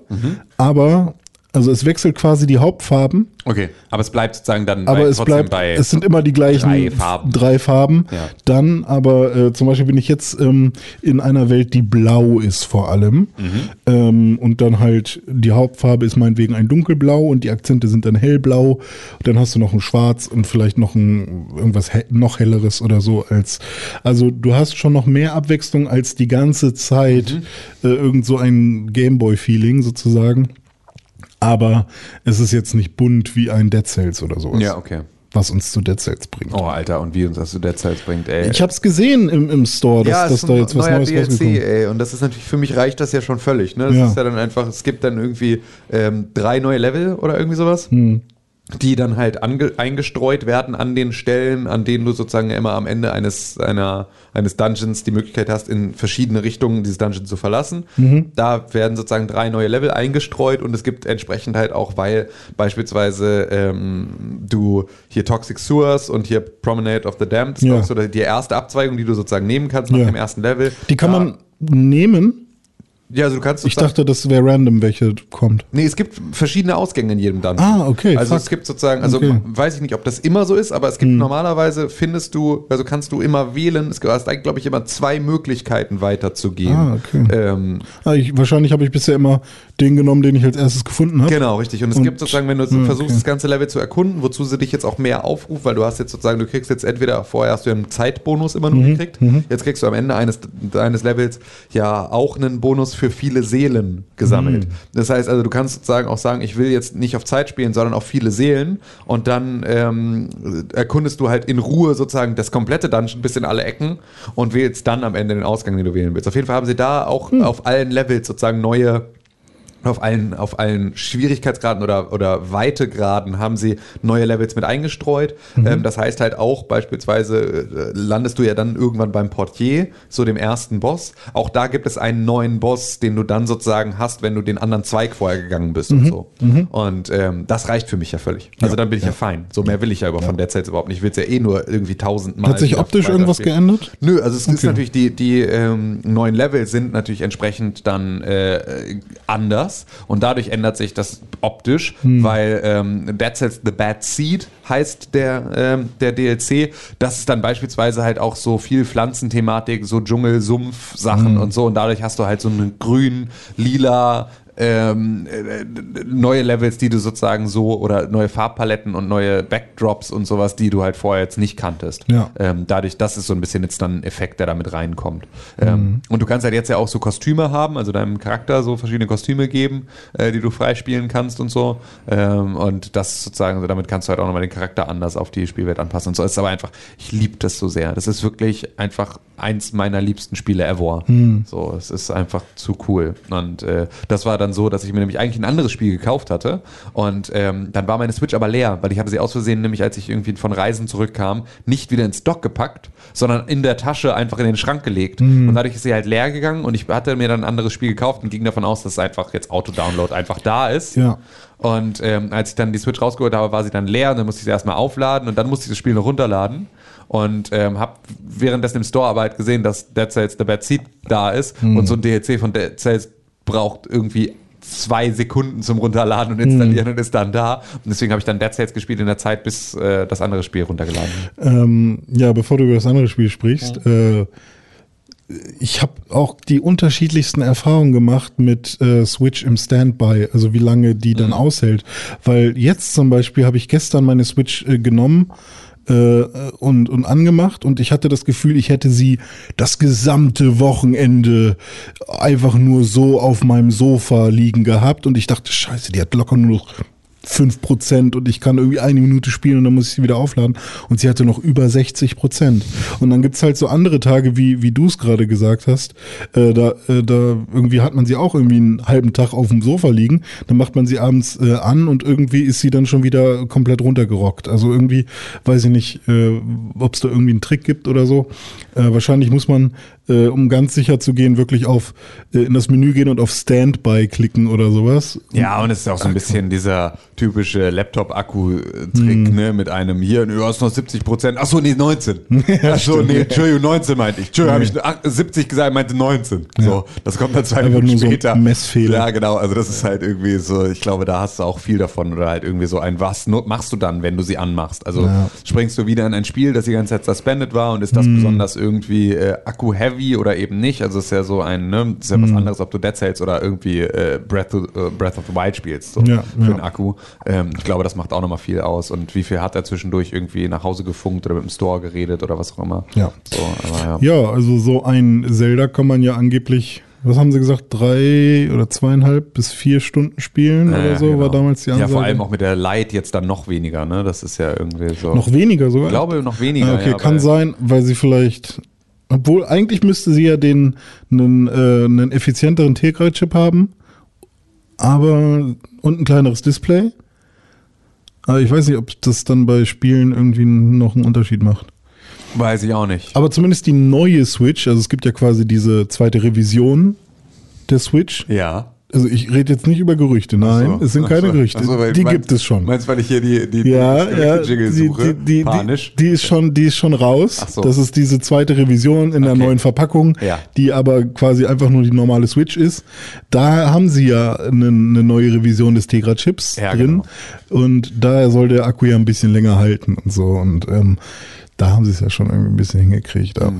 aber also es wechselt quasi die Hauptfarben, Okay, aber es bleibt sozusagen dann aber bei, es bleibt, bei. es sind immer die gleichen drei Farben. drei Farben. Ja. Dann aber äh, zum Beispiel bin ich jetzt ähm, in einer Welt, die blau ist vor allem. Mhm. Ähm, und dann halt die Hauptfarbe ist meinetwegen ein dunkelblau und die Akzente sind dann hellblau. Und dann hast du noch ein Schwarz und vielleicht noch ein irgendwas he noch helleres oder so als. Also du hast schon noch mehr Abwechslung als die ganze Zeit Mhm. äh, irgend so ein Gameboy-Feeling sozusagen. Aber es ist jetzt nicht bunt wie ein Dead Cells oder sowas ja, okay. was uns zu Dead Cells bringt. Oh, Alter, und wie uns das zu Dead Cells bringt, ey. Ich habe es gesehen im, im Store, dass, ja, dass da jetzt was Neues DLC, rausgekommen ey. Und das ist natürlich, für mich reicht das ja schon völlig, ne? Das Ja. ist ja dann einfach, es gibt dann irgendwie ähm, drei neue Level oder irgendwie sowas. Hm. Die dann halt eingestreut werden an den Stellen, an denen du sozusagen immer am Ende eines, einer, eines Dungeons die Möglichkeit hast, in verschiedene Richtungen dieses Dungeon zu verlassen. Mhm. Da werden sozusagen drei neue Level eingestreut und es gibt entsprechend halt auch, weil beispielsweise ähm, du hier Toxic Sewers und hier Promenade of the Damned, Ja. so die erste Abzweigung, die du sozusagen nehmen kannst nach Ja. dem ersten Level. Die kann man nehmen. Ja, also du kannst Ich dachte, das wäre random, welche kommt. Nee, es gibt verschiedene Ausgänge in jedem Dungeon. Ah, okay, Also fuck. es gibt sozusagen, also Okay. Hm. weiß ich nicht, ob das immer so ist, aber es gibt normalerweise findest du, also kannst du immer wählen, es hast eigentlich, glaube ich, immer zwei Möglichkeiten weiterzugehen. Ah, okay. Ähm, Ah, ich, wahrscheinlich habe ich bisher immer den genommen, den ich als erstes gefunden habe. Genau, richtig. Und es Und- gibt sozusagen, wenn du so Ah, versuchst, okay. das ganze Level zu erkunden, wozu sie dich jetzt auch mehr aufruft, weil du hast jetzt sozusagen, du kriegst jetzt entweder, vorher hast du ja einen Zeitbonus immer Mhm, nur gekriegt, jetzt kriegst du am Ende eines deines Levels ja auch einen Bonus für viele Seelen gesammelt. Mhm. Das heißt also, du kannst sozusagen auch sagen, ich will jetzt nicht auf Zeit spielen, sondern auf viele Seelen und dann ähm, erkundest du halt in Ruhe sozusagen das komplette Dungeon bis in alle Ecken und wählst dann am Ende den Ausgang, den du wählen willst. Auf jeden Fall haben sie da auch Hm. auf allen Levels sozusagen neue auf allen, auf allen Schwierigkeitsgraden oder, oder Weitegraden haben sie neue Levels mit eingestreut. Ähm, das heißt halt auch beispielsweise äh, landest du ja dann irgendwann beim Portier, so dem ersten Boss. Auch da gibt es einen neuen Boss, den du dann sozusagen hast, wenn du den anderen Zweig vorher gegangen bist und so. Und ähm, das reicht für mich ja völlig. Also dann bin ich ja, fein. So mehr will ich ja über von Dead Cells überhaupt nicht. Ich will es ja eh nur irgendwie tausendmal. Hat sich optisch irgendwas geändert? Nö, also es ist Okay. natürlich, die, die ähm, neuen Level sind natürlich entsprechend dann äh, anders und dadurch ändert sich das optisch, Hm. weil ähm, Dead Cells The Bad Seed heißt der, ähm, der DLC. Das ist dann beispielsweise halt auch so viel Pflanzenthematik, so Dschungel, Sumpf, Sachen Hm. und so und dadurch hast du halt so einen grün, lila, ähm, äh, neue Levels, die du sozusagen so oder neue Farbpaletten und neue Backdrops und sowas, die du halt vorher jetzt nicht kanntest. Ja. Ähm, dadurch, das ist so ein bisschen jetzt dann ein Effekt, der damit reinkommt. Ähm, und du kannst halt jetzt ja auch so Kostüme haben, also deinem Charakter so verschiedene Kostüme geben, äh, die du freispielen kannst und so. Ähm, und das sozusagen, also damit kannst du halt auch nochmal den Charakter anders auf die Spielwelt anpassen und so. Es ist aber einfach, ich liebe das so sehr. Das ist wirklich einfach eins meiner liebsten Spiele ever. So, es ist einfach zu cool. Und äh, das war dann so, dass ich mir nämlich eigentlich ein anderes Spiel gekauft hatte. Und ähm, dann war meine Switch aber leer, weil ich habe sie aus Versehen, nämlich als ich irgendwie von Reisen zurückkam, nicht wieder ins Dock gepackt, sondern in der Tasche einfach in den Schrank gelegt. Und dadurch ist sie halt leer gegangen und ich hatte mir dann ein anderes Spiel gekauft und ging davon aus, dass es einfach jetzt Auto-Download einfach da ist. Ja. Und ähm, als ich dann die Switch rausgeholt habe, war sie dann leer und dann musste ich sie erstmal aufladen und dann musste ich das Spiel noch runterladen. Und ähm, habe währenddessen im Store aber halt gesehen, dass Dead Cells The Bad Seed da ist und so ein DLC von Dead Cells braucht irgendwie zwei Sekunden zum Runterladen und installieren und ist dann da. Und deswegen habe ich dann Dead Cells gespielt in der Zeit, bis äh, das andere Spiel runtergeladen wurde. Ähm, ja, bevor du über das andere Spiel sprichst, äh, ich habe auch die unterschiedlichsten Erfahrungen gemacht mit äh, Switch im Standby, also wie lange die dann aushält. Weil jetzt zum Beispiel habe ich gestern meine Switch äh, genommen äh, und, und angemacht. Und ich hatte das Gefühl, ich hätte sie das gesamte Wochenende einfach nur so auf meinem Sofa liegen gehabt. Und ich dachte, scheiße, die hat locker nur noch 5% und ich kann irgendwie eine Minute spielen und dann muss ich sie wieder aufladen. Und sie hatte noch über 60%. Und dann gibt's halt so andere Tage, wie, wie du es gerade gesagt hast. Äh, da, äh, da irgendwie hat man sie auch irgendwie einen halben Tag auf dem Sofa liegen. Dann macht man sie abends äh, an und irgendwie ist sie dann schon wieder komplett runtergerockt. Also irgendwie, weiß ich nicht, äh, ob es da irgendwie einen Trick gibt oder so. Äh, wahrscheinlich muss man, äh, um ganz sicher zu gehen, wirklich auf äh, in das Menü gehen und auf Standby klicken oder sowas. Ja, und es ist auch so ein bisschen dieser typische Laptop-Akku-Trick, ne, mit einem hier, du hast noch 70 Prozent, achso, nee, 19. [laughs] achso, nee, Entschuldigung, 19 meinte ich. Entschuldigung, habe ich ach, 70 gesagt, meinte 19. So, das kommt dann zwei Einfach Minuten nur so später. Messfehler. Ja, genau, also das ist halt irgendwie so, ich glaube, da hast du auch viel davon oder halt irgendwie so ein, was machst du dann, wenn du sie anmachst? Also Ja. springst du wieder in ein Spiel, das die ganze Zeit suspended war und ist das besonders irgendwie äh, Akku-heavy oder eben nicht? Also es ist ja so ein, ne, es ist ja was anderes, ob du Dead Cells oder irgendwie äh, Breath, of, äh, Breath of the Wild spielst, so Ja, für ja. den Akku. Ähm, ich glaube, das macht auch nochmal viel aus. Und wie viel hat er zwischendurch irgendwie nach Hause gefunkt oder mit dem Store geredet oder was auch immer? Ja. So, aber ja. Ja, also so ein Zelda kann man ja angeblich, was haben sie gesagt, drei oder zweieinhalb bis vier Stunden spielen Ja, oder so, genau. war damals die Ja, Ansage. vor allem auch mit der Light jetzt dann noch weniger, ne? Das ist ja irgendwie so. Noch weniger sogar? ich glaube, noch weniger. Ah, okay, ja, kann sein, weil sie vielleicht, obwohl eigentlich müsste sie ja den einen, äh, einen effizienteren Tegra-Chip haben, aber und ein kleineres Display. Aber ich weiß nicht, ob das dann bei Spielen irgendwie noch einen Unterschied macht. Weiß ich auch nicht. Aber zumindest die neue Switch, also es gibt ja quasi diese zweite Revision der Switch, Ja. Also ich rede jetzt nicht über Gerüchte, nein, So. es sind keine so. Gerüchte. So, die meinst- gibt es schon. Meinst du, weil ich hier die, die, ja, die ja, Jingle die, suche? die, Panisch. die, ist schon, die ist schon raus. Ach so. Das ist diese zweite Revision in der Okay. neuen Verpackung, Ja. die aber quasi einfach nur die normale Switch ist. Da haben sie ja eine, eine neue Revision des Tegra-Chips Ja, drin genau. und daher soll der Akku ja ein bisschen länger halten und so und ähm, da haben sie es ja schon irgendwie ein bisschen hingekriegt, aber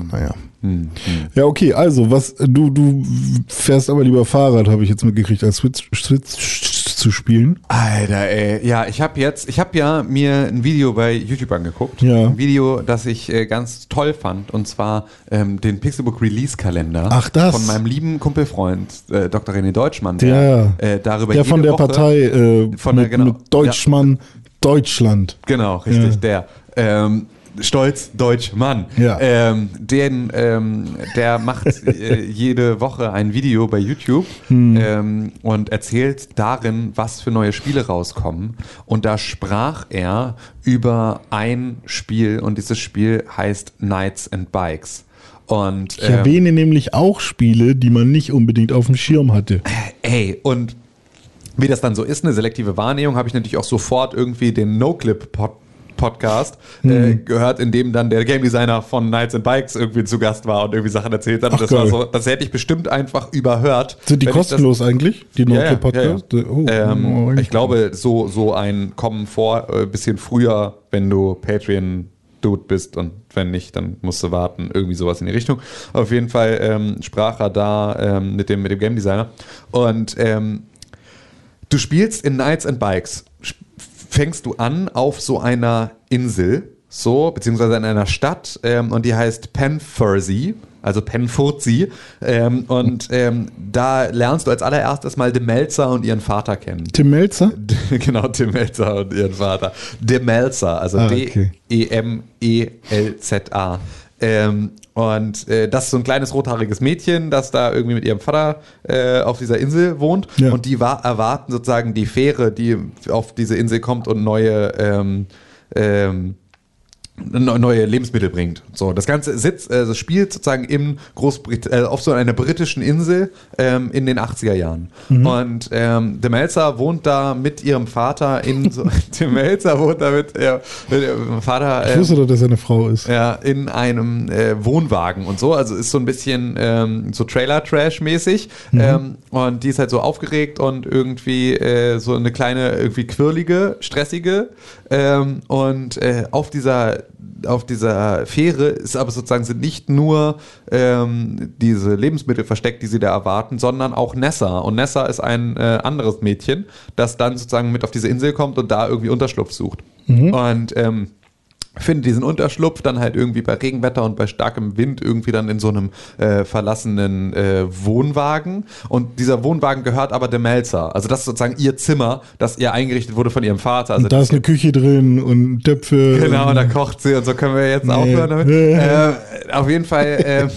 Hm. Ja, okay, also was du du fährst aber lieber Fahrrad, habe ich jetzt mitgekriegt, als Switch, Switch zu spielen. Alter, ey. Ja, ich habe jetzt, ich habe ja mir ein Video bei YouTube angeguckt. Ja. Ein Video, das ich äh, ganz toll fand. Und zwar ähm, den Pixelbook Release Kalender. Ach, das. Von meinem lieben Kumpelfreund, äh, Dr. René Deutschmann. Der, Der, äh, darüber der von der Woche, Partei äh, Von der- mit, genau. mit Deutschmann Deutschland. Genau, richtig, Ja. der. Ähm, Stolz Deutsch Mann. Ja. Ähm, den, ähm, der macht äh, jede Woche ein Video bei YouTube Hm. ähm, und erzählt darin, was für neue Spiele rauskommen. Und da sprach er über ein Spiel und dieses Spiel heißt Knights and Bikes. Und Ich ähm, erwähne nämlich auch Spiele, die man nicht unbedingt auf dem Schirm hatte. Ey, und wie das dann so ist, eine selektive Wahrnehmung, habe ich natürlich auch sofort irgendwie den No-Clip-Pod Podcast äh, Hm. gehört, in dem dann der Game Designer von Knights and Bikes irgendwie zu Gast war und irgendwie Sachen erzählt hat. Ach, das so, das hätte ich bestimmt einfach überhört. Sind die ich das- kostenlos eigentlich, die ja, ja, ja, ja. Oh, ähm, oh, ich glaube, so, so ein Kommen vor, äh, bisschen früher, wenn du Patreon Dude bist und wenn nicht, dann musst du warten, irgendwie sowas in die Richtung. Auf jeden Fall ähm, sprach er da ähm, mit, dem, mit dem Game Designer und ähm, du spielst in Knights and Bikes, fängst du an auf so einer Insel, so, beziehungsweise in einer Stadt, ähm, und die heißt Penfurzy, also Penfurzi, ähm, und ähm, da lernst du als allererstes mal De Melzer und ihren Vater kennen. Tim Melzer? [laughs] genau, Tim Melzer und ihren Vater. De Melzer, also Ah, okay. D-E-M-E-L-Z-A. Ähm, und äh, das ist so ein kleines rothaariges Mädchen, das da irgendwie mit ihrem Vater äh, auf dieser Insel wohnt. Ja. Und die wa- erwarten sozusagen die Fähre, die auf diese Insel kommt und neue ähm, ähm, neue Lebensmittel bringt. So, das Ganze sitzt, äh, das spielt sozusagen im Großbrit äh, auf so einer britischen Insel ähm, in den 80er Jahren. Und ähm, De Melzer wohnt da mit ihrem Vater in so, [laughs] De Melzer wohnt da mit, äh, mit ihrem Vater Ich äh, wusste doch, dass er eine Frau ist. ja, in einem äh, Wohnwagen und so. Also ist so ein bisschen ähm, so Trailer-Trash-mäßig. Ähm, und die ist halt so aufgeregt und irgendwie äh, so eine kleine, irgendwie quirlige, stressige. Ähm, und äh, auf dieser auf dieser Fähre ist aber sozusagen sind nicht nur ähm, diese Lebensmittel versteckt, die sie da erwarten, sondern auch Nessa. Und Nessa ist ein äh, anderes Mädchen, das dann sozusagen mit auf diese Insel kommt und da irgendwie Unterschlupf sucht. Und ähm, findet diesen Unterschlupf dann halt irgendwie bei Regenwetter und bei starkem Wind irgendwie dann in so einem äh, verlassenen äh, Wohnwagen. Und dieser Wohnwagen gehört aber dem Melzer. Also das ist sozusagen ihr Zimmer, das ihr eingerichtet wurde von ihrem Vater. Also Und da ist eine Küche drin und Töpfe. [laughs] Genau, und da kocht sie und so können wir jetzt Nee. aufhören damit. äh, auf jeden Fall.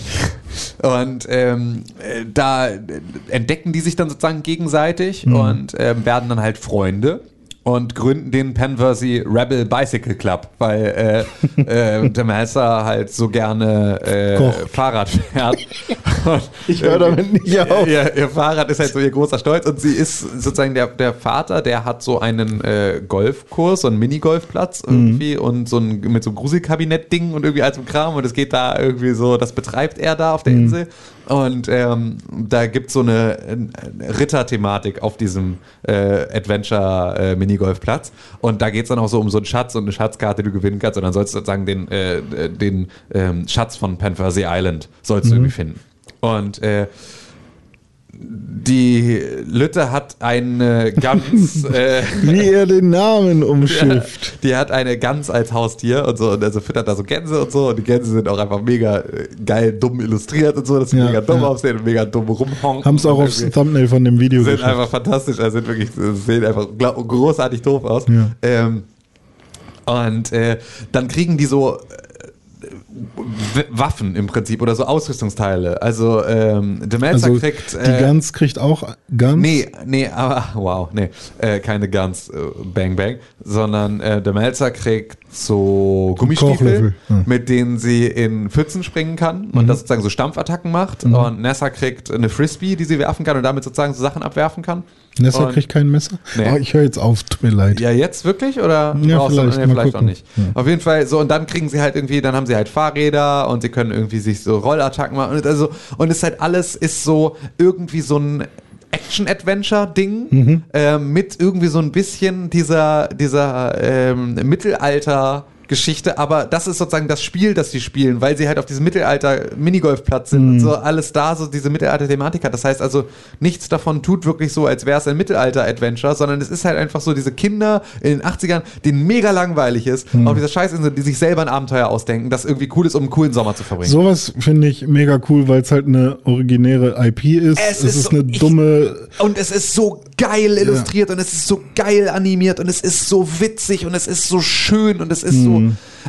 Äh, [laughs] und ähm, äh, da äh, entdecken die sich dann sozusagen gegenseitig Mhm. und ähm, werden dann halt Freunde. Und gründen den Penversey Rebel Bicycle Club, weil äh, äh, [laughs] der Messer halt so gerne äh. Fahrrad fährt. [laughs] Und Ich höre damit nicht auf. Ihr, ihr Fahrrad ist halt so ihr großer Stolz und sie ist sozusagen der, der Vater, der hat so einen äh, Golfkurs, so einen Minigolfplatz irgendwie und so ein mit so einem Gruselkabinett-Ding und irgendwie all so Kram und es geht da irgendwie so, das betreibt er da auf der Insel und ähm, da gibt es so eine, äh, Ritter-Thematik auf diesem äh, Adventure-Minigolfplatz und da geht es dann auch so um so einen Schatz und eine Schatzkarte, die du gewinnen kannst. Und dann sollst du sozusagen den, äh, äh, den ähm, Schatz von Penfersey Island sollst du irgendwie finden. Und äh, die Lütte hat eine Gans, [laughs] äh, Wie er den Namen umschifft. [laughs] die hat eine Gans als Haustier und so und also füttert da so Gänse und so und die Gänse sind auch einfach mega äh, geil dumm illustriert und so, dass sie Ja, mega dumm ja. aussehen und mega dumm rumhonken. Haben es auch aufs Thumbnail von dem Video sind geschafft. einfach fantastisch, also sind wirklich sehen einfach großartig doof aus. Ja. Ähm, und äh, dann kriegen die so äh, Waffen im Prinzip oder so Ausrüstungsteile. Also ähm, Demelzer Also kriegt die äh, Gans kriegt auch Gans. Nee, nee, aber wow, nee, äh, keine Guns, äh, Bang Bang, sondern äh, der Melzer kriegt so Gummistiefel, ja. mit denen sie in Pfützen springen kann und das sozusagen so Stampfattacken macht. Und Nessa kriegt eine Frisbee, die sie werfen kann und damit sozusagen so Sachen abwerfen kann. Nessa Und- kriegt kein Messer? Nee. Oh, ich höre jetzt auf, tut mir leid. Ja, jetzt wirklich? Oder Ja, vielleicht, nee, vielleicht auch nicht. Auf jeden Fall so, und dann kriegen sie halt irgendwie, dann haben sie halt Fahrräder und sie können irgendwie sich so Rollattacken machen. Und, also, und es ist halt alles ist so irgendwie so ein Action-Adventure-Ding Mhm. ähm, mit irgendwie so ein bisschen dieser, dieser ähm, Mittelalter- Geschichte, aber das ist sozusagen das Spiel, das sie spielen, weil sie halt auf diesem Mittelalter-Minigolfplatz sind und Mhm. so alles da so diese Mittelalter-Thematik hat. Das heißt also, nichts davon tut wirklich so, als wäre es ein Mittelalter-Adventure, sondern es ist halt einfach so diese Kinder in den 80ern, denen mega langweilig ist, Mhm. auf dieser Scheißinsel, die sich selber ein Abenteuer ausdenken, das irgendwie cool ist, um einen coolen Sommer zu verbringen. Sowas finde ich mega cool, weil es halt eine originäre IP ist. Es Es, ist ist, so- eine ich- dumme. Und es ist so geil illustriert und es ist so geil animiert und es ist so witzig und es ist so schön und es ist Mhm. so,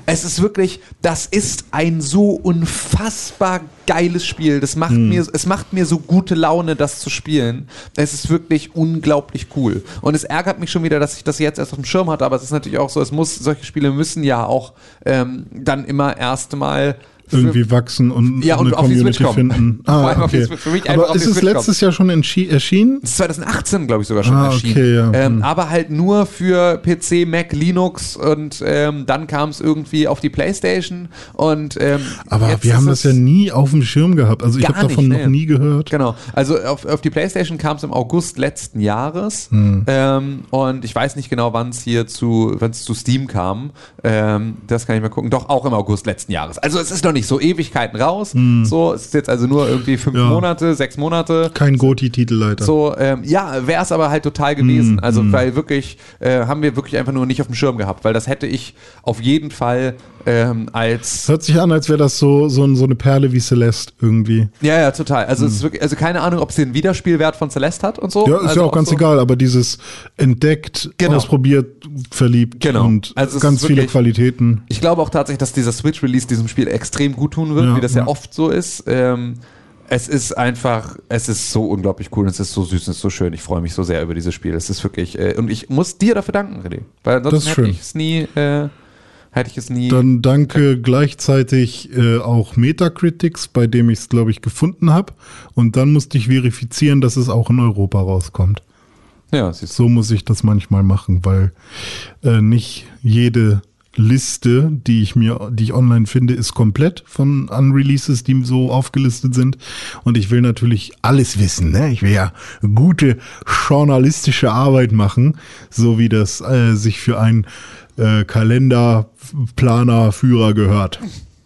es ist wirklich, das ist ein so unfassbar geiles Spiel. Das macht Mhm. mir, es macht mir so gute Laune, das zu spielen. Es ist wirklich unglaublich cool. Und es ärgert mich schon wieder, dass ich das jetzt erst auf dem Schirm hatte, aber es ist natürlich auch so, es muss, solche Spiele müssen ja auch ähm, dann immer erstmal irgendwie wachsen und Ja, und eine auf die Switch Community kommen. finden. [laughs] Vor Ah, allem auf die okay. Switch. Für mich Aber ist es letztes Jahr schon erschienen? Das ist 2018, glaube ich, sogar schon Ah, erschienen. okay, ja. ähm, Hm. Aber halt nur für PC, Mac, Linux und ähm, dann kam es irgendwie auf die Playstation und ähm, Aber wir haben das ja nie auf dem Schirm gehabt. Also ich habe davon nicht, noch nee. nie gehört. Genau, also auf, auf die Playstation kam es im August letzten Jahres Hm. ähm, und ich weiß nicht genau, wann es hier zu, wann es zu Steam kam. Ähm, das kann ich mal gucken. Doch auch im August letzten Jahres. Also es ist noch nicht so Ewigkeiten raus. So, es ist jetzt also nur irgendwie fünf Hm. Ja. Monate, sechs Monate. Kein Goti-Titelleiter. So, ähm, ja, wäre es aber halt total Hm, gewesen. Also, weil wirklich, äh, haben wir wirklich einfach nur nicht auf dem Schirm gehabt, weil das hätte ich auf jeden Fall ähm, als. Es hört sich an, als wäre das so, so, so eine Perle wie Celeste irgendwie. Ja, ja, total. Also, es ist wirklich, also keine Ahnung, ob sie den Wiederspielwert von Celeste hat und so. Hm. Ja, ist also ja auch ganz so. egal, aber dieses entdeckt, Genau. ausprobiert, verliebt Genau. und Also es ganz viele wirklich- Qualitäten. Ich glaube auch tatsächlich, dass dieser Switch-Release diesem Spiel extrem gut tun wird, Ja, wie das ja, ja. oft so ist. Ähm, es ist einfach, es ist so unglaublich cool und es ist so süß und es ist so schön. Ich freue mich so sehr über dieses Spiel. Es ist wirklich, äh, und ich muss dir dafür danken, René. Weil ansonsten Das ist hätte schön. ich es nie, äh, hätte ich es nie. Dann danke gleichzeitig äh, auch Metacritics, bei dem ich es, glaube ich, gefunden habe. Und dann musste ich verifizieren, dass es auch in Europa rauskommt. ja, siehst du. So muss ich das manchmal machen, weil äh, nicht jede Liste, die ich mir, die ich online finde, ist komplett von Unreleases, die so aufgelistet sind. Und ich will natürlich alles wissen. Ne? Ich will ja gute journalistische Arbeit machen, so wie das äh, sich für einen äh, Kalenderplaner, Führer gehört.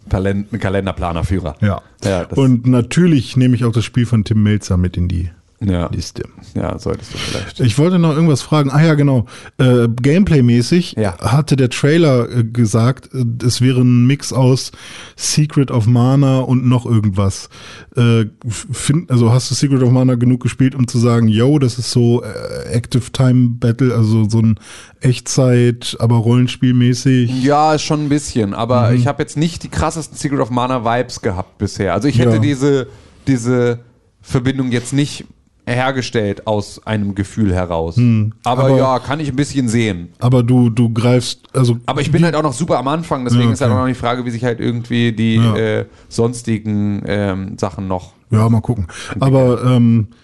Talent, ein Kalenderplanerführer. Ja. Ja, Und natürlich nehme ich auch das Spiel von Tim Melzer mit in die Ja, Liste. ja solltest du vielleicht. Ich wollte noch irgendwas fragen. Ah ja, genau. Äh, Gameplay-mäßig Ja. hatte der Trailer äh, gesagt, äh, es wäre ein Mix aus Secret of Mana und noch irgendwas. Äh, find, also hast du Secret of Mana genug gespielt, um zu sagen, yo, das ist so äh, Active Time Battle, also so ein Echtzeit, aber Rollenspielmäßig. Ja, schon ein bisschen, aber Mhm. ich habe jetzt nicht die krassesten Secret of Mana Vibes gehabt bisher. Also ich hätte Ja. diese, diese Verbindung jetzt nicht hergestellt aus einem Gefühl heraus. aber, Hm. aber- ja, kann ich ein bisschen sehen. Aber du, du greifst, also Aber ich bin halt auch noch super am Anfang, deswegen Ja, ist halt okay. auch noch die Frage, wie sich halt irgendwie die Ja. äh, sonstigen ähm, Sachen noch. ja, mal gucken. Aber ähm, äh,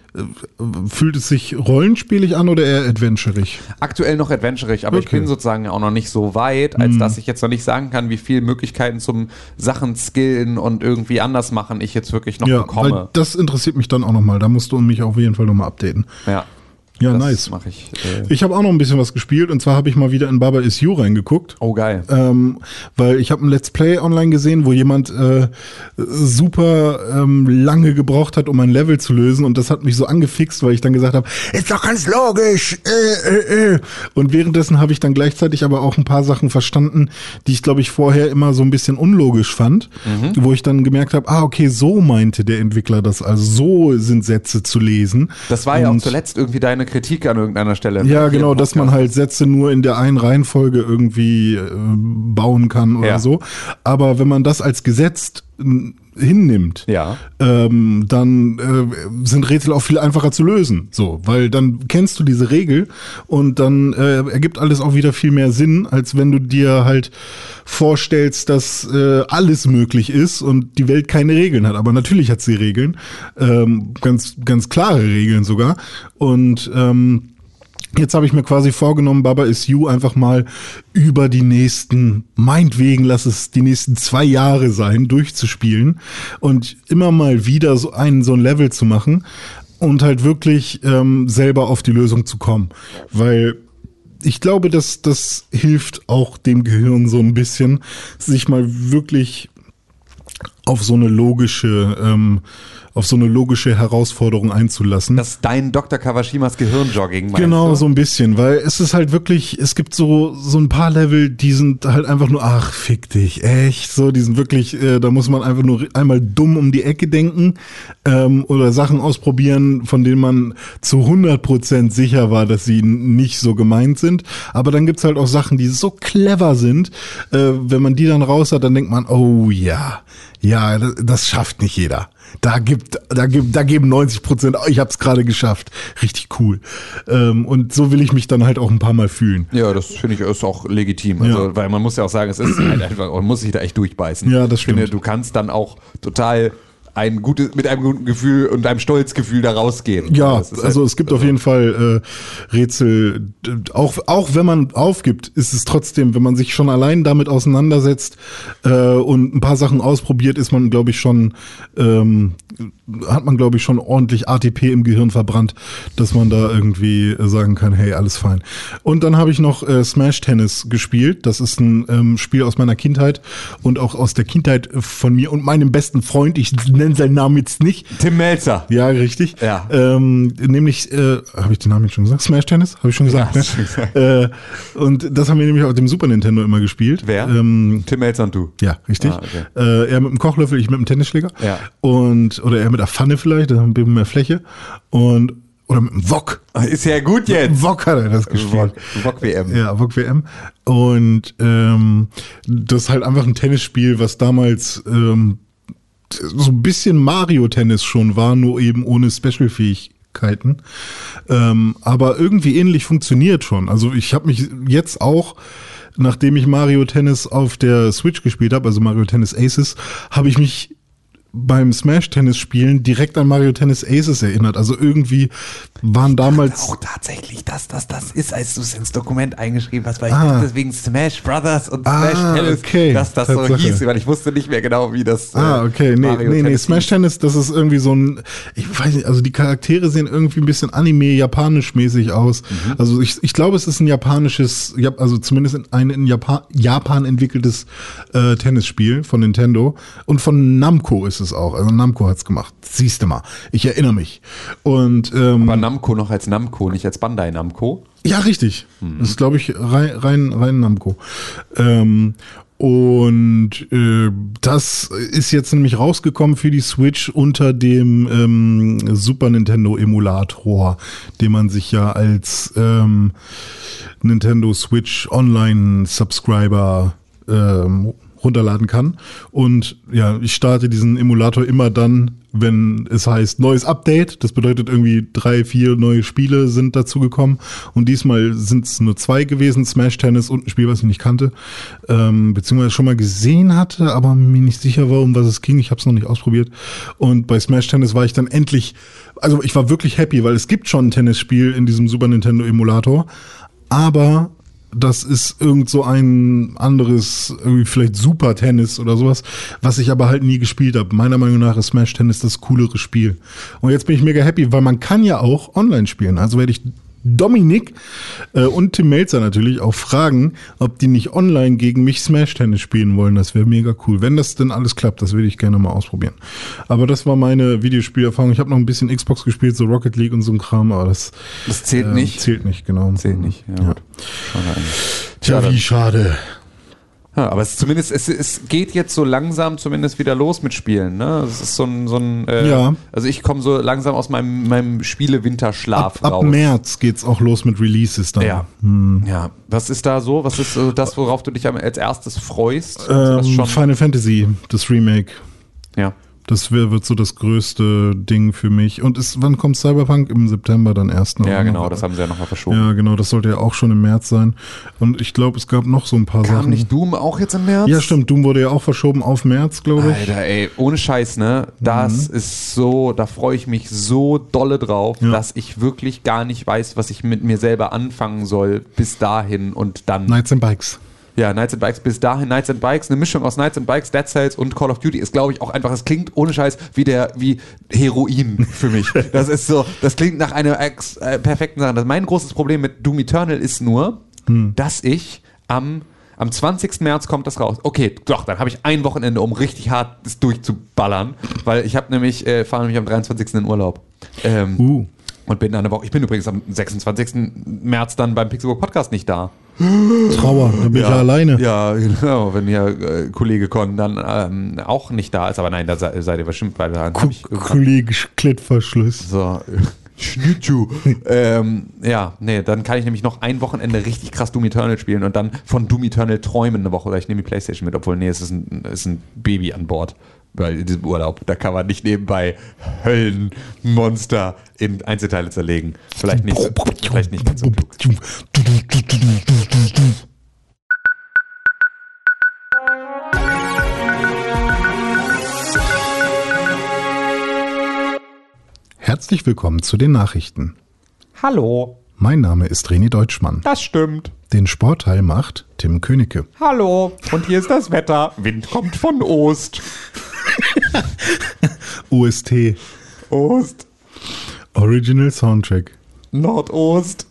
fühlt es sich rollenspielig an oder eher adventurig? Aktuell noch adventurig, aber ich Okay. bin sozusagen auch noch nicht so weit, als dass ich jetzt noch nicht sagen kann, wie viele Möglichkeiten zum Sachen skillen und irgendwie anders machen ich jetzt wirklich noch Ja, bekomme. das interessiert mich dann auch nochmal. Da musst du mich auf jeden Fall nochmal updaten. ja, Ja, das nice. mache ich. Äh, Ich habe auch noch ein bisschen was gespielt und zwar habe ich mal wieder in Baba Is You reingeguckt. oh, geil. Ähm, weil ich habe ein Let's Play online gesehen, wo jemand äh, super ähm, lange gebraucht hat, um ein Level zu lösen und das hat mich so angefixt, weil ich dann gesagt habe, ist doch ganz logisch. Äh, äh, äh. Und währenddessen habe ich dann gleichzeitig aber auch ein paar Sachen verstanden, die ich glaube ich vorher immer so ein bisschen unlogisch fand, Mhm. wo ich dann gemerkt habe, ah okay, so meinte der Entwickler das, also so sind Sätze zu lesen. Das war ja auch Und- zuletzt irgendwie deine Kritik an irgendeiner Stelle. ja, genau, dass man halt Sätze nur in der einen Reihenfolge irgendwie äh, bauen kann oder Ja. so. Aber wenn man das als gesetzt n- hinnimmt, Ja. ähm, dann äh, sind Rätsel auch viel einfacher zu lösen. So, weil dann kennst du diese Regel und dann äh, ergibt alles auch wieder viel mehr Sinn, als wenn du dir halt vorstellst, dass äh, alles möglich ist und die Welt keine Regeln hat. Aber natürlich hat sie Regeln, ähm, ganz ganz klare Regeln sogar. Und ähm, Jetzt habe ich mir quasi vorgenommen, Baba is You einfach mal über die nächsten, meinetwegen lass es die nächsten zwei Jahre sein, durchzuspielen und immer mal wieder so einen so ein Level zu machen und halt wirklich ähm, selber auf die Lösung zu kommen. Weil ich glaube, dass das hilft auch dem Gehirn so ein bisschen, sich mal wirklich auf so eine logische, ähm, auf so eine logische Herausforderung einzulassen. Das ist dein Dr. Kawashimas Gehirnjogging, meinst Genau, du? so ein bisschen, weil es ist halt wirklich, es gibt so, so ein paar Level, die sind halt einfach nur, ach, fick dich, echt, so, die sind wirklich, äh, da muss man einfach nur einmal dumm um die Ecke denken ähm, oder Sachen ausprobieren, von denen man zu 100% sicher war, dass sie nicht so gemeint sind. Aber dann gibt's halt auch Sachen, die so clever sind, äh, wenn man die dann raus hat, dann denkt man, oh ja, ja, das, das schafft nicht jeder. Da gibt, da gibt, da geben 90 Prozent, oh, ich habe es gerade geschafft. Richtig cool. Ähm, und so will ich mich dann halt auch ein paar Mal fühlen. Ja, das finde ich ist auch legitim. Also, Ja. weil man muss ja auch sagen, es ist halt einfach, man muss sich da echt durchbeißen. Ja, das Ich finde, stimmt. du kannst dann auch total ein gutes, mit einem guten Gefühl und einem Stolzgefühl da rausgehen. Ja, also halt- es gibt auf jeden Fall äh, Rätsel, auch, auch wenn man aufgibt, ist es trotzdem, wenn man sich schon allein damit auseinandersetzt äh, und ein paar Sachen ausprobiert, ist man, glaube ich, schon, ähm, hat man, glaube ich, schon ordentlich ATP im Gehirn verbrannt, dass man da irgendwie sagen kann, hey, alles fein. Und dann habe ich noch äh, Smash Tennis gespielt. Das ist ein ähm, Spiel aus meiner Kindheit und auch aus der Kindheit von mir und meinem besten Freund. Ich nenne seinen Namen jetzt nicht. Tim Melzer. Ja, richtig. Ja. Ähm, nämlich, äh, habe ich den Namen jetzt schon gesagt? Smash Tennis? Habe ich schon gesagt. Ja, ne? du gesagt. Äh, und das haben wir nämlich auf dem Super Nintendo immer gespielt. Wer? Ähm, Tim Melzer und du. ja, richtig. Ah, okay. äh, er mit dem Kochlöffel, ich mit dem Tennisschläger. Ja. Und, oder er mit der Pfanne vielleicht, da haben wir mehr Fläche. Und, oder mit dem Wok. Ist ja gut jetzt. Wok hat er das gespielt. Wok WM. Ja, VOG WM. Und ähm, das ist halt einfach ein Tennisspiel, was damals ähm, so ein bisschen Mario-Tennis schon war, nur eben ohne Special-Fähigkeiten. Ähm, aber irgendwie ähnlich funktioniert schon. Also ich habe mich jetzt auch, nachdem ich Mario Tennis auf der Switch gespielt habe, also Mario Tennis Aces, habe ich mich beim Smash-Tennis-Spielen direkt an Mario Tennis Aces erinnert. Also irgendwie waren damals... Auch tatsächlich, dass das das ist, als du es ins Dokument eingeschrieben hast, weil ich Ah. dachte deswegen Smash Brothers und Ah, Smash Tennis, okay. dass das so Tatsache. hieß, weil ich wusste nicht mehr genau, wie das. Ah, äh, okay, nee, Mario nee, nee, Tennis Smash hieß. Tennis, das ist irgendwie so ein, ich weiß nicht, also die Charaktere sehen irgendwie ein bisschen Anime-japanisch-mäßig aus. Mhm. Also ich, ich glaube, es ist ein japanisches, ja, also zumindest ein in Japan, Japan entwickeltes äh, Tennisspiel von Nintendo und von Namco ist es auch. Also Namco hat's gemacht. Siehst du mal, ich erinnere mich. Und ähm, Aber Namco noch als Namco, nicht als Bandai Namco. ja, richtig. Mhm. Das ist, glaube ich, rein, rein, rein Namco. Ähm, und äh, das ist jetzt nämlich rausgekommen für die Switch unter dem ähm, Super Nintendo Emulator, den man sich ja als ähm, Nintendo Switch Online Subscriber ähm, runterladen kann. Und ja, ich starte diesen Emulator immer dann, wenn es heißt neues Update. Das bedeutet irgendwie drei, vier neue Spiele sind dazu gekommen. Und diesmal sind es nur zwei gewesen, Smash Tennis und ein Spiel, was ich nicht kannte. Ähm, beziehungsweise schon mal gesehen hatte, aber mir nicht sicher war, um was es ging. Ich habe es noch nicht ausprobiert. Und bei Smash Tennis war ich dann endlich, also ich war wirklich happy, weil es gibt schon ein Tennisspiel in diesem Super Nintendo Emulator. Aber das ist irgend so ein anderes, irgendwie vielleicht Super Tennis oder sowas, was ich aber halt nie gespielt habe. Meiner Meinung nach ist Smash Tennis das coolere Spiel. Und jetzt bin ich mega happy, weil man kann ja auch online spielen. Also werde ich Dominik äh, und Tim Melzer natürlich auch fragen, ob die nicht online gegen mich Smash Tennis spielen wollen. Das wäre mega cool. Wenn das denn alles klappt, das würde ich gerne mal ausprobieren. Aber das war meine Videospielerfahrung. Ich habe noch ein bisschen Xbox gespielt, so Rocket League und so ein Kram, aber das Das zählt äh, nicht. Zählt nicht, genau. Zählt nicht. Ja, eigentlich. Tja, wie schade. Ja, aber es ist zumindest, es, es geht jetzt so langsam zumindest wieder los mit Spielen. Ne? Es ist so ein, so ein äh, Ja. also ich komme so langsam aus meinem, meinem Spiele-Winterschlaf Ab, ab raus. März geht's auch los mit Releases dann. Ja. ja. Was ist da so? Was ist so das, worauf du dich als erstes freust? Ähm, Final Fantasy, das Remake. Ja. Das wär, wird so das größte Ding für mich. Und ist, wann kommt Cyberpunk? Im September dann erst noch. Ja, genau, das haben sie ja nochmal verschoben. Ja, genau, das sollte ja auch schon im März sein. Und ich glaube, es gab noch so ein paar Kam Sachen. nicht Doom auch jetzt im März? ja, stimmt, Doom wurde ja auch verschoben auf März, glaube ich. Alter, ey, ohne Scheiß, ne? Das ist so, da freue ich mich so dolle drauf, Ja. dass ich wirklich gar nicht weiß, was ich mit mir selber anfangen soll bis dahin und dann. Knights and Bikes. Ja, Knights and Bikes bis dahin, Knights and Bikes, eine Mischung aus Knights and Bikes, Dead Cells und Call of Duty ist, glaube ich, auch einfach, das klingt ohne Scheiß wie der, wie Heroin für mich. [laughs] Das ist so, das klingt nach einer ex, äh, perfekten Sache. Das, mein großes Problem mit Doom Eternal ist nur, dass ich am am 20. März kommt das raus. Okay, doch, dann habe ich ein Wochenende, um richtig hart das durchzuballern, weil ich habe nämlich, äh, fahre nämlich am 23. in Urlaub. Ähm, Uh. Und bin dann eine Woche, ich bin übrigens am 26. März dann beim Pixelbook Podcast nicht da. Trauer, da bin ich ja alleine. Ja, genau. Wenn ihr äh, Kollege Con dann ähm, auch nicht da ist, aber nein, da se seid ihr bestimmt hab ich irgendwann- Kollegisch Klettverschluss. so. [laughs] Schnittschuh. ähm, ja, nee, dann kann ich nämlich noch ein Wochenende richtig krass Doom Eternal spielen und dann von Doom Eternal träumen eine Woche. Oder ich nehme die Playstation mit, obwohl, nee, es ist ein, es ist ein Baby an Bord. Weil in diesem Urlaub, da kann man nicht nebenbei Höllenmonster in Einzelteile zerlegen. Vielleicht nicht, vielleicht nicht ganz so klug. Herzlich willkommen zu den Nachrichten. Hallo, Mein Name ist René Deutschmann. das stimmt. Den Sportteil macht Tim Königke. Hallo, und hier ist das Wetter. Wind kommt von Ost. [laughs] OST, Ost, Original Soundtrack. Nordost.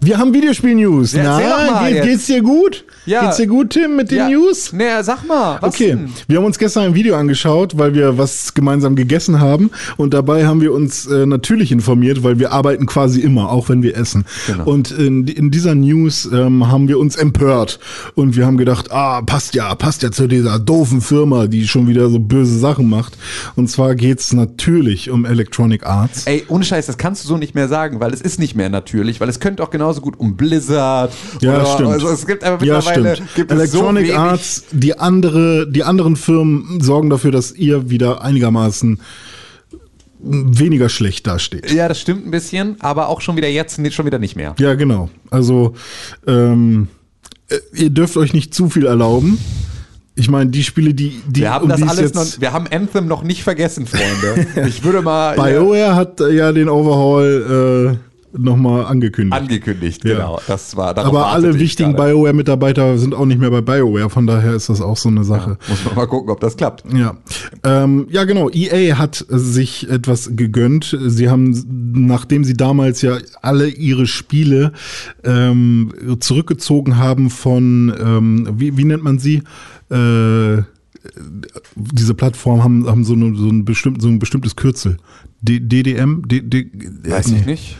Wir haben Videospiel-News. Ja, mal geht, geht's dir gut? Ja. Geht's dir gut, Tim, mit den ja, News? Nee, sag mal, Okay, denn? wir haben uns gestern ein Video angeschaut, weil wir was gemeinsam gegessen haben und dabei haben wir uns äh, natürlich informiert, weil wir arbeiten quasi immer, auch wenn wir essen. Genau. Und in, in dieser News ähm, haben wir uns empört und wir haben gedacht, ah, passt ja, passt ja zu dieser doofen Firma, die schon wieder so böse Sachen macht. Und zwar geht's natürlich um Electronic Arts. Ey, ohne Scheiß, das kannst du so nicht mehr sagen, weil es ist nicht mehr natürlich, weil es könnte auch genauso gut um Blizzard Ja, oder, stimmt. Also es gibt ja, mittlerweile stimmt. gibt so Electronic wenig, Arts, die andere, die anderen Firmen sorgen dafür, dass ihr wieder einigermaßen weniger schlecht dasteht. Ja, das stimmt ein bisschen, aber auch schon wieder jetzt schon wieder nicht mehr. Ja, genau. Also ähm, äh, ihr dürft euch nicht zu viel erlauben. Ich meine, die Spiele, die, die Wir haben um das alles jetzt, noch, wir haben Anthem noch nicht vergessen, Freunde. Ich würde mal [laughs] BioWare hat äh, ja den Overhaul äh, nochmal angekündigt. angekündigt, Ja. genau. Das war Aber alle ich wichtigen. BioWare-Mitarbeiter sind auch nicht mehr bei BioWare, von daher ist das auch so eine Sache. Muss man mal gucken, ob das klappt. Ja, ähm, ja genau. EA hat sich etwas gegönnt. Sie haben, nachdem sie damals ja alle ihre Spiele ähm, zurückgezogen haben von, ähm, wie, wie nennt man sie? Äh, diese Plattform haben, haben so, eine, so, ein bestimmt, so ein bestimmtes Kürzel. D DDM? D D Weiß nee, ich nicht.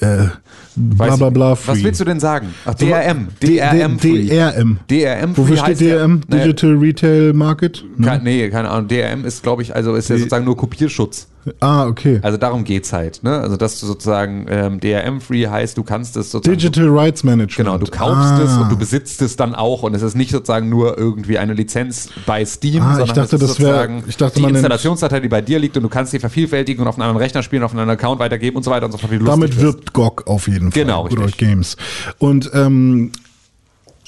Äh, bla bla bla. Was free. willst du denn sagen? Ach, DRM. DRM Free. DRM. DRM Wofür Free steht DRM? Digital Retail Market? Ne? Kein, nee, keine Ahnung. DRM ist, glaube ich, also ist ja sozusagen nur Kopierschutz. Ah, okay. Also darum geht's halt. Ne? Also dass du sozusagen ähm, DRM-free heißt, du kannst es sozusagen. Digital Rights Management. Genau, du kaufst ah. es und du besitzt es dann auch und es ist nicht sozusagen nur irgendwie eine Lizenz bei Steam, Ah, ich sondern dachte, es ist das wär- sozusagen ich dachte, die Installationsdatei, die bei dir liegt und du kannst sie vervielfältigen und auf einem Rechner spielen, auf einen Account weitergeben und so weiter und so fort. Du Damit wird GOG auf jeden Fall. Genau, Good richtig. Old Games. Und ähm,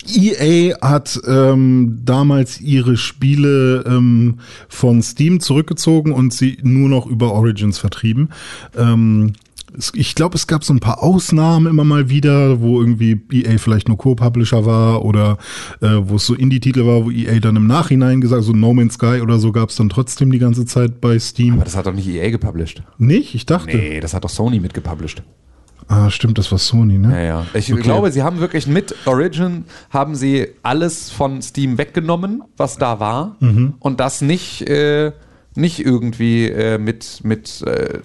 EA hat ähm, damals ihre Spiele ähm, von Steam zurückgezogen und sie nur noch über Origins vertrieben. Ähm, ich glaube, es gab so ein paar Ausnahmen immer mal wieder, wo irgendwie EA vielleicht nur Co-Publisher war oder äh, wo es so Indie-Titel war, wo EA dann im Nachhinein gesagt, so No Man's Sky oder so gab es dann trotzdem die ganze Zeit bei Steam. Aber das hat doch nicht EA gepublished. Nicht? Ich dachte. Nee, das hat doch Sony mitgepublished. Ah, stimmt, das war Sony, ne? Ja, ja. Ich Okay. glaube, sie haben wirklich mit Origin haben sie alles von Steam weggenommen, was da war. Mhm. Und das nicht, äh, nicht irgendwie äh, mit, mit äh,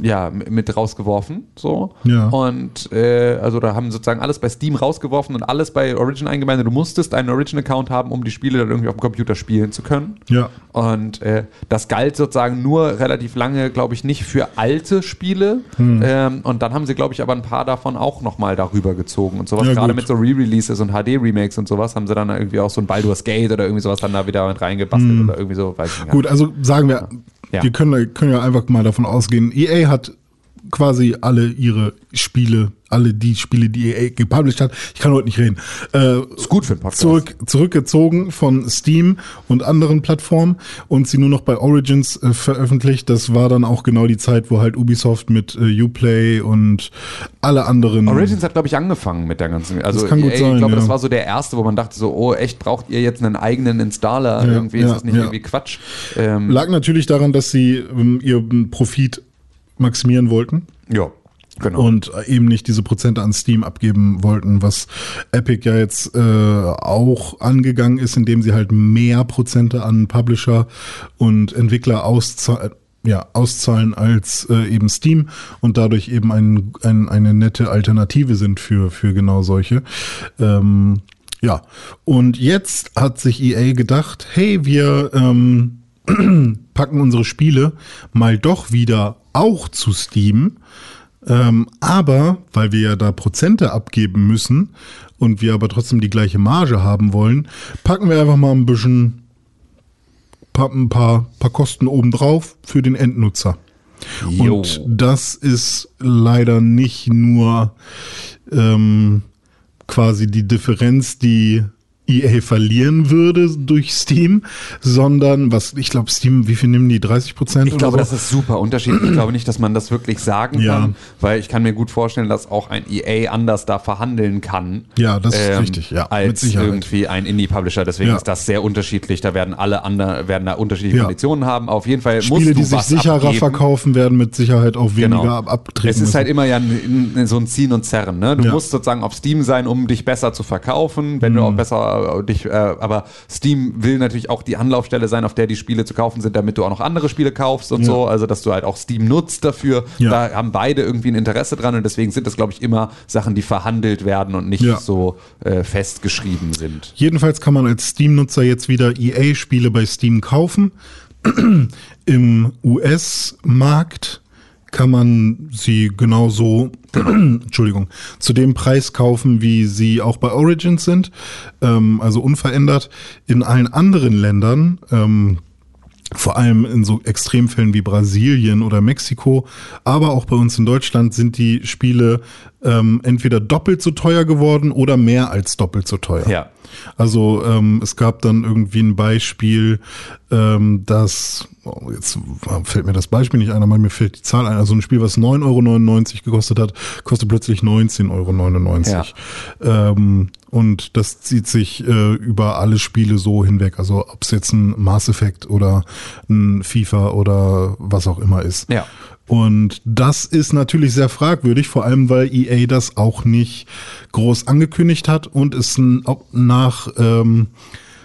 ja, mit rausgeworfen. So. Ja. Und äh, also da haben sozusagen alles bei Steam rausgeworfen und alles bei Origin eingemeindet. Du musstest einen Origin-Account haben, um die Spiele dann irgendwie auf dem Computer spielen zu können. Ja. Und äh, das galt sozusagen nur relativ lange, glaube ich, nicht für alte Spiele. Hm. Ähm, und dann haben sie, glaube ich, aber ein paar davon auch nochmal darüber gezogen und sowas. Ja, Gerade gut. mit so Re-Releases und HD-Remakes und sowas haben sie dann irgendwie auch so ein Baldur's Gate oder irgendwie sowas dann da wieder mit reingebastelt oder irgendwie so, weiß ich nicht. Hm. Gut, also sagen wir, Ja. wir können, können ja einfach mal davon ausgehen, EA hat quasi alle ihre Spiele, alle die Spiele, die EA gepublished hat, ich kann heute nicht reden, äh, Ist gut für einen Podcast. zurück, zurückgezogen von Steam und anderen Plattformen und sie nur noch bei Origins äh, veröffentlicht. Das war dann auch genau die Zeit, wo halt Ubisoft mit äh, Uplay und alle anderen. Origins hat, glaube ich, angefangen mit der ganzen. Also, Das kann gut EA, sein, Ich glaube, ja. das war so der erste, wo man dachte so, oh, echt, braucht ihr jetzt einen eigenen Installer? Ja, irgendwie ist ja, das nicht irgendwie Quatsch. Ähm, Lag natürlich daran, dass sie ähm, ihren Profit maximieren wollten. ja, genau. und eben nicht diese Prozente an Steam abgeben wollten, was Epic ja jetzt äh, auch angegangen ist, indem sie halt mehr Prozente an Publisher und Entwickler auszahlen. Ja, auszahlen als äh, eben Steam und dadurch eben ein, ein, eine nette Alternative sind für, für genau solche. Ähm, ja, und jetzt hat sich EA gedacht, hey, wir ähm, [clears throat] packen unsere Spiele mal doch wieder auch zu Steam. Ähm, aber, weil wir ja da Prozente abgeben müssen und wir aber trotzdem die gleiche Marge haben wollen, packen wir einfach mal ein bisschen ein paar, paar Kosten obendrauf für den Endnutzer. Jo. Und das ist leider nicht nur ähm, quasi die Differenz, die EA verlieren würde durch Steam, sondern was, ich glaube, Steam, wie viel nehmen die? 30 Prozent? Ich glaube, das ist super unterschiedlich. Ich glaube nicht, dass man das wirklich sagen Ja. kann, weil ich kann mir gut vorstellen, dass auch ein EA anders da verhandeln kann. ähm, Ja, das ist richtig, ja, als irgendwie ein Indie-Publisher. Deswegen Ja. ist das sehr unterschiedlich. Da werden alle andere, werden da unterschiedliche Ja. Konditionen haben. Auf jeden Fall musst Spiele, du die sich sicherer abgeben. verkaufen, werden mit Sicherheit auch weniger Genau. ab abtreten. Es ist müssen. halt immer ja so ein Ziehen und Zerren. Ne? Du musst sozusagen auf Steam sein, um dich besser zu verkaufen, wenn Mhm. du auch besser dich, äh, aber Steam will natürlich auch die Anlaufstelle sein, auf der die Spiele zu kaufen sind, damit du auch noch andere Spiele kaufst und Ja. so. Also, dass du halt auch Steam nutzt dafür. Ja. Da haben beide irgendwie ein Interesse dran und deswegen sind das, glaube ich, immer Sachen, die verhandelt werden und nicht Ja. so äh, festgeschrieben sind. Jedenfalls kann man als Steam-Nutzer jetzt wieder EA-Spiele bei Steam kaufen. [clears throat] Im US-Markt kann man sie genauso, [clears throat] Entschuldigung, zu dem Preis kaufen, wie sie auch bei Origins sind, ähm, also unverändert. In allen anderen Ländern, ähm, vor allem in so Extremfällen wie Brasilien oder Mexiko, aber auch bei uns in Deutschland sind die Spiele ähm, entweder doppelt so teuer geworden oder mehr als doppelt so teuer. Ja. Also ähm, es gab dann irgendwie ein Beispiel, ähm, das, oh, jetzt fällt mir das Beispiel nicht ein, aber mir fällt die Zahl ein. Also ein Spiel, was 9,99 Euro gekostet hat, kostet plötzlich 19,99 Euro. Ähm, und das zieht sich äh, über alle Spiele so hinweg. Also ob es jetzt ein Mass Effect oder ein FIFA oder was auch immer ist. Ja. Und das ist natürlich sehr fragwürdig, vor allem weil EA das auch nicht groß angekündigt hat und es nach ähm,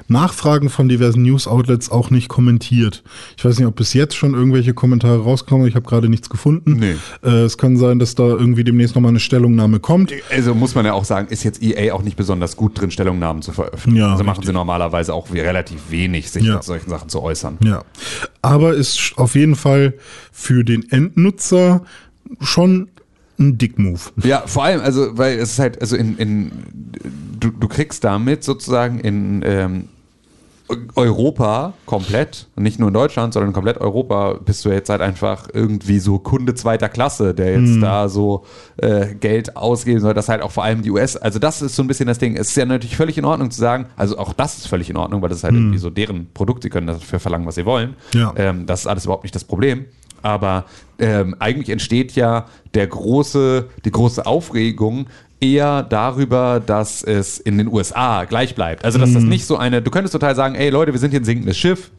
Nachfragen von diversen News-Outlets auch nicht kommentiert. Ich weiß nicht, ob bis jetzt schon irgendwelche Kommentare rauskommen. Ich habe gerade nichts gefunden. Nee. Äh, es kann sein, dass da irgendwie demnächst nochmal eine Stellungnahme kommt. Also muss man ja auch sagen, ist jetzt EA auch nicht besonders gut drin, Stellungnahmen zu veröffentlichen. Ja, also machen richtig. sie normalerweise auch relativ wenig, sich Ja. zu solchen Sachen zu äußern. Ja. Aber ist auf jeden Fall für den Endnutzer schon ein Dick-Move. Ja, vor allem, also, weil es ist halt, also in, in du, du kriegst damit sozusagen in ähm, Europa komplett, und nicht nur in Deutschland, sondern komplett Europa, bist du jetzt halt einfach irgendwie so Kunde zweiter Klasse, der jetzt da so äh, Geld ausgeben soll, dass halt auch vor allem die US, also das ist so ein bisschen das Ding. Es ist ja natürlich völlig in Ordnung zu sagen, also auch das ist völlig in Ordnung, weil das ist halt irgendwie so deren Produkt, sie können dafür verlangen, was sie wollen. Ja. Ähm, das ist alles überhaupt nicht das Problem. Aber ähm, eigentlich entsteht ja der große, die große Aufregung eher darüber, dass es in den USA gleich bleibt. Also dass das nicht so eine, du könntest total sagen, ey Leute, wir sind hier ein sinkendes Schiff,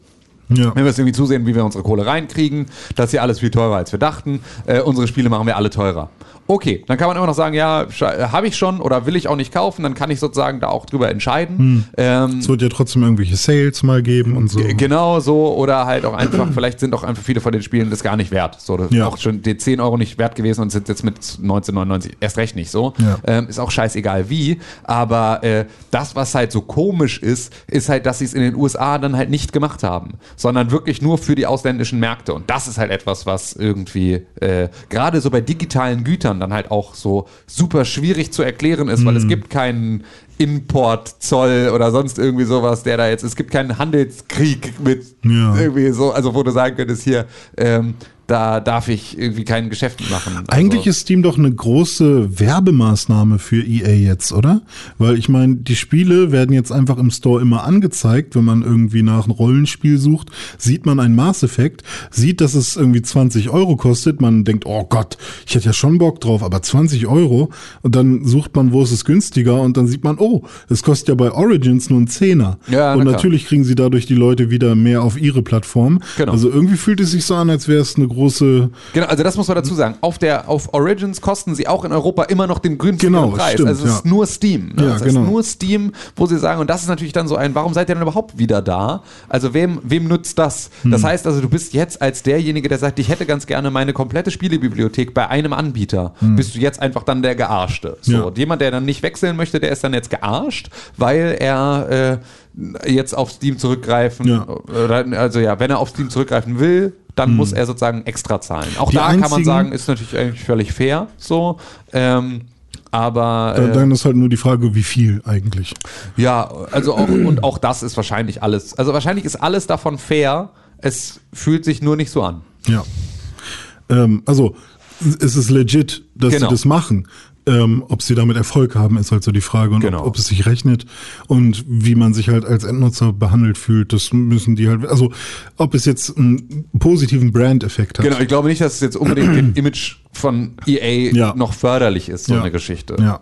Ja. wenn wir es irgendwie zusehen, wie wir unsere Kohle reinkriegen, das ist hier alles viel teurer, als wir dachten. Äh, unsere Spiele machen wir alle teurer. Okay, dann kann man immer noch sagen, ja, habe ich schon oder will ich auch nicht kaufen, dann kann ich sozusagen da auch drüber entscheiden. Ähm, Es wird ja trotzdem irgendwelche Sales mal geben und so. Genau so, oder halt auch einfach, [clears throat] vielleicht sind auch einfach viele von den Spielen das gar nicht wert. So, das ist Ja. auch schon die 10 Euro nicht wert gewesen und sind jetzt mit 1999 erst recht nicht so. Ja. Ähm, ist auch scheißegal wie. Aber äh, das, was halt so komisch ist, ist halt, dass sie es in den USA dann halt nicht gemacht haben, sondern wirklich nur für die ausländischen Märkte. Und das ist halt etwas, was irgendwie äh, gerade so bei digitalen Gütern dann halt auch so super schwierig zu erklären ist, weil es Mhm. gibt keinen Importzoll oder sonst irgendwie sowas, der da jetzt, es gibt keinen Handelskrieg mit Ja. irgendwie so, also wo du sagen könntest, hier, ähm, da darf ich irgendwie kein Geschäft machen. Also, Eigentlich ist Steam doch eine große Werbemaßnahme für EA jetzt, oder? Weil ich meine, die Spiele werden jetzt einfach im Store immer angezeigt, wenn man irgendwie nach einem Rollenspiel sucht, sieht man ein Mass Effect, sieht, dass es irgendwie 20 Euro kostet, man denkt, oh Gott, ich hätte ja schon Bock drauf, aber 20 Euro und dann sucht man, wo ist es günstiger und dann sieht man, oh, es kostet ja bei Origins nur ein Zehner. Ja, und na natürlich kriegen sie dadurch die Leute wieder mehr auf ihre Plattform. Genau. Also irgendwie fühlt es sich so an, als wäre es eine große Genau, also das muss man dazu sagen. Auf der auf Origins kosten sie auch in Europa immer noch den günstigeren Genau, Preis. stimmt, also es ist ja. nur Steam. Ne? Ja, es genau. ist nur Steam, wo sie sagen, und das ist natürlich dann so ein, warum seid ihr denn überhaupt wieder da? Also wem, wem nutzt das? Hm. Das heißt also, du bist jetzt als derjenige, der sagt, ich hätte ganz gerne meine komplette Spielebibliothek bei einem Anbieter, bist du jetzt einfach dann der Gearschte. So, Hm. Ja. und jemand, der dann nicht wechseln möchte, der ist dann jetzt gearscht, weil er äh, jetzt auf Steam zurückgreifen, Ja. also ja, wenn er auf Steam zurückgreifen will, dann muss er sozusagen extra zahlen. Auch Hm. Die da kann man sagen, ist natürlich eigentlich völlig fair, so. Ähm, aber Da- äh, Dann ist halt nur die Frage, wie viel eigentlich. ja, also auch und auch das ist wahrscheinlich alles. Also wahrscheinlich ist alles davon fair. Es fühlt sich nur nicht so an. Ja. Ähm, also, es ist legit, dass Genau. sie das machen. Ähm, ob sie damit Erfolg haben, ist halt so die Frage. Und Genau. ob, ob es sich rechnet und wie man sich halt als Endnutzer behandelt fühlt, das müssen die halt, also ob es jetzt einen positiven Brand-Effekt hat. Genau, ich glaube nicht, dass es jetzt unbedingt dem Image von EA Ja. noch förderlich ist, so Ja. eine Geschichte. Ja.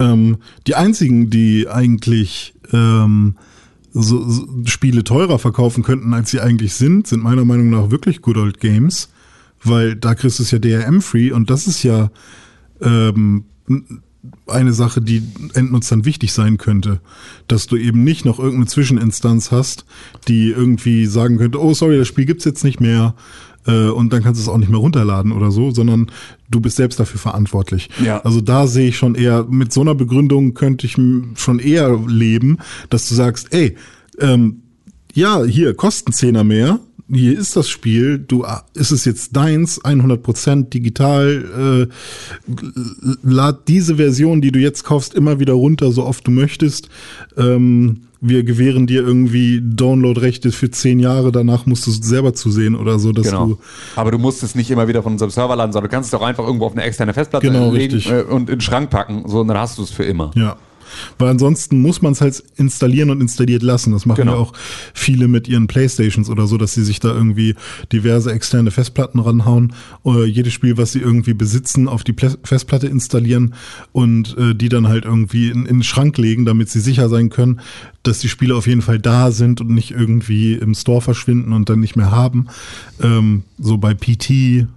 Ähm, die einzigen, die eigentlich ähm, so, so Spiele teurer verkaufen könnten, als sie eigentlich sind, sind meiner Meinung nach wirklich Good Old Games, weil da kriegst du es ja DRM-free und das ist ja ähm, eine Sache, die Endnutzern wichtig sein könnte, dass du eben nicht noch irgendeine Zwischeninstanz hast, die irgendwie sagen könnte, oh sorry, das Spiel gibt's jetzt nicht mehr äh, und dann kannst du es auch nicht mehr runterladen oder so, sondern du bist selbst dafür verantwortlich. Ja. Also da sehe ich schon eher, mit so einer Begründung könnte ich schon eher leben, dass du sagst, ey, ähm, ja, hier, kosten Zehner mehr. Hier ist das Spiel, du, ah, ist es jetzt deins, 100% digital, äh, lad diese Version, die du jetzt kaufst, immer wieder runter, so oft du möchtest. Ähm, wir gewähren dir irgendwie Download-Rechte für zehn Jahre, danach musst du es selber zusehen oder so, dass Genau. du, Aber du musst es nicht immer wieder von unserem Server laden, sondern du kannst es doch einfach irgendwo auf eine externe Festplatte Genau, legen richtig. äh, und in den Schrank packen. So, und dann hast du es für immer. Ja. Weil ansonsten muss man es halt installieren und installiert lassen. Das machen Genau. ja auch viele mit ihren Playstations oder so, dass sie sich da irgendwie diverse externe Festplatten ranhauen, oder jedes Spiel, was sie irgendwie besitzen, auf die Pla- Festplatte installieren und äh, die dann halt irgendwie in, in den Schrank legen, damit sie sicher sein können, dass die Spiele auf jeden Fall da sind und nicht irgendwie im Store verschwinden und dann nicht mehr haben. Ähm, so bei PT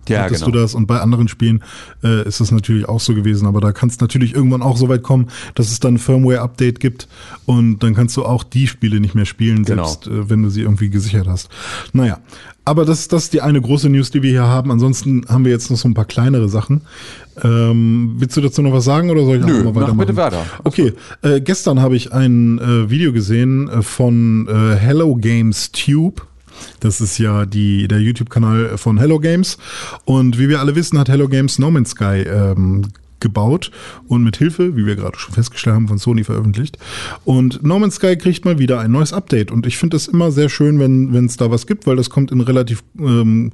Ja, hattest genau. du das und bei anderen Spielen äh, ist das natürlich auch so gewesen, aber da kann es natürlich irgendwann auch so weit kommen, dass es dann ein Firmware-Update gibt und dann kannst du auch die Spiele nicht mehr spielen, Genau. selbst äh, wenn du sie irgendwie gesichert hast. Naja, aber das, das ist die eine große News, die wir hier haben. Ansonsten haben wir jetzt noch so ein paar kleinere Sachen. Ähm, willst du dazu noch was sagen oder soll ich Nö, einfach mal mach weitermachen? bitte weiter. Okay, äh, gestern habe ich ein äh, Video gesehen äh, von äh, Hello Games Tube. Das ist ja die, der YouTube-Kanal von Hello Games. Und wie wir alle wissen, hat Hello Games No Man's Sky ähm, gebaut und mit Hilfe, wie wir gerade schon festgestellt haben, von Sony veröffentlicht. Und No Man's Sky kriegt mal wieder ein neues Update. Und ich finde das immer sehr schön, wenn es da was gibt, weil das kommt in relativ ähm,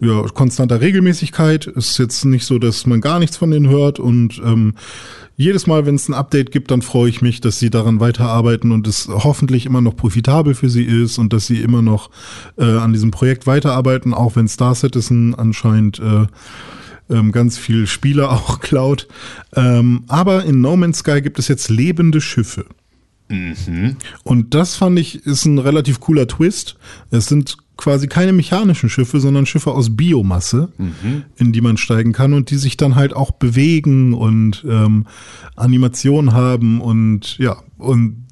ja, konstanter Regelmäßigkeit. Ist jetzt nicht so, dass man gar nichts von denen hört und ähm, jedes Mal, wenn es ein Update gibt, dann freue ich mich, dass sie daran weiterarbeiten und es hoffentlich immer noch profitabel für sie ist und dass sie immer noch äh, an diesem Projekt weiterarbeiten, auch wenn Star Citizen anscheinend äh, ähm, ganz viel Spieler [laughs] auch klaut. Ähm, aber in No Man's Sky gibt es jetzt lebende Schiffe. Und das fand ich ist ein relativ cooler Twist. Es sind quasi keine mechanischen Schiffe, sondern Schiffe aus Biomasse, in die man steigen kann und die sich dann halt auch bewegen und ähm, Animation haben und ja, und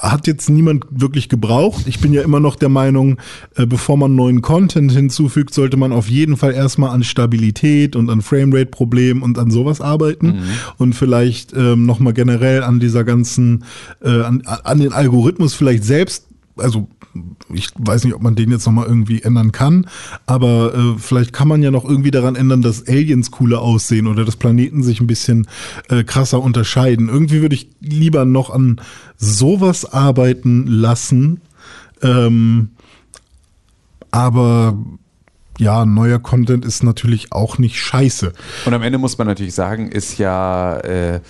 hat jetzt niemand wirklich gebraucht. Ich bin ja immer noch der Meinung, äh, bevor man neuen Content hinzufügt, sollte man auf jeden Fall erstmal an Stabilität und an Framerate-Problemen und an sowas arbeiten und vielleicht ähm, nochmal generell an dieser ganzen, äh, an, an den Algorithmus vielleicht selbst also ich weiß nicht, ob man den jetzt nochmal irgendwie ändern kann, aber äh, vielleicht kann man ja noch irgendwie daran ändern, dass Aliens cooler aussehen oder dass Planeten sich ein bisschen äh, krasser unterscheiden. Irgendwie würde ich lieber noch an sowas arbeiten lassen. Ähm, aber ja, neuer Content ist natürlich auch nicht scheiße. Und am Ende muss man natürlich sagen, ist ja äh,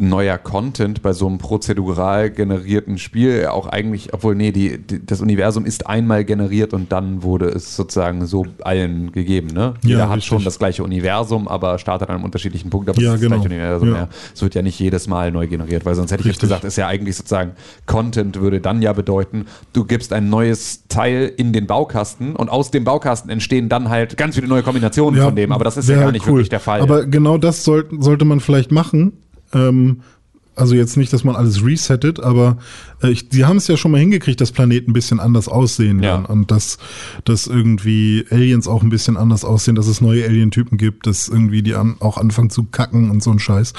neuer Content bei so einem prozedural generierten Spiel auch eigentlich, obwohl, nee, die, die, das Universum ist einmal generiert und dann wurde es sozusagen so allen gegeben. Ne? Jeder hat richtig. schon das gleiche Universum, aber startet an einem unterschiedlichen Punkt, aber Ja, es ist genau. das gleiche Universum. Ja. Ja. Es wird ja nicht jedes Mal neu generiert, weil sonst hätte ich jetzt Richtig. gesagt, ist ja eigentlich sozusagen, Content würde dann ja bedeuten, du gibst ein neues Teil in den Baukasten und aus dem Baukasten entstehen dann halt ganz viele neue Kombinationen von dem, aber das ist ja gar nicht wirklich der Fall. Aber genau das soll, sollte man vielleicht machen. Ähm, also jetzt nicht, dass man alles resettet, aber ich, sie haben es ja schon mal hingekriegt, dass Planeten ein bisschen anders aussehen Ja. und dass, dass irgendwie Aliens auch ein bisschen anders aussehen, dass es neue Alien-Typen gibt, dass irgendwie die an, auch anfangen zu kacken und so ein Scheiß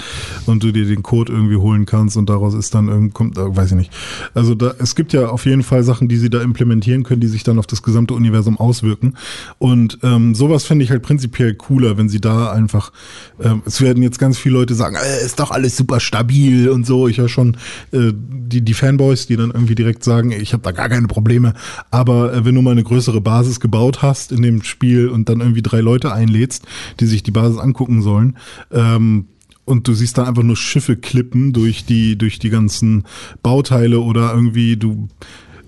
und du dir den Code irgendwie holen kannst und daraus ist dann irgend kommt, äh, weiß ich nicht. Also da, es gibt ja auf jeden Fall Sachen, die sie da implementieren können, die sich dann auf das gesamte Universum auswirken und ähm, sowas fände ich halt prinzipiell cooler, wenn sie da einfach, ähm, es werden jetzt ganz viele Leute sagen, äh, ist doch alles super stabil und so. Ich höre schon äh, die, die Fanboys, die dann irgendwie direkt sagen, ich habe da gar keine Probleme. Aber äh, wenn du mal eine größere Basis gebaut hast in dem Spiel und dann irgendwie drei Leute einlädst, die sich die Basis angucken sollen, ähm, und du siehst da einfach nur Schiffe klippen durch die, durch die ganzen Bauteile oder irgendwie du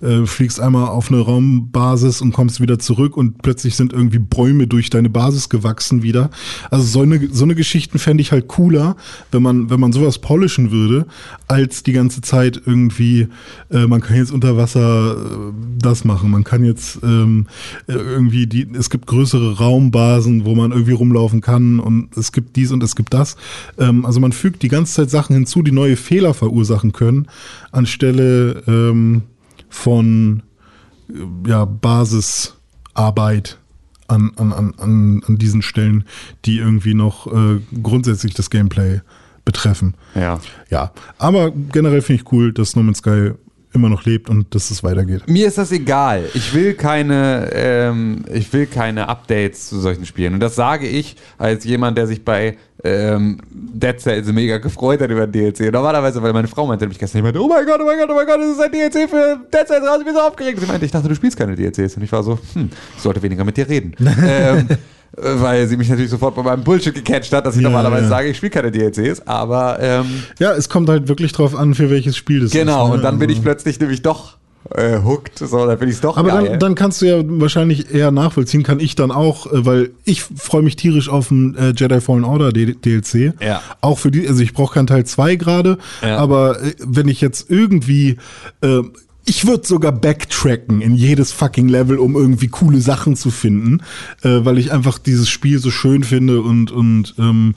äh, fliegst einmal auf eine Raumbasis und kommst wieder zurück und plötzlich sind irgendwie Bäume durch deine Basis gewachsen wieder. Also so eine, so eine Geschichten fände ich halt cooler, wenn man, wenn man sowas polischen würde, als die ganze Zeit irgendwie, äh, man kann jetzt unter Wasser äh, das machen, man kann jetzt ähm, äh, irgendwie die, es gibt größere Raumbasen, wo man irgendwie rumlaufen kann und es gibt dies und es gibt das. Ähm, also man fügt die ganze Zeit Sachen hinzu, die neue Fehler verursachen können, anstelle ähm, von ja, Basisarbeit an, an, an, an, an diesen Stellen, die irgendwie noch äh, grundsätzlich das Gameplay betreffen. ja. Ja, aber generell finde ich cool, dass No Man's Sky immer noch lebt und dass es weitergeht. Mir ist das egal. Ich will keine, ähm, ich will keine Updates zu solchen Spielen. Und das sage ich als jemand, der sich bei ähm, Dead Cells mega gefreut hat über den DLC. Normalerweise, weil meine Frau meinte nämlich gestern, ich meinte, oh mein Gott, oh mein Gott, oh mein Gott, das ist ein DLC für Dead Cells raus, ich bin so aufgeregt. Sie meinte, ich dachte, du spielst keine DLCs. Und ich war so, hm, ich sollte weniger mit dir reden. [laughs] ähm, äh, weil sie mich natürlich sofort bei meinem Bullshit gecatcht hat, dass ich Ja, normalerweise ja. sage, ich spiele keine DLCs, aber ähm, Ja, es kommt halt wirklich drauf an, für welches Spiel das genau, ist. ne? und dann bin ich Also- plötzlich nämlich doch äh, hooked, so, dann bin ich doch Aber geil. dann, dann kannst du ja wahrscheinlich eher nachvollziehen, kann ich dann auch, äh, weil ich freue mich tierisch auf ein äh, Jedi Fallen Order DLC. Ja. Auch für die, also ich brauche keinen Teil 2 gerade, Ja. aber äh, wenn ich jetzt irgendwie äh, ich würde sogar backtracken in jedes fucking Level, um irgendwie coole Sachen zu finden, äh, weil ich einfach dieses Spiel so schön finde und und ähm,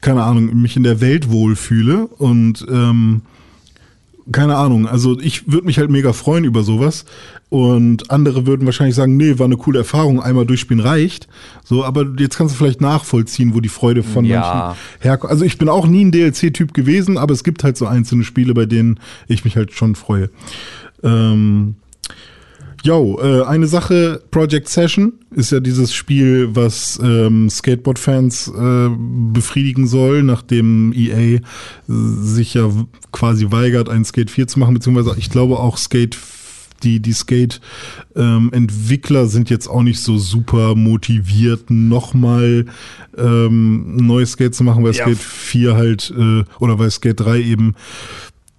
keine Ahnung mich in der Welt wohlfühle und ähm, keine Ahnung, also ich würde mich halt mega freuen über sowas und andere würden wahrscheinlich sagen, nee, war eine coole Erfahrung, einmal durchspielen reicht. So, aber jetzt kannst du vielleicht nachvollziehen, wo die Freude von Ja. manchen herkommt. Also ich bin auch nie ein DLC-Typ gewesen, aber es gibt halt so einzelne Spiele, bei denen ich mich halt schon freue. Ähm, Jo, äh, eine Sache, Project Session ist ja dieses Spiel, was ähm, Skateboard-Fans äh, befriedigen soll, nachdem EA sich ja quasi weigert, ein Skate 4 zu machen, beziehungsweise ich glaube auch Skate die, die Skate-Entwickler sind jetzt auch nicht so super motiviert, nochmal ähm, ein neues Skate zu machen, weil Ja. Skate 4 halt, äh, oder weil Skate 3 eben,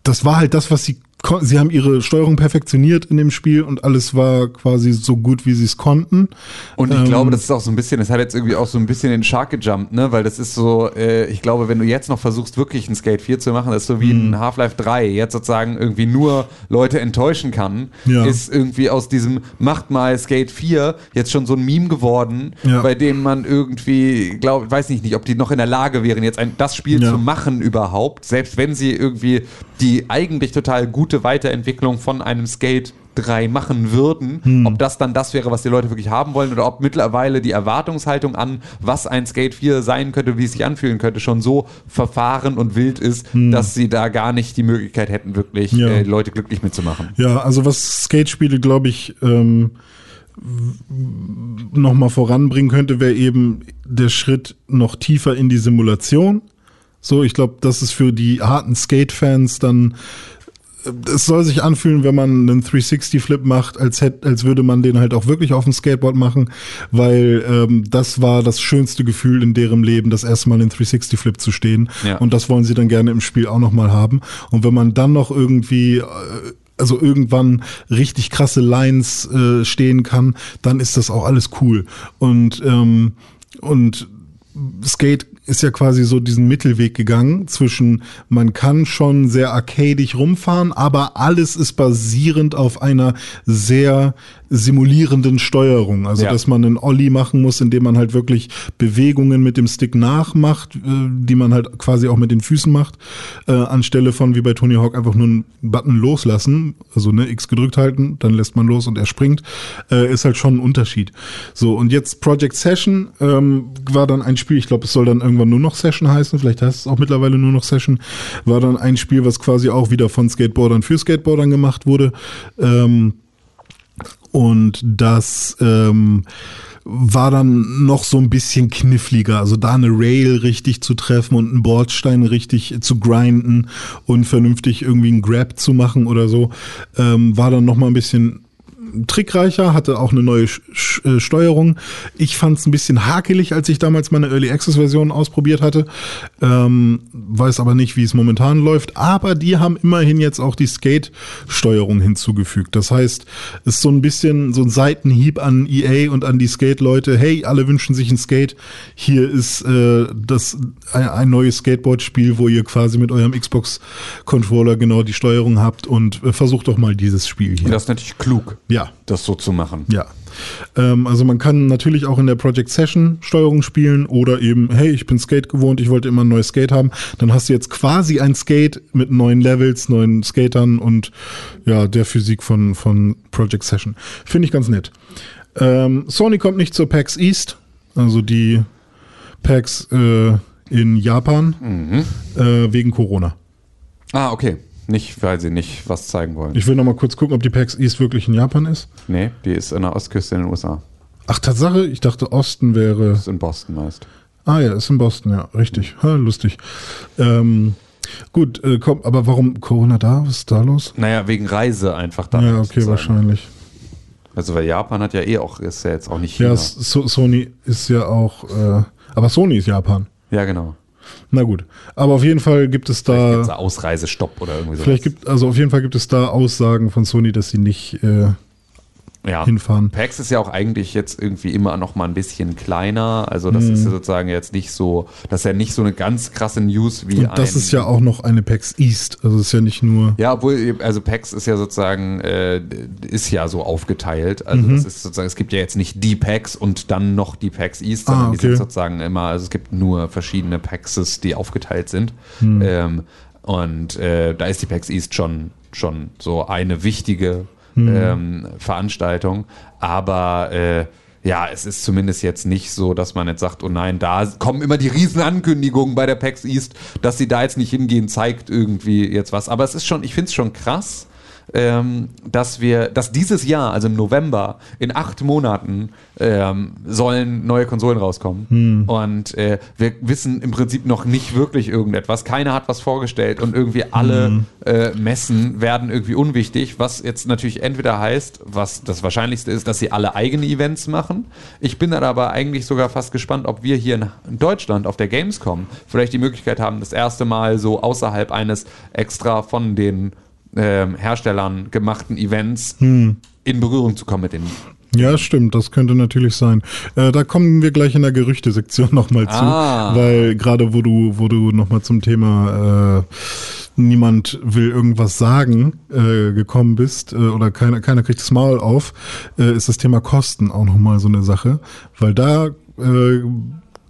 das war halt das, was sie sie haben ihre Steuerung perfektioniert in dem Spiel und alles war quasi so gut, wie sie es konnten. Und ich Ähm, glaube, das ist auch so ein bisschen, das hat jetzt irgendwie auch so ein bisschen den Shark gejumpt, ne? Weil das ist so, äh, ich glaube, wenn du jetzt noch versuchst, wirklich ein Skate 4 zu machen, das ist so wie Mhm. ein Half-Life 3, jetzt sozusagen irgendwie nur Leute enttäuschen kann, Ja. ist irgendwie aus diesem Macht mal Skate 4 jetzt schon so ein Meme geworden, Ja. bei dem man irgendwie, glaube, weiß nicht, nicht, ob die noch in der Lage wären, jetzt ein, das Spiel Ja. zu machen überhaupt, selbst wenn sie irgendwie die eigentlich total gute Weiterentwicklung von einem Skate 3 machen würden, Hm. ob das dann das wäre, was die Leute wirklich haben wollen oder ob mittlerweile die Erwartungshaltung an, was ein Skate 4 sein könnte, wie es sich anfühlen könnte, schon so verfahren und wild ist, dass sie da gar nicht die Möglichkeit hätten, wirklich Hm. Ja. äh, Leute glücklich mitzumachen. Ja, also was Skatespiele, glaube ich, ähm, nochmal voranbringen könnte, wäre eben der Schritt noch tiefer in die Simulation. So, ich glaube, das ist für die harten Skate-Fans dann es soll sich anfühlen, wenn man einen 360-Flip macht, als, hätte, als würde man den halt auch wirklich auf dem Skateboard machen, weil ähm, das war das schönste Gefühl in deren Leben, das erste Mal in 360-Flip zu stehen. Ja. Und das wollen sie dann gerne im Spiel auch nochmal haben. Und wenn man dann noch irgendwie äh, also irgendwann richtig krasse Lines äh, stehen kann, dann ist das auch alles cool. Und, ähm, und Skate ist ja quasi so diesen Mittelweg gegangen zwischen, man kann schon sehr arcadig rumfahren, aber alles ist basierend auf einer sehr simulierenden Steuerung. Also, Ja. dass man einen Ollie machen muss, indem man halt wirklich Bewegungen mit dem Stick nachmacht, äh, die man halt quasi auch mit den Füßen macht, äh, anstelle von wie bei Tony Hawk einfach nur einen Button loslassen, also ne, X gedrückt halten, dann lässt man los und er springt, äh, ist halt schon ein Unterschied. So, und jetzt Project Session ähm, war dann ein Spiel, ich glaube, es soll dann irgendwann nur noch Session heißen, vielleicht heißt es auch mittlerweile nur noch Session, war dann ein Spiel, was quasi auch wieder von Skateboardern für Skateboardern gemacht wurde. Ähm, und das ähm, war dann noch so ein bisschen kniffliger. Also da eine Rail richtig zu treffen und einen Bordstein richtig zu grinden und vernünftig irgendwie einen Grab zu machen oder so, ähm, war dann noch mal ein bisschen trickreicher, hatte auch eine neue Sch äh, Steuerung. Ich fand es ein bisschen hakelig, als ich damals meine Early Access Version ausprobiert hatte. Ähm, weiß aber nicht, wie es momentan läuft. Aber die haben immerhin jetzt auch die Skate-Steuerung hinzugefügt. Das heißt, es ist so ein bisschen so ein Seitenhieb an EA und an die Skate-Leute. Hey, alle wünschen sich ein Skate. Hier ist äh, das ein, ein neues Skateboard-Spiel, wo ihr quasi mit eurem Xbox-Controller genau die Steuerung habt und äh, versucht doch mal dieses Spiel hier. Das ist natürlich klug, ja. Das so zu machen. Ja. Ähm, also man kann natürlich auch in der Project Session Steuerung spielen oder eben, hey, ich bin Skate gewohnt, ich wollte immer ein neues Skate haben. Dann hast du jetzt quasi ein Skate mit neuen Levels, neuen Skatern und ja, der Physik von, von Project Session. Finde ich ganz nett. Ähm, Sony kommt nicht zur PAX East, also die PAX äh, in Japan, äh, wegen Corona. Ah, okay. Nicht, weil sie nicht was zeigen wollen. Ich will noch mal kurz gucken, ob die PAX East wirklich in Japan ist. nee, die ist an der Ostküste in den USA. Ach, Tatsache, ich dachte, Osten wäre. Das ist in Boston meist. Ah ja, ist in Boston, ja, richtig. Ha, lustig. Ähm, gut, äh, komm, aber warum Corona da? Was ist da los? Naja, wegen Reise einfach da. ja, okay, wahrscheinlich. Also weil Japan hat ja eh auch, ist ja jetzt auch nicht China. Ja, so Sony ist ja auch, äh, aber Sony ist Japan. ja genau. Na gut, aber auf jeden Fall gibt es da, Gibt's da Ausreisestopp oder irgendwie so. vielleicht gibt, also auf jeden Fall gibt es da Aussagen von Sony, dass sie nicht äh, ja. hinfahren. PAX ist ja auch eigentlich jetzt irgendwie immer noch mal ein bisschen kleiner. Also das ist ja Mhm. sozusagen jetzt nicht so, das ist ja nicht so eine ganz krasse News wie Und das ein, ist ja auch noch eine PAX East, also es ist ja nicht nur. Ja, obwohl, also PAX ist ja sozusagen, äh, ist ja so aufgeteilt. Also Mhm. das ist sozusagen, es gibt ja jetzt nicht die PAX und dann noch die PAX East, sondern Ah, die sind okay. sozusagen immer, also es gibt nur verschiedene PAXes, die aufgeteilt sind. Mhm. Ähm, und äh, da ist die PAX East schon, schon so eine wichtige Mhm. ähm, Veranstaltung. Aber äh, ja, es ist zumindest jetzt nicht so, dass man jetzt sagt, oh nein, da kommen immer die riesen Ankündigungen bei der PAX East, dass sie da jetzt nicht hingehen, zeigt irgendwie jetzt was. Aber es ist schon, ich finde es schon krass, ähm, dass wir, dass dieses Jahr, also im November, in acht Monaten ähm, sollen neue Konsolen rauskommen. Und äh, wir wissen im Prinzip noch nicht wirklich irgendetwas. Keiner hat was vorgestellt und irgendwie alle äh, Messen werden irgendwie unwichtig, was jetzt natürlich entweder heißt, was das Wahrscheinlichste ist, dass sie alle eigene Events machen. Ich bin dann aber eigentlich sogar fast gespannt, ob wir hier in Deutschland auf der Gamescom vielleicht die Möglichkeit haben, das erste Mal so außerhalb eines extra von den ähm, Herstellern gemachten Events Hm. in Berührung zu kommen mit den. Ja, stimmt, das könnte natürlich sein. Äh, da kommen wir gleich in der Gerüchtesektion [laughs] nochmal zu, Ah. weil gerade wo du, wo du nochmal zum Thema äh, niemand will irgendwas sagen äh, gekommen bist äh, oder keiner, keiner kriegt das Maul auf, äh, ist das Thema Kosten auch nochmal so eine Sache, weil da äh,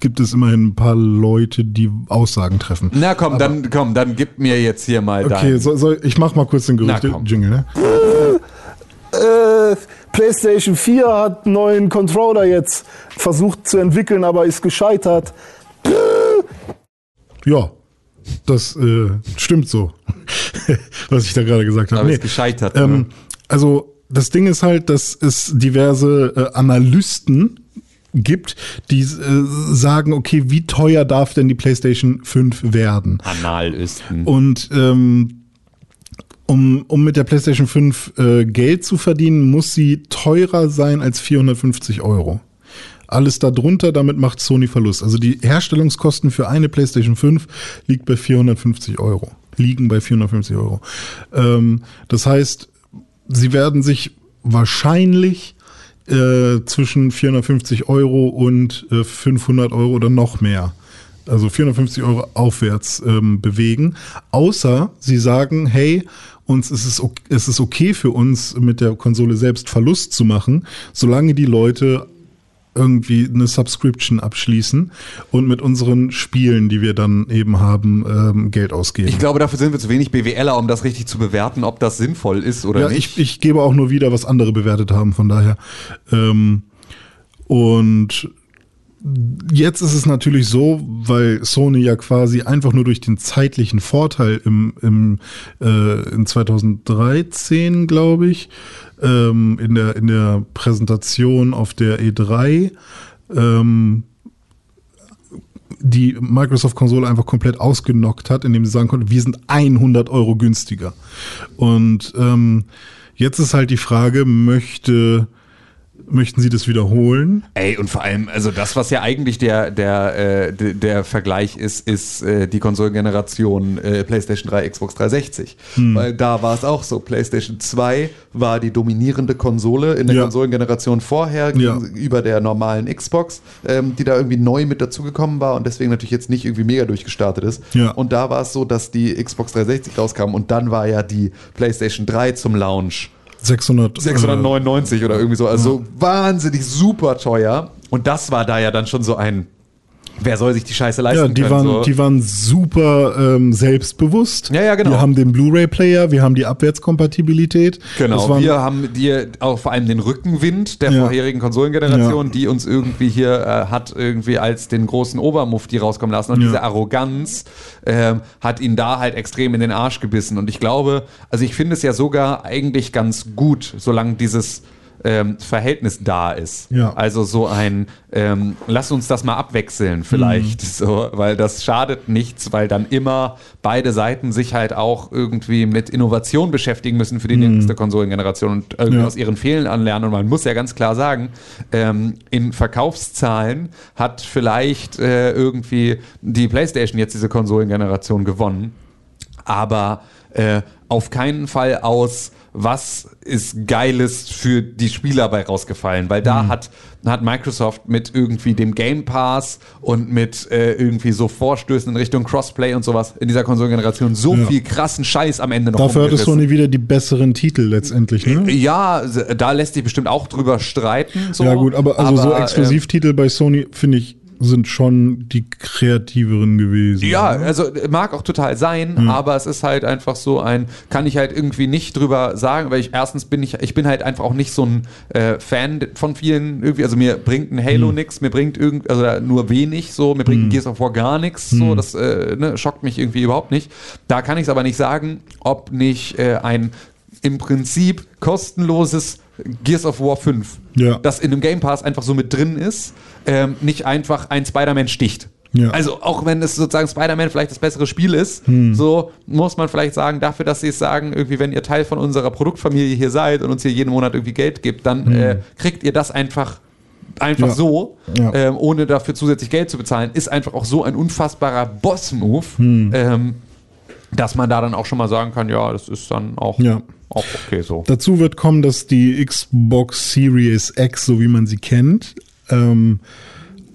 gibt es immerhin ein paar Leute, die Aussagen treffen. Na komm, dann komm, dann gib mir jetzt hier mal Okay, dein. so, so, ich mach mal kurz den. Gerüchte-Jingle. Ne? Äh, PlayStation 4 hat einen neuen Controller jetzt versucht zu entwickeln, aber ist gescheitert. Ja, das äh, stimmt so, [laughs] was ich da gerade gesagt habe. Aber ist gescheitert, Ähm, ne? Also das Ding ist halt, dass es diverse äh, Analysten gibt, die äh, sagen, okay, wie teuer darf denn die PlayStation 5 werden? Analösten. Und ähm, um, um mit der PlayStation 5 äh, Geld zu verdienen, muss sie teurer sein als 450 Euro. Alles darunter, damit macht Sony Verlust. Also die Herstellungskosten für eine PlayStation 5 liegt bei 450 Euro. Liegen bei 450 Euro. Ähm, das heißt, sie werden sich wahrscheinlich äh, zwischen 450 Euro und äh, 500 Euro oder noch mehr, also 450 Euro aufwärts ähm, bewegen. Außer sie sagen, hey, uns ist es, es ist okay für uns mit der Konsole selbst Verlust zu machen, solange die Leute irgendwie eine Subscription abschließen und mit unseren Spielen, die wir dann eben haben, ähm, Geld ausgeben. Ich glaube, dafür sind wir zu wenig BWLer, um das richtig zu bewerten, ob das sinnvoll ist oder ja, nicht. ich, ich gebe auch nur wieder, was andere bewertet haben, von daher. Ähm, und jetzt ist es natürlich so, weil Sony ja quasi einfach nur durch den zeitlichen Vorteil im, im äh, in 2013, glaube ich, ähm, in der in der Präsentation auf der E3 ähm, die Microsoft-Konsole einfach komplett ausgenockt hat, indem sie sagen konnte, wir sind 100 Euro günstiger. Und ähm, jetzt ist halt die Frage, möchte, möchten sie das wiederholen? Ey, und vor allem, also das, was ja eigentlich der, der, äh, der, der Vergleich ist, ist äh, die Konsolengeneration äh, PlayStation 3, Xbox 360. Hm. Weil da war es auch so. PlayStation 2 war die dominierende Konsole in der Ja. Konsolengeneration vorher Ja. gegenüber der normalen Xbox, ähm, die da irgendwie neu mit dazugekommen war und deswegen natürlich jetzt nicht irgendwie mega durchgestartet ist. Ja. Und da war es so, dass die Xbox 360 rauskam und dann war ja die PlayStation 3 zum Launch 600, 699 oder irgendwie so. Also wahnsinnig super teuer. Und das war da ja dann schon so ein, wer soll sich die Scheiße Äh, leisten ja, die können? waren, so. die waren super ähm, selbstbewusst. Ja, ja, genau. Wir haben den Blu-ray-Player, wir haben die Abwärtskompatibilität. Genau, waren, wir haben dir auch vor allem den Rückenwind der Ja. vorherigen Konsolengeneration, Ja. die uns irgendwie hier äh, hat irgendwie als den großen Obermufti rauskommen lassen. Und Ja. diese Arroganz ähm, hat ihn da halt extrem in den Arsch gebissen. Und ich glaube, also ich finde es ja sogar eigentlich ganz gut, solange dieses ähm, Verhältnis da ist. Ja. Also so ein, ähm, lass uns das mal abwechseln vielleicht, Mhm. so, weil das schadet nichts, weil dann immer beide Seiten sich halt auch irgendwie mit Innovation beschäftigen müssen für die nächste Konsolengeneration und irgendwie Mhm. Ja. aus ihren Fehlern anlernen. Und man muss ja ganz klar sagen, ähm, in Verkaufszahlen hat vielleicht äh, irgendwie die PlayStation jetzt diese Konsolengeneration gewonnen aber äh, auf keinen Fall aus, was ist Geiles für die Spieler bei rausgefallen, weil Mhm. da hat, hat Microsoft mit irgendwie dem Game Pass und mit äh, irgendwie so Vorstößen in Richtung Crossplay und sowas in dieser Konsolengeneration so Ja. viel krassen Scheiß am Ende noch dafür hatte umgerissen. Sony wieder die besseren Titel letztendlich. Ne? Ja, da lässt sich bestimmt auch drüber streiten. So. ja gut, aber also so äh, Exklusivtitel bei Sony, finde ich, sind schon die kreativeren gewesen. Ja, also mag auch total sein, aber es ist halt einfach so ein, kann ich halt irgendwie nicht drüber sagen, weil ich erstens bin ich, ich bin halt einfach auch nicht so ein äh, Fan von vielen irgendwie, also mir bringt ein Halo nix, mir bringt irgend, also nur wenig so, mir bringt ein Gears of War gar nichts, so, das äh, ne, schockt mich irgendwie überhaupt nicht. Da kann ich es aber nicht sagen, ob nicht äh, ein im Prinzip kostenloses Gears of War 5, Ja. das in dem Game Pass einfach so mit drin ist, ähm, nicht einfach ein Spider-Man sticht. Ja. Also auch wenn es sozusagen Spider-Man vielleicht das bessere Spiel ist, Hm. so muss man vielleicht sagen, dafür, dass sie es sagen, irgendwie, wenn ihr Teil von unserer Produktfamilie hier seid und uns hier jeden Monat irgendwie Geld gibt, dann äh, kriegt ihr das einfach einfach Hm. Ja. so, Ja. ähm, ohne dafür zusätzlich Geld zu bezahlen, ist einfach auch so ein unfassbarer Boss-Move. Hm. Ähm, dass man da dann auch schon mal sagen kann, ja, das ist dann auch, Ja. auch okay so. Dazu wird kommen, dass die Xbox Series X, so wie man sie kennt, ähm,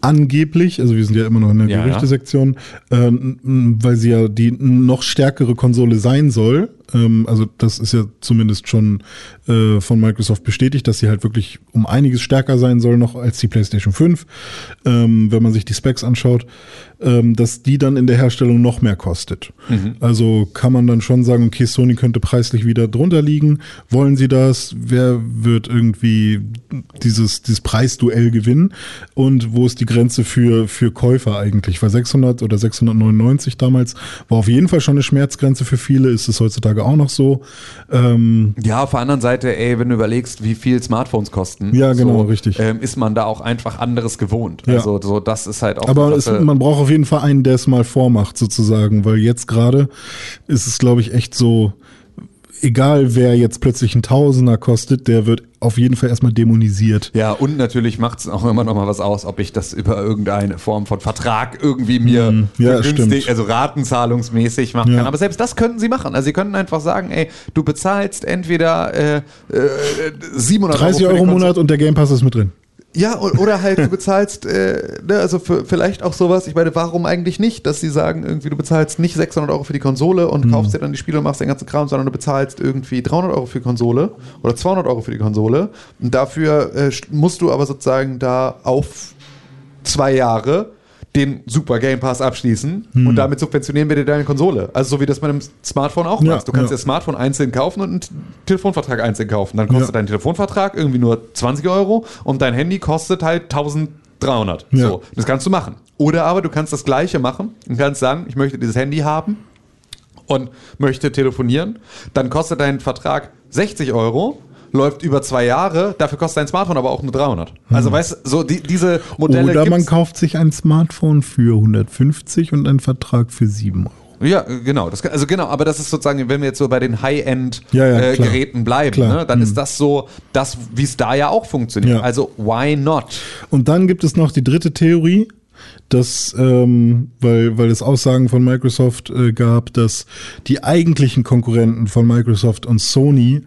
angeblich, also wir sind ja immer noch in der Ja, ja. Gerüchtesektion, ähm, m, weil sie ja die noch stärkere Konsole sein soll. Ähm, also das ist ja zumindest schon äh, von Microsoft bestätigt, dass sie halt wirklich um einiges stärker sein soll noch als die PlayStation 5, ähm, wenn man sich die Specs anschaut, ähm, dass die dann in der Herstellung noch mehr kostet. Also kann man dann schon sagen, okay, Sony könnte preislich wieder drunter liegen. Wollen sie das? Wer wird irgendwie dieses, dieses Preisduell gewinnen? Und wo ist die Grenze für, für Käufer eigentlich? Weil 600 oder 699 damals war auf jeden Fall schon eine Schmerzgrenze für viele. Ist es heutzutage auch noch so? Ähm, Ja, auf der anderen Seite, ey, wenn du überlegst, wie viel Smartphones kosten, Ja, genau, so, richtig. Ähm, ist man da auch einfach anderes gewohnt. Ja. Also so, das ist halt auch. Aber es, man braucht auf jeden Fall einen, der es mal vormacht, sozusagen, weil jetzt gerade ist es, glaube ich, echt so, egal wer jetzt plötzlich ein Tausender kostet, der wird auf jeden Fall erstmal dämonisiert. Ja, und natürlich macht es auch immer noch mal was aus, ob ich das über irgendeine Form von Vertrag irgendwie mir Mhm. Ja, günstig, also ratenzahlungsmäßig machen Ja. kann. Aber selbst das könnten sie machen. Also sie könnten einfach sagen, ey, du bezahlst entweder äh, äh, 700 30 für die Euro im Monat und der Game Pass ist mit drin. Ja, oder halt du [laughs] bezahlst, äh, ne, also für, vielleicht auch sowas, ich meine, warum eigentlich nicht, dass sie sagen, irgendwie du bezahlst nicht 600 Euro für die Konsole und kaufst dir dann die Spiele und machst den ganzen Kram, sondern du bezahlst irgendwie 300 Euro für die Konsole oder 200 Euro für die Konsole. Und dafür äh, st- musst du aber sozusagen da auf zwei Jahre den Super Game Pass abschließen und damit subventionieren wir dir deine Konsole. Also so wie das mit dem Smartphone auch Ja, machst. Du kannst ja. das Smartphone einzeln kaufen und einen Telefonvertrag einzeln kaufen. Dann kostet Ja. dein Telefonvertrag irgendwie nur 20 Euro und dein Handy kostet halt 1300. Ja. So, das kannst du machen. Oder aber du kannst das gleiche machen und kannst sagen, ich möchte dieses Handy haben und möchte telefonieren. Dann kostet dein Vertrag 60 Euro. Läuft über zwei Jahre, dafür kostet dein Smartphone aber auch nur 300. Also weißt du, so die, diese Modelle Oder man kauft sich ein Smartphone für 150 und einen Vertrag für 7 Euro. Ja, äh, genau. Das, also genau, aber das ist sozusagen, wenn wir jetzt so bei den Ja, ja, High-End-Geräten klar. Geräten bleiben, ne, dann Mhm. ist das so, das, wie es da ja auch funktioniert. Ja. Also why not? Und dann gibt es noch die dritte Theorie, dass, ähm, weil, weil es Aussagen von Microsoft äh, gab, dass die eigentlichen Konkurrenten von Microsoft und Sony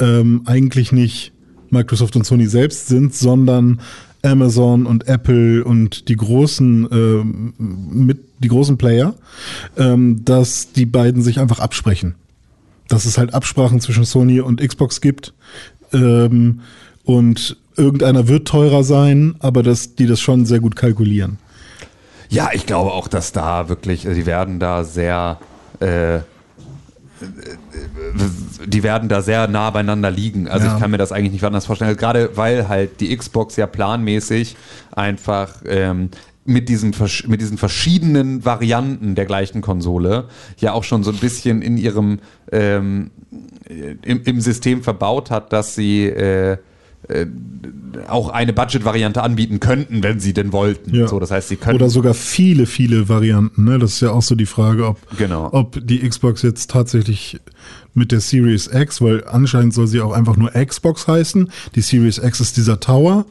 ähm, eigentlich nicht Microsoft und Sony selbst sind, sondern Amazon und Apple und die großen ähm, mit die großen Player, ähm, dass die beiden sich einfach absprechen. Dass es halt Absprachen zwischen Sony und Xbox gibt. Ähm, und irgendeiner wird teurer sein, aber dass die das schon sehr gut kalkulieren. Ja, ich glaube auch, dass da wirklich, also die werden da sehr, äh, die werden da sehr nah beieinander liegen. Also Ja. ich kann mir das eigentlich nicht anders vorstellen. Gerade weil halt die Xbox ja planmäßig einfach ähm, mit diesen, versch- mit diesen verschiedenen Varianten der gleichen Konsole ja auch schon so ein bisschen in ihrem ähm, im, im System verbaut hat, dass sie äh, äh, auch eine Budget-Variante anbieten könnten, wenn sie denn wollten. Ja. So, das heißt, sie können Oder sogar viele, viele Varianten. Ne? Das ist ja auch so die Frage, ob, Genau. ob die Xbox jetzt tatsächlich mit der Series X, weil anscheinend soll sie auch einfach nur Xbox heißen. Die Series X ist dieser Tower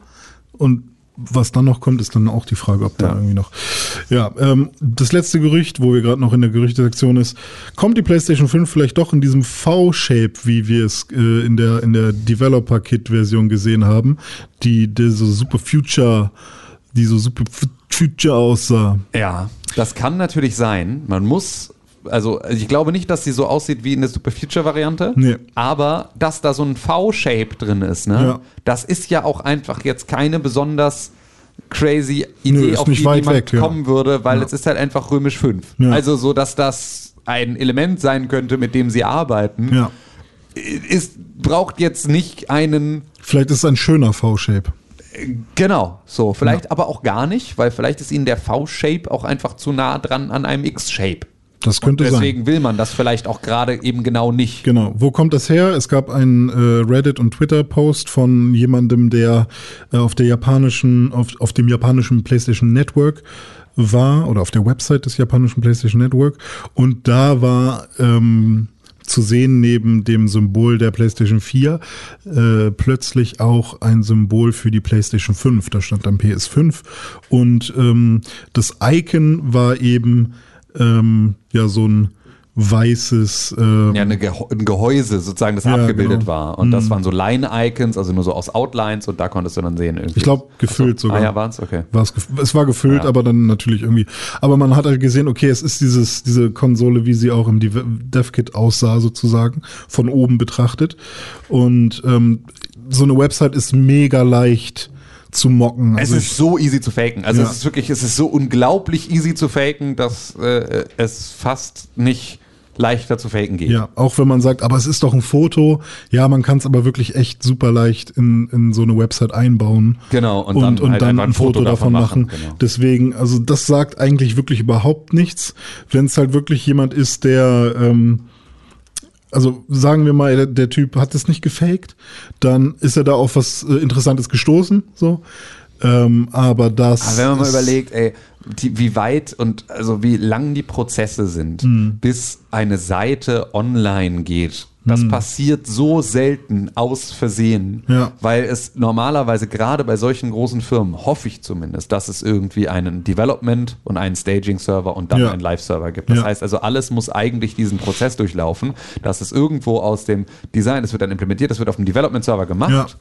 und was dann noch kommt, ist dann auch die Frage, ob da Ja. irgendwie noch. Ja, ähm, das letzte Gerücht, wo wir gerade noch in der Gerüchtesektion ist, kommt die PlayStation 5 vielleicht doch in diesem V-Shape, wie wir es äh, in der, in der Developer-Kit-Version gesehen haben, die, die so Super Future, die so Super Fu- Future aussah. Ja, das kann natürlich sein. Man muss, also ich glaube nicht, dass sie so aussieht wie in der Super Future Variante, Nee. aber dass da so ein V-Shape drin ist, ne? Ja. Das ist ja auch einfach jetzt keine besonders crazy Idee, Nö, ist auf die niemand weg, ja. kommen würde, weil Ja. es ist halt einfach römisch 5. Ja. Also so, dass das ein Element sein könnte, mit dem sie arbeiten, Ja. ist, braucht jetzt nicht einen Vielleicht ist es ein schöner V-Shape. Genau, so. Vielleicht aber auch gar nicht, weil vielleicht ist ihnen der V-Shape auch einfach zu nah dran an einem X-Shape. Das könnte sein. Deswegen will man das vielleicht auch gerade eben genau nicht. Genau. Wo kommt das her? Es gab einen äh, Reddit- und Twitter-Post von jemandem, der äh, auf der japanischen, auf, auf dem japanischen PlayStation Network war oder auf der Website des japanischen PlayStation Network. Und da war ähm, zu sehen neben dem Symbol der PlayStation 4 äh, plötzlich auch ein Symbol für die PlayStation 5. Da stand dann PS5 und ähm, das Icon war eben ähm, ja so ein weißes. Äh, Ja, Geho ein Gehäuse sozusagen, das Ja, abgebildet genau. war. Und das waren so Line-Icons, also nur so aus Outlines und da konntest du dann sehen. Irgendwie. Ich glaube, gefüllt so. sogar. Ah ja, waren es? Okay. War's es war gefüllt, Ja. aber dann natürlich irgendwie. Aber man hat halt gesehen, okay, es ist dieses, diese Konsole, wie sie auch im Dev- DevKit aussah, sozusagen, von oben betrachtet. Und ähm, so eine Website ist mega leicht zu mocken. Es Also ist so easy zu faken. Also Ja. es ist wirklich, es ist so unglaublich easy zu faken, dass äh, es fast nicht leichter zu faken geht. Ja, auch wenn man sagt, aber es ist doch ein Foto. Ja, man kann es aber wirklich echt super leicht in, in so eine Website einbauen. Genau, und Und, dann und halt dann ein Foto, davon machen. Genau. Deswegen, also das sagt eigentlich wirklich überhaupt nichts. Wenn es halt wirklich jemand ist, der, ähm, also sagen wir mal, der, der Typ hat es nicht gefaked, dann ist er da auf was äh, Interessantes gestoßen. So. Ähm, aber das. Aber wenn man mal überlegt, ey, die, wie weit und also wie lang die Prozesse sind, Hm. bis eine Seite online geht. Das passiert so selten aus Versehen, Ja. weil es normalerweise gerade bei solchen großen Firmen, hoffe ich zumindest, dass es irgendwie einen Development und einen Staging-Server und dann Ja. einen Live-Server gibt. Das Ja. heißt also, alles muss eigentlich diesen Prozess durchlaufen, dass es irgendwo aus dem Design, das wird dann implementiert, das wird auf dem Development-Server gemacht.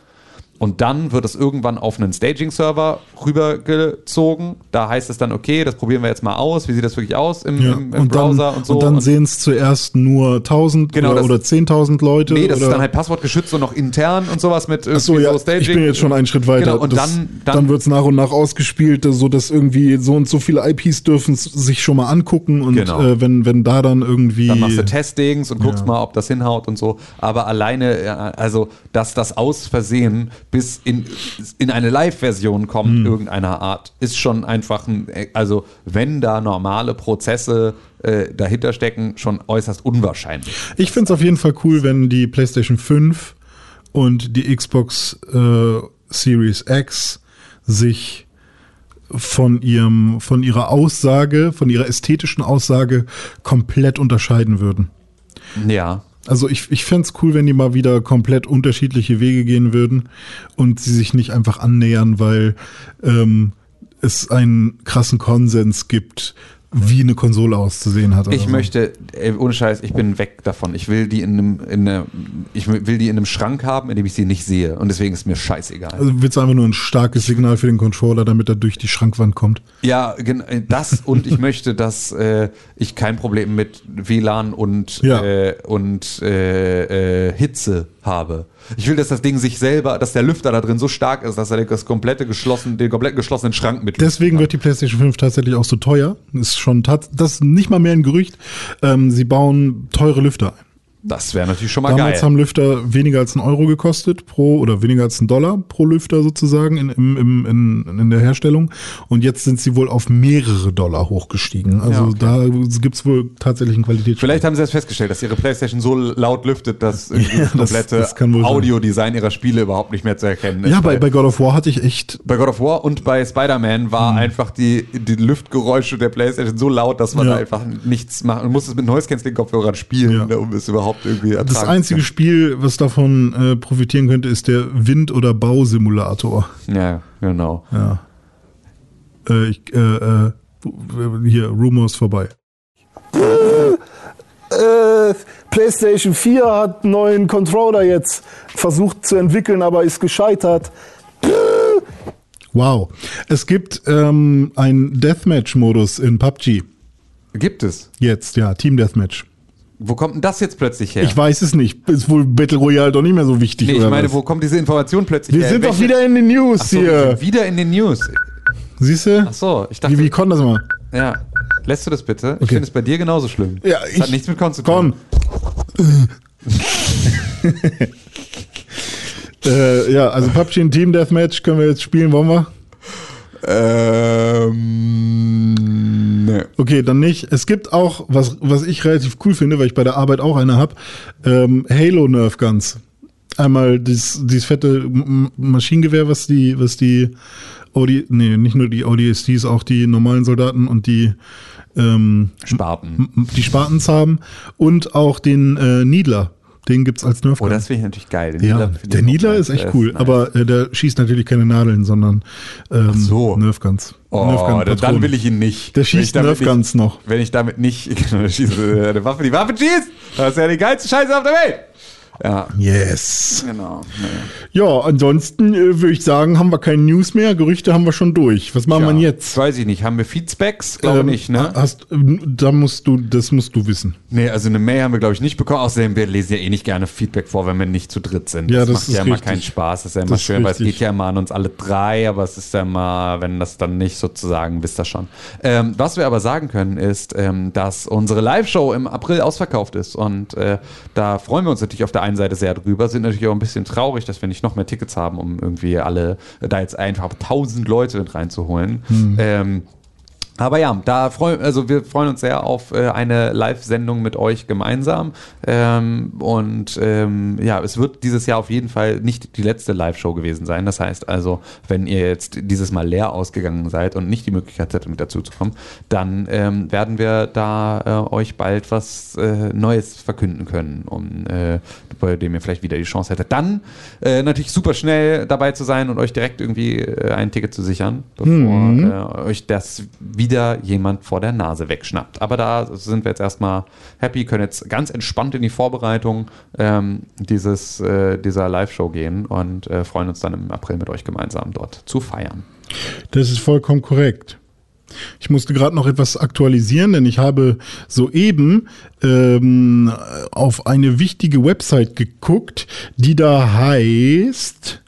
Und dann wird es irgendwann auf einen Staging-Server rübergezogen. Da heißt es dann, okay, das probieren wir jetzt mal aus. Wie sieht das wirklich aus im, Ja, im, im und, dann, Browser und so? und dann sehen es zuerst nur 1000 Genau, oder, oder 10.000 Leute. Nee, das oder, ist dann halt passwortgeschützt und noch intern und sowas mit irgendwie Achso, ja, so Staging. ich bin jetzt schon einen Schritt weiter. Genau, und das, dann, dann, dann, wird es nach und nach ausgespielt, so dass irgendwie so und so viele IPs dürfen sich schon mal angucken und Genau. äh, wenn, wenn da dann irgendwie. dann machst du Testings und guckst Ja. mal, ob das hinhaut und so. Aber alleine, ja, also, dass das aus Versehen bis in, in eine Live-Version kommt, Hm. irgendeiner Art, ist schon einfach ein, also, wenn da normale Prozesse äh, dahinter stecken, schon äußerst unwahrscheinlich. Ich finde es auf jeden Fall cool, wenn die PlayStation 5 und die Xbox äh, Series X sich von ihrem, von ihrer Aussage, von ihrer ästhetischen Aussage komplett unterscheiden würden. Ja. Also ich, ich fände cool, wenn die mal wieder komplett unterschiedliche Wege gehen würden und sie sich nicht einfach annähern, weil ähm, es einen krassen Konsens gibt, wie eine Konsole auszusehen hat. Ich so. möchte, ey, ohne Scheiß, ich bin weg davon. Ich will die in einem, in einer, ich will die in einem Schrank haben, in dem ich sie nicht sehe. Und deswegen ist mir scheißegal. Also willst du einfach nur ein starkes Signal für den Controller, damit er durch die Schrankwand kommt? Ja, gen- äh, das und ich [laughs] möchte, dass äh, ich kein Problem mit WLAN und, Ja. äh, und äh, äh, Hitze habe. Ich will, dass das Ding sich selber, dass der Lüfter da drin so stark ist, dass er das komplette geschlossen, den kompletten geschlossenen Schrank mit. Deswegen wird die PlayStation 5 tatsächlich auch so teuer. Ist schon das ist nicht mal mehr ein Gerücht. Ähm, sie bauen teure Lüfter ein. Das wäre natürlich schon mal Damals geil. haben Lüfter weniger als einen Euro gekostet pro oder weniger als einen Dollar pro Lüfter sozusagen in, im, in, in der Herstellung. Und jetzt sind sie wohl auf mehrere Dollar hochgestiegen. Also Ja, okay. da gibt's wohl tatsächlich einen Qualitätssprung. Vielleicht haben sie das festgestellt, dass ihre Playstation so laut lüftet, dass irgendwie [laughs] Ja, das komplette. Audiodesign ihrer Spiele überhaupt nicht mehr zu erkennen ist. ja, bei, bei God of War hatte ich echt bei God of War und bei Spider-Man war einfach die, die Lüftgeräusche der Playstation so laut, dass man Ja. da einfach nichts machen. Man muss es mit Noise-Canceling-Kopfhörern spielen, Ja. ne, um es überhaupt irgendwie ertragen das einzige Spiel, was davon äh, profitieren könnte, ist der Wind- oder Bausimulator. Ja, genau. Ja. Äh, ich, äh, äh, hier, Rumors vorbei. Äh, PlayStation 4 hat einen neuen Controller jetzt versucht zu entwickeln, aber ist gescheitert. Wow. Es gibt ähm, einen Deathmatch-Modus in PUBG. Gibt es. Jetzt, ja, Team Deathmatch. Wo kommt denn das jetzt plötzlich her? Ich weiß es nicht. Ist wohl Battle Royale doch nicht mehr so wichtig, nee, ich meine, was? wo kommt diese Information plötzlich Wir her? sind doch wieder in den News so, wir hier. sind wieder in den News. Siehst du? Ach so, ich dachte, Wie, wie konnte das mal? ja. Lässt du das bitte? Ich Okay. finde es bei dir genauso schlimm. Ja, das ich- hat nichts mit Con zu tun. Komm. [laughs] äh, ja, also PUBG und Team Deathmatch können wir jetzt spielen, wollen wir? Ähm. Okay, dann nicht. Es gibt auch, was, was ich relativ cool finde, weil ich bei der Arbeit auch eine habe, ähm, Halo Nerf Guns. Einmal dieses, dieses fette Maschinengewehr, was die, was die OD, nee, nicht nur die ODSTs, auch die normalen Soldaten und die, ähm, Sparten. m- die Spartans haben und auch den äh, Needler, Den gibt's als Nerf Oh, Gun. das finde ich natürlich geil. Den ja, Niedler der Niedler ist echt cool, nice. aber äh, der schießt natürlich keine Nadeln, sondern ähm, so. Nerf Guns. Oh, Nerf dann, will ich ihn nicht. Der schießt Nerf Guns noch. Wenn ich damit nicht [laughs] genau, der schießt, äh, eine Waffe, die Waffe schießt, das ist ja die geilste Scheiße auf der Welt. Ja, Yes. genau. Ja, ansonsten äh, würde ich sagen, haben wir keine News mehr. Gerüchte haben wir schon durch. Was machen Ja, wir jetzt? Weiß ich nicht. Haben wir Feedspecs? Glaube Ähm, nicht, ne? Hast, ähm, da musst du, das musst du wissen. Nee, also eine Mail haben wir, glaube ich, nicht bekommen. Außerdem, wir lesen ja eh nicht gerne Feedback vor, wenn wir nicht zu dritt sind. Ja, das macht ist ja immer richtig. keinen Spaß. Das ist ja immer Das schön, weil es geht ja immer an uns alle drei, aber es ist ja immer, wenn das dann nicht sozusagen, wisst ihr schon. Ähm, was wir aber sagen können, ist, ähm, dass unsere Live-Show im April ausverkauft ist. Und äh, da freuen wir uns natürlich auf der einen Seite sehr drüber, sind natürlich auch ein bisschen traurig, dass wir nicht noch mehr Tickets haben, um irgendwie alle, da jetzt einfach tausend Leute mit reinzuholen. Hm. Ähm, aber ja, da freuen, also wir freuen uns sehr auf äh, eine Live-Sendung mit euch gemeinsam. Ähm, und ähm, ja, es wird dieses Jahr auf jeden Fall nicht die letzte Live-Show gewesen sein. Das heißt also, wenn ihr jetzt dieses Mal leer ausgegangen seid und nicht die Möglichkeit hattet, mit dazu zu kommen, dann ähm, werden wir da äh, euch bald was äh, Neues verkünden können, um äh, bei dem ihr vielleicht wieder die Chance hättet. Dann äh, natürlich super schnell dabei zu sein und euch direkt irgendwie äh, ein Ticket zu sichern, bevor äh, euch das wieder jemand vor der Nase wegschnappt. Aber da sind wir jetzt erstmal happy, können jetzt ganz entspannt in die Vorbereitung ähm, dieses, äh, dieser Live-Show gehen und äh, freuen uns dann im April mit euch gemeinsam dort zu feiern. Das ist vollkommen korrekt. Ich musste gerade noch etwas aktualisieren, denn ich habe soeben ähm, auf eine wichtige Website geguckt, die da heißt.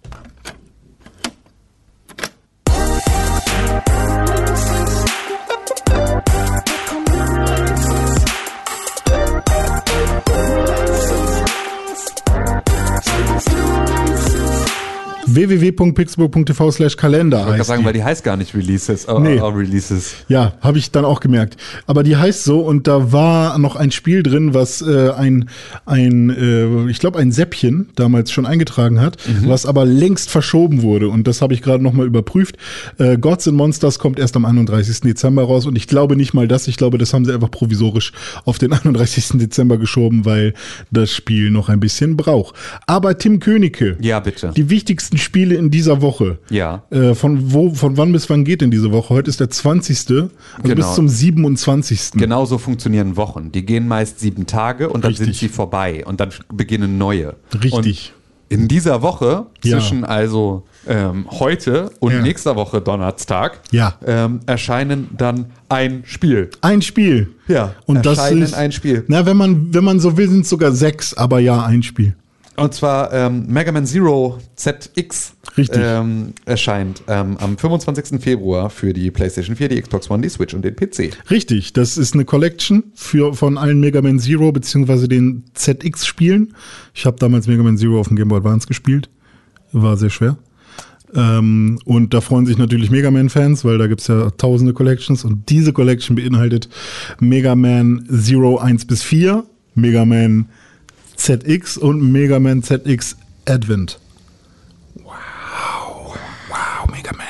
www.pixburg.tv slash Kalender Ich wollte sagen, weil die heißt gar nicht Releases, äh, Nee. Releases. Ja, habe ich dann auch gemerkt. Aber die heißt so und da war noch ein Spiel drin, was äh, ein, ein äh, ich glaube, ein Säppchen damals schon eingetragen hat, was aber längst verschoben wurde. Und das habe ich gerade nochmal überprüft. Äh, Gods and Monsters kommt erst am 31. Dezember raus und ich glaube nicht mal das. Ich glaube, das haben sie einfach provisorisch auf den [laughs] 31. Dezember geschoben, weil das Spiel noch ein bisschen braucht. Aber Tim Königke, Ja, bitte. die wichtigsten Spiele in dieser Woche. Ja. Äh, von wo, von wann bis wann geht denn diese Woche? Heute ist der 20. Also Genau. bis zum 27. Genauso funktionieren Wochen. Die gehen meist sieben Tage und dann Richtig. sind sie vorbei und dann beginnen neue. Richtig. Und in dieser Woche, Ja. zwischen also ähm, heute und Ja. nächster Woche Donnerstag, Ja. ähm, erscheinen dann ein Spiel. Ein Spiel. Ja, Und das erscheinen ist ein Spiel. Na, wenn man, wenn man so will, sind es sogar sechs, aber ja, ein Spiel. Und zwar ähm, Mega Man Zero ZX Richtig. Ähm, erscheint ähm, am 25. Februar für die PlayStation 4, die Xbox One, die Switch und den PC. Richtig, das ist eine Collection für, von allen Mega Man Zero beziehungsweise den ZX-Spielen. Ich habe damals Mega Man Zero auf dem Game Boy Advance gespielt. War sehr schwer. Ähm, und da freuen sich natürlich Mega Man-Fans, weil da gibt's ja tausende Collections. Und diese Collection beinhaltet Mega Man Zero 1 bis 4, Mega Man ZX und Mega Man ZX Advent. Wow, wow, Mega Man.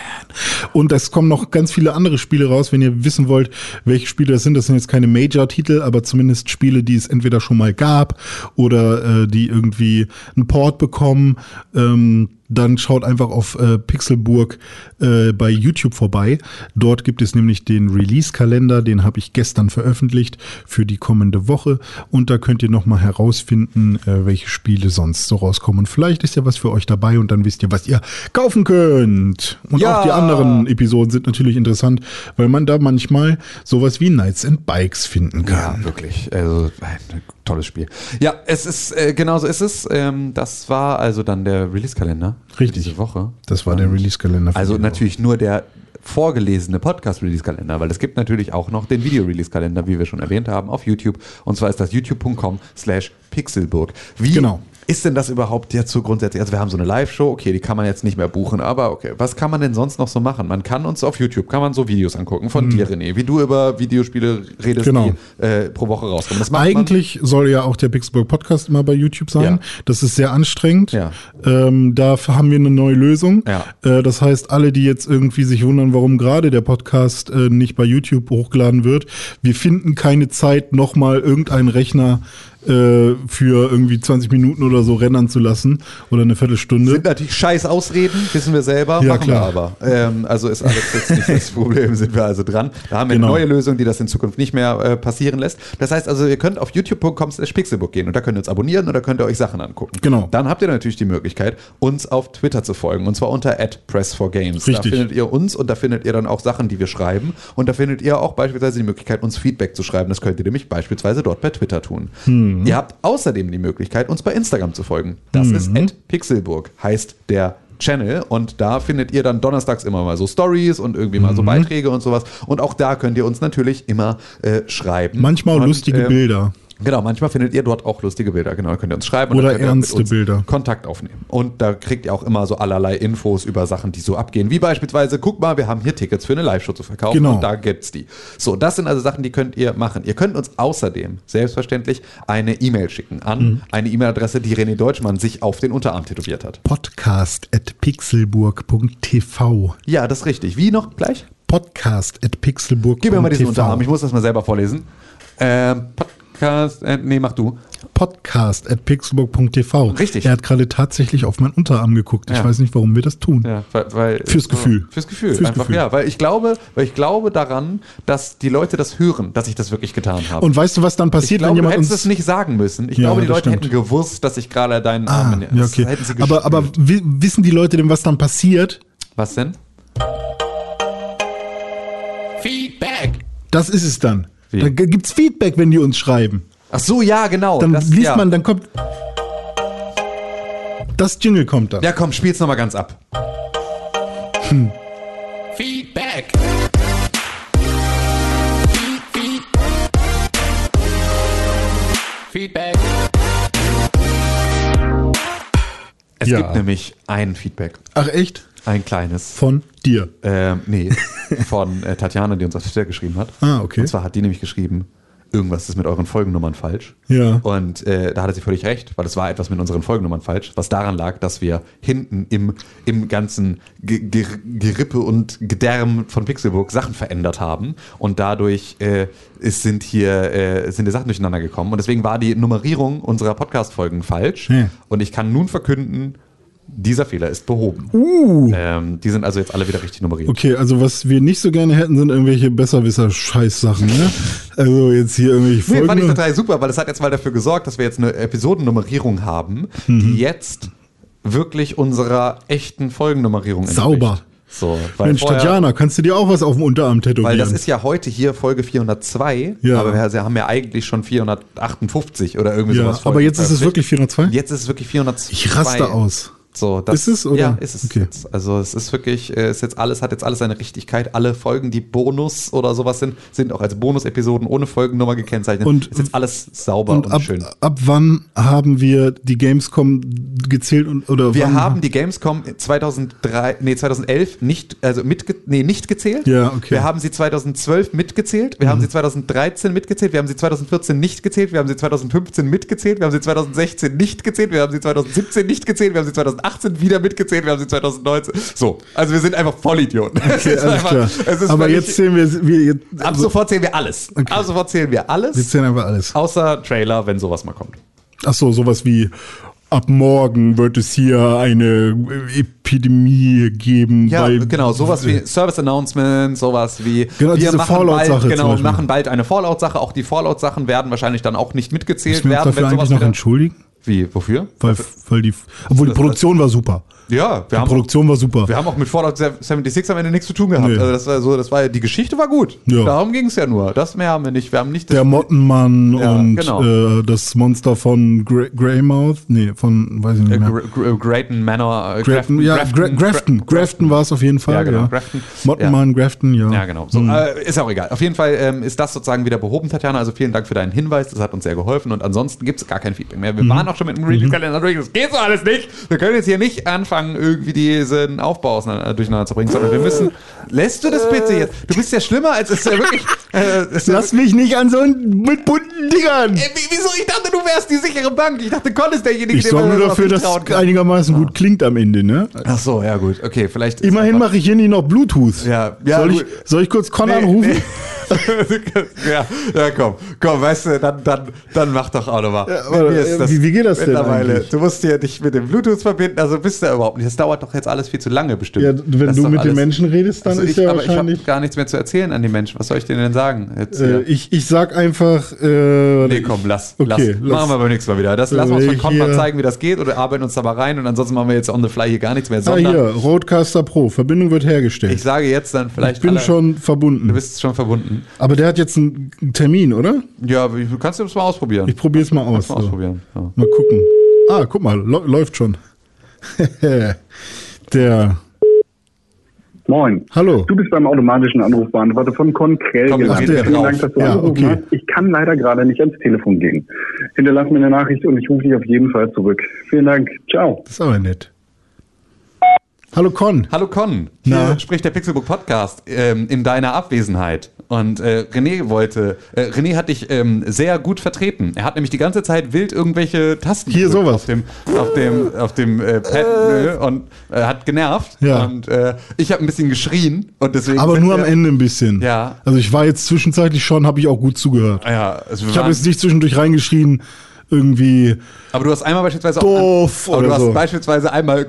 Und es kommen noch ganz viele andere Spiele raus, wenn ihr wissen wollt, welche Spiele das sind. Das sind jetzt keine Major-Titel, aber zumindest Spiele, die es entweder schon mal gab oder äh, die irgendwie einen Port bekommen. Ähm, dann schaut einfach auf äh, Pixelburg äh, bei YouTube vorbei. Dort gibt es nämlich den Release-Kalender, den habe ich gestern veröffentlicht für die kommende Woche. Und da könnt ihr nochmal herausfinden, äh, welche Spiele sonst so rauskommen. Und vielleicht ist ja was für euch dabei und dann wisst ihr, was ihr kaufen könnt. Und Ja. auch die anderen Episoden sind natürlich interessant, weil man da manchmal sowas wie Knights and Bikes finden kann. Ja, wirklich. Also ein tolles Spiel. Ja, es ist, äh, genau so ist es. Ähm, das war also dann der Release-Kalender. Richtig. Diese Woche. Das war der Release-Kalender. für Also die Woche. natürlich nur der vorgelesene Podcast-Release-Kalender, weil es gibt natürlich auch noch den Video-Release-Kalender, wie wir schon erwähnt haben, auf YouTube. Und zwar ist das youtube.com slash pixelburg. Wie Genau. Ist denn das überhaupt jetzt so grundsätzlich? Also wir haben so eine Live-Show, okay, die kann man jetzt nicht mehr buchen, aber okay, was kann man denn sonst noch so machen? Man kann uns auf YouTube, kann man so Videos angucken von dir, René, wie du über Videospiele redest, Mhm. Genau. die äh, pro Woche rauskommen. Eigentlich soll ja auch der Pixelburg Podcast immer bei YouTube sein. Ja. Das ist sehr anstrengend. Ja. Ähm, dafür haben wir eine neue Lösung. Ja. Äh, das heißt, alle, die jetzt irgendwie sich wundern, warum gerade der Podcast äh, nicht bei YouTube hochgeladen wird, wir finden keine Zeit, nochmal irgendeinen Rechner äh, für irgendwie 20 Minuten oder so rendern zu lassen oder eine Viertelstunde. Sind natürlich scheiß Ausreden, wissen wir selber, Ja, machen klar. wir aber. Ähm, also ist alles jetzt nicht das [laughs] Problem, sind wir also dran. Da haben wir Genau. eine neue Lösung, die das in Zukunft nicht mehr äh, passieren lässt. Das heißt also, ihr könnt auf youtube.com slash pixelbook gehen und da könnt ihr uns abonnieren und da könnt ihr euch Sachen angucken. Genau. Dann habt ihr natürlich die Möglichkeit, uns auf Twitter zu folgen und zwar unter @press4games. Da Richtig. findet ihr uns und da findet ihr dann auch Sachen, die wir schreiben und da findet ihr auch beispielsweise die Möglichkeit, uns Feedback zu schreiben. Das könnt ihr nämlich beispielsweise dort bei Twitter tun. Hm. Ihr habt außerdem die Möglichkeit, uns bei Instagram zu folgen. Das Hm. ist @pixelburg, heißt der Channel und da findet ihr dann donnerstags immer mal so Stories und irgendwie mal Mhm. so Beiträge und sowas und auch da könnt ihr uns natürlich immer äh, schreiben. Manchmal und, lustige ähm, Bilder. Genau, manchmal findet ihr dort auch lustige Bilder. Genau, könnt ihr uns schreiben. und Oder ernste Bilder. Kontakt aufnehmen. Und da kriegt ihr auch immer so allerlei Infos über Sachen, die so abgehen. Wie beispielsweise, guck mal, wir haben hier Tickets für eine Live-Show zu verkaufen Genau. und da gibt's die. So, das sind also Sachen, die könnt ihr machen. Ihr könnt uns außerdem selbstverständlich eine E-Mail schicken an Mhm. eine E-Mail-Adresse, die René Deutschmann sich auf den Unterarm tätowiert hat. Podcast at pixelburg.tv. Ja, das ist richtig. Wie noch gleich? Podcast at pixelburg.tv. Gib mir mal diesen Unterarm. Ich muss das mal selber vorlesen. Ähm, Podcast, äh, nee, mach du. Podcast at pixelburg.tv. Richtig. Er hat gerade tatsächlich auf meinen Unterarm geguckt. Ich Ja. weiß nicht, warum wir das tun. Ja, weil, weil, Fürs Gefühl. Fürs Gefühl. Fürs einfach, Gefühl. Ja, weil ich glaube, weil ich glaube daran, dass die Leute das hören, dass ich das wirklich getan habe. Und weißt du, was dann ich passiert, glaube, wenn du jemand hättest uns. es nicht sagen müssen. Ich Ja, glaube, die Leute stimmt. hätten gewusst, dass ich gerade deinen Ah, Arm in ja, okay. aber, aber wissen die Leute denn, was dann passiert? Was denn? Das ist es dann. Wie? Da gibt's Feedback, wenn die uns schreiben. Ach so, ja, genau. Dann das, liest ja. man, dann kommt. Das Jingle kommt dann. Ja, komm, spiel's nochmal ganz ab. Feedback. Feedback. Es Ja. gibt nämlich ein Feedback. Ach echt? Ein kleines. Von dir. Ähm, nee, [laughs] von äh, Tatjana, die uns auf Twitter geschrieben hat. Ah, okay. Und zwar hat die nämlich geschrieben, irgendwas ist mit euren Folgennummern falsch. Ja. Und äh, da hatte sie völlig recht, weil es war etwas mit unseren Folgennummern falsch, was daran lag, dass wir hinten im, im ganzen Ge Ge Gerippe und Gedärm von Pixelburg Sachen verändert haben. Und dadurch äh, ist, sind hier äh, sind die Sachen durcheinander gekommen. Und deswegen war die Nummerierung unserer Podcast-Folgen falsch. Ja. Und ich kann nun verkünden, dieser Fehler ist behoben. Uh. Ähm, die sind also jetzt alle wieder richtig nummeriert. Okay, also was wir nicht so gerne hätten, sind irgendwelche Besserwisser-Scheißsachen, ne? Also jetzt hier irgendwelche Nee, Folgen. fand ich total super, weil das hat jetzt mal dafür gesorgt, dass wir jetzt eine Episodennummerierung haben, Mhm. die jetzt wirklich unserer echten Folgennummerierung entspricht. Sauber. So, weil Mensch, vorher- Tatjana, kannst du dir auch was auf dem Unterarm tätowieren? Weil das ist ja heute hier Folge 402, Ja. aber wir haben ja eigentlich schon 458 oder irgendwie ja, sowas. aber jetzt ist es wirklich 402? Jetzt ist es wirklich 402. Ich raste aus. So, das, Ist es, oder? Ja, ist es. Okay. Jetzt. Also es ist wirklich, äh, ist jetzt alles, hat jetzt alles seine Richtigkeit. Alle Folgen, die Bonus oder sowas sind, sind auch als Bonus-Episoden ohne Folgennummer gekennzeichnet. Und- ist jetzt alles sauber und, Und ab, schön. ab wann haben wir die Gamescom gezählt und oder Wir haben die Gamescom 2003, nee, 2011 nicht, also mitge nee, nicht gezählt. Ja, okay. Mhm. Wir haben sie 2012 mitgezählt. Wir haben sie 2013 mitgezählt. Wir haben sie 2014 nicht gezählt. Wir haben sie 2015 mitgezählt. Wir haben sie 2016 nicht gezählt. Wir haben sie 2017 nicht gezählt. Wir haben sie 2018 wieder mitgezählt. Wir haben sie 2019. So. Also wir sind einfach Vollidioten. [laughs] Okay, einfach- Aber jetzt zählen wir, wir jetzt, Ab sofort zählen wir alles. Ab sofort zählen wir alles. wir zählen einfach alles. Außer Trailer, wenn sowas mal kommt. Ach so, sowas wie ab morgen wird es hier eine Epidemie geben. Ja, genau, sowas wie Service Announcement, sowas wie Genau, diese Fallout-Sache bald, genau, machen bald eine Fallout-Sache. Auch die Fallout-Sachen werden wahrscheinlich dann auch nicht mitgezählt Müssen wir uns werden, dafür eigentlich noch entschuldigen? Wie, wofür? Weil, weil die, obwohl die Produktion war super. Ja, Die haben, Produktion war super. wir haben auch mit Fallout 76 am Ende nichts zu tun gehabt. Nee. Also das war so, das war die Geschichte war gut. Ja. Darum ging es ja nur. Das mehr haben wir nicht. Wir haben nicht das Der Mottenmann Ja, und genau. äh, das Monster von Greymouth, nee, von, weiß ich nicht äh, mehr. Gr Gr Grayton Manor. äh, Grafton, ja, Grafton, Grafton, Grafton war es auf jeden Fall. Ja, Ja, genau, Grafton. Mottenmann, Grafton, ja. Ja, genau. So, äh, ist auch egal. Auf jeden Fall ähm, ist das sozusagen wieder behoben, Tatjana. Also vielen Dank für deinen Hinweis. Das hat uns sehr geholfen. Und ansonsten gibt es gar kein Feedback mehr. Wir waren auch schon mit dem Release-Kalender durch. Das geht so alles nicht. Wir können jetzt hier nicht anfangen, irgendwie diesen Aufbau auseinander, durcheinander zu bringen, sondern wir müssen. Lässt du das bitte jetzt? Du bist ja schlimmer, als es ja wirklich. Äh, es ist ja Lass mich nicht an so einen mit bunten Dingern. Ey, wie- wieso? Ich dachte, du wärst die sichere Bank. Ich dachte, Con ist derjenige, Ich man sorge nur dafür, nicht dass es einigermaßen gut klingt am Ende, ne? Ach so, ja gut. Okay, vielleicht. ist Immerhin mache ich hier nicht noch Bluetooth. Ja, ja, soll, ich, gut. soll ich kurz Con Nee, anrufen? nee. Ja, ja, komm, komm, weißt du, dann, dann, dann mach doch auch nochmal. Ja, aber, äh, wie- wie geht das denn eigentlich? Du musst hier dich mit dem Bluetooth verbinden, also bist du ja überhaupt nicht. Das dauert doch jetzt alles viel zu lange bestimmt. Ja, wenn Das du mit den alles- Menschen redest, dann Also ist ich, ja aber ich habe wahrscheinlich. gar nichts mehr zu erzählen an die Menschen. Was soll ich denen denn sagen? Jetzt Äh, ich, ich sag einfach. Äh, Nee, komm, lass. Okay, lass. Machen wir beim nächsten Mal wieder. Das lassen wir uns von mal hier- zeigen, wie das geht oder arbeiten uns da mal rein und ansonsten machen wir jetzt on the fly hier gar nichts mehr. Ah, hier, Roadcaster Pro. Verbindung wird hergestellt. ich sage jetzt dann vielleicht. ich bin alle- schon verbunden. Du bist schon verbunden. Aber der hat jetzt einen Termin, oder? Ja, du kannst du das mal ausprobieren. Ich probiere es mal aus. Mal So. ausprobieren. Ja. Mal gucken. Ah, guck mal, läuft schon. [laughs] der. Moin. Hallo. Du bist beim automatischen Anrufbeantworter von wir gelandet. Vielen. Dank, dass du Ja, angerufen okay. hast. Ich kann leider gerade nicht ans Telefon gehen. Hinterlass mir eine Nachricht und ich rufe dich auf jeden Fall zurück. Vielen Dank. Ciao. Das ist aber nett. Hallo Con. Hallo Con, hier Na? spricht der Pixelbook Podcast ähm, in deiner Abwesenheit. Und äh, René wollte, äh, René hat dich ähm, sehr gut vertreten. Er hat nämlich die ganze Zeit wild irgendwelche Tasten Hier, sowas. auf dem, auf dem, auf dem äh, Pad nö, und äh, hat genervt. Ja. Und äh, ich habe ein bisschen geschrien und deswegen. Aber nur am wir- Ende ein bisschen. Ja. Also ich war jetzt zwischenzeitlich schon, habe ich auch gut zugehört. Ja, also Ich habe jetzt nicht zwischendurch reingeschrien, irgendwie. Aber du hast einmal beispielsweise Doof auch. aber oder du hast so. beispielsweise einmal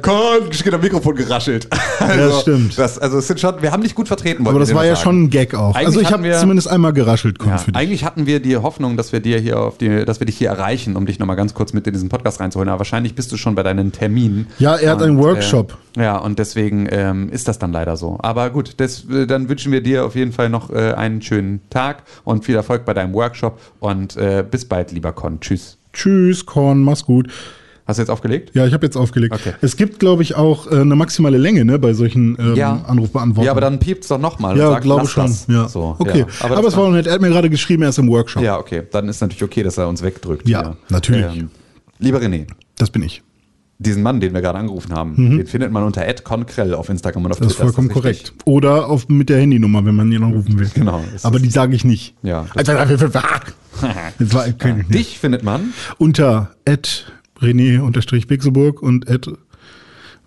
geschrien am Mikrofon geraschelt. [laughs] Also, stimmt. Das, also es sind schon, wir haben dich gut vertreten. Aber das war ja sagen. schon ein Gag auch. Eigentlich also ich habe zumindest einmal geraschelt, Ja, eigentlich hatten wir die Hoffnung, dass wir dir hier auf die, dass wir dich hier erreichen, um dich nochmal ganz kurz mit in diesen Podcast reinzuholen. Aber wahrscheinlich bist du schon bei deinen Terminen. Ja, er hat einen Und, Workshop. Äh, ja, und deswegen ähm, ist das dann leider so. Aber gut, das, äh, dann wünschen wir dir auf jeden Fall noch äh, einen schönen Tag und viel Erfolg bei deinem Workshop. Und äh, bis bald, lieber Con. Tschüss. Tschüss, Con, mach's gut. Hast du jetzt aufgelegt? Ja, ich habe jetzt aufgelegt. Okay. Es gibt, glaube ich, auch äh, eine maximale Länge ne, bei solchen ähm, Anrufbeantwortern. Ja, aber dann piept's doch nochmal. Ja, glaube schon. Das. Ja. So, okay. ja. Aber, das es war noch nett. Er hat mir gerade geschrieben, er ist im Workshop. Ja, okay. Dann ist natürlich okay, dass er uns wegdrückt. Ja, natürlich. lieber René, Das bin ich. Diesen Mann, den wir gerade angerufen haben, den findet man unter @conkrell auf Instagram und auf Mhm. Das ist Twitter. vollkommen richtig? korrekt. Oder auf, mit der Handynummer, wenn man ihn anrufen will. Genau, das Aber die sage ich nicht. Ja. Das ich [laughs] [laughs] nicht. Dich findet man Unter René-Pixelburg und at,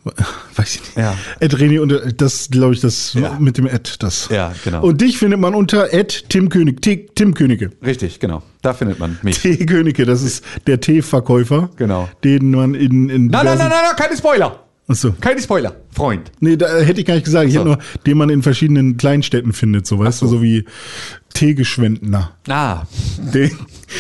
[laughs] weiß ich nicht. Ja. At René unter, das glaube ich, das Ja. mit dem Ad, das. Ja, genau. Und dich findet man unter at Tim König, T, Tim Königke. richtig, genau. Da findet man mich. T Königke, das ist der Teeverkäufer. Genau. Den man in, in Nein, nein, nein, nein, nein, keine Spoiler. Achso. Keine Spoiler, Freund. Nee, da hätte ich gar nicht gesagt. Ich so. hätte nur, den man in verschiedenen Kleinstädten findet, so weißt du, so wie Teegeschwendner. Ah, Tee-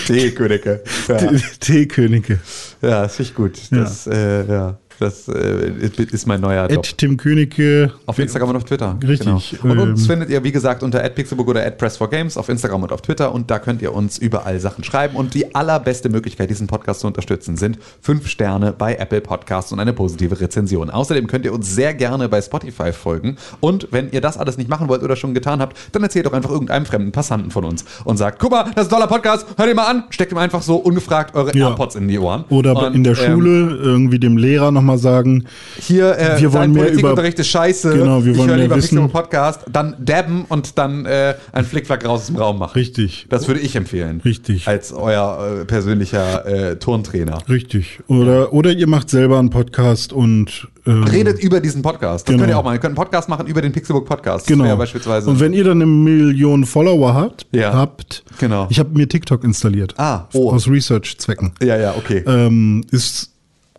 T-Königke. [laughs] Ja, Tee- Teekönige. ja das finde ich gut. Das, äh, ja, das äh, ist mein neuer Job. At Tim Königke. Auf Instagram und auf Twitter. Richtig, Genau. Und uns ähm, findet ihr, wie gesagt, unter @pixelbook oder @press4games auf Instagram und auf Twitter. Und da könnt ihr uns überall Sachen schreiben. Und die allerbeste Möglichkeit, diesen Podcast zu unterstützen, sind fünf Sterne bei Apple Podcasts und eine positive Rezension. Außerdem könnt ihr uns sehr gerne bei Spotify folgen. Und wenn ihr das alles nicht machen wollt oder schon getan habt, dann erzählt doch einfach irgendeinem fremden Passanten von uns und sagt, guck mal, das ist ein toller Podcast, hört ihn mal an, steckt ihm einfach so ungefragt eure Ja. AirPods in die Ohren. Oder Und, in der ähm, Schule irgendwie dem Lehrer nochmal sagen, hier, äh, Wir wollen mehr Politikunterricht ist scheiße. Genau, wir ich wollen höre mehr lieber wissen. Podcast. Dann dabben und dann äh, ein Flickflack raus aus dem Raum machen. richtig, Das würde ich empfehlen. Richtig. Als euer äh, persönlicher äh, Turntrainer. richtig. Oder, oder ihr macht selber einen Podcast und ähm, Redet über diesen Podcast. Das Genau. könnt ihr auch mal. Ihr könnt einen Podcast machen über den Pixelbook Podcast. Genau. wäre beispielsweise. Und wenn ihr dann eine Million Follower habt, Ja. habt Genau. ich habe mir TikTok installiert. Ah, oh. Aus Research-Zwecken. ja, ja, okay. Ähm, ist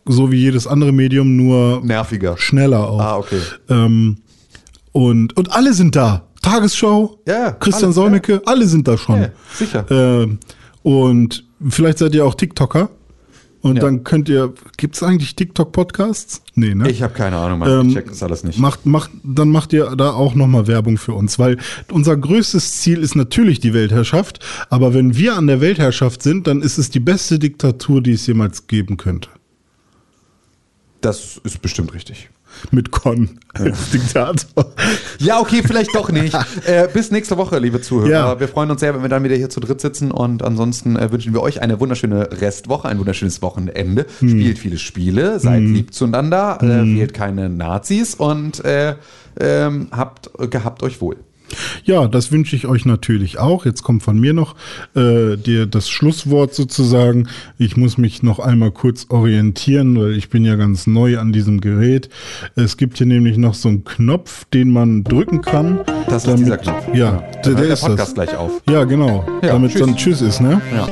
so wie jedes andere Medium, nur Nerviger. schneller auch. Ah, okay. Ähm, und, und alle sind da. Tagesschau, Ja, ja, Christian alle, Solmecke, alle sind da schon. Ja, sicher. Ähm, und vielleicht seid ihr auch TikToker. Und Ja. dann könnt ihr, gibt es eigentlich TikTok-Podcasts? Nee, ne? Ich habe keine Ahnung, Mann. Ähm, ich check das alles nicht. Macht, macht, dann macht ihr da auch nochmal Werbung für uns, weil unser größtes Ziel ist natürlich die Weltherrschaft, aber wenn wir an der Weltherrschaft sind, dann ist es die beste Diktatur, die es jemals geben könnte. Das ist bestimmt richtig. Mit Con als Diktator. Ja, okay, vielleicht doch nicht. [laughs] äh, bis nächste Woche, liebe Zuhörer. Ja. Wir freuen uns sehr, wenn wir dann wieder hier zu dritt sitzen und ansonsten äh, wünschen wir euch eine wunderschöne Restwoche, ein wunderschönes Wochenende. Hm. Spielt viele Spiele, seid lieb zueinander, äh, wählt keine Nazis und äh, ähm, habt, gehabt euch wohl. Ja, das wünsche ich euch natürlich auch. Jetzt kommt von mir noch äh, dir das Schlusswort sozusagen. Ich muss mich noch einmal kurz orientieren, weil ich bin ja ganz neu an diesem Gerät. Es gibt hier nämlich noch so einen Knopf, den man drücken kann. Das ist dieser Knopf. Ja, der, hört der ist Podcast das. gleich auf. Ja, genau. Ja, damit tschüss. dann Tschüss ist, ne? Ja.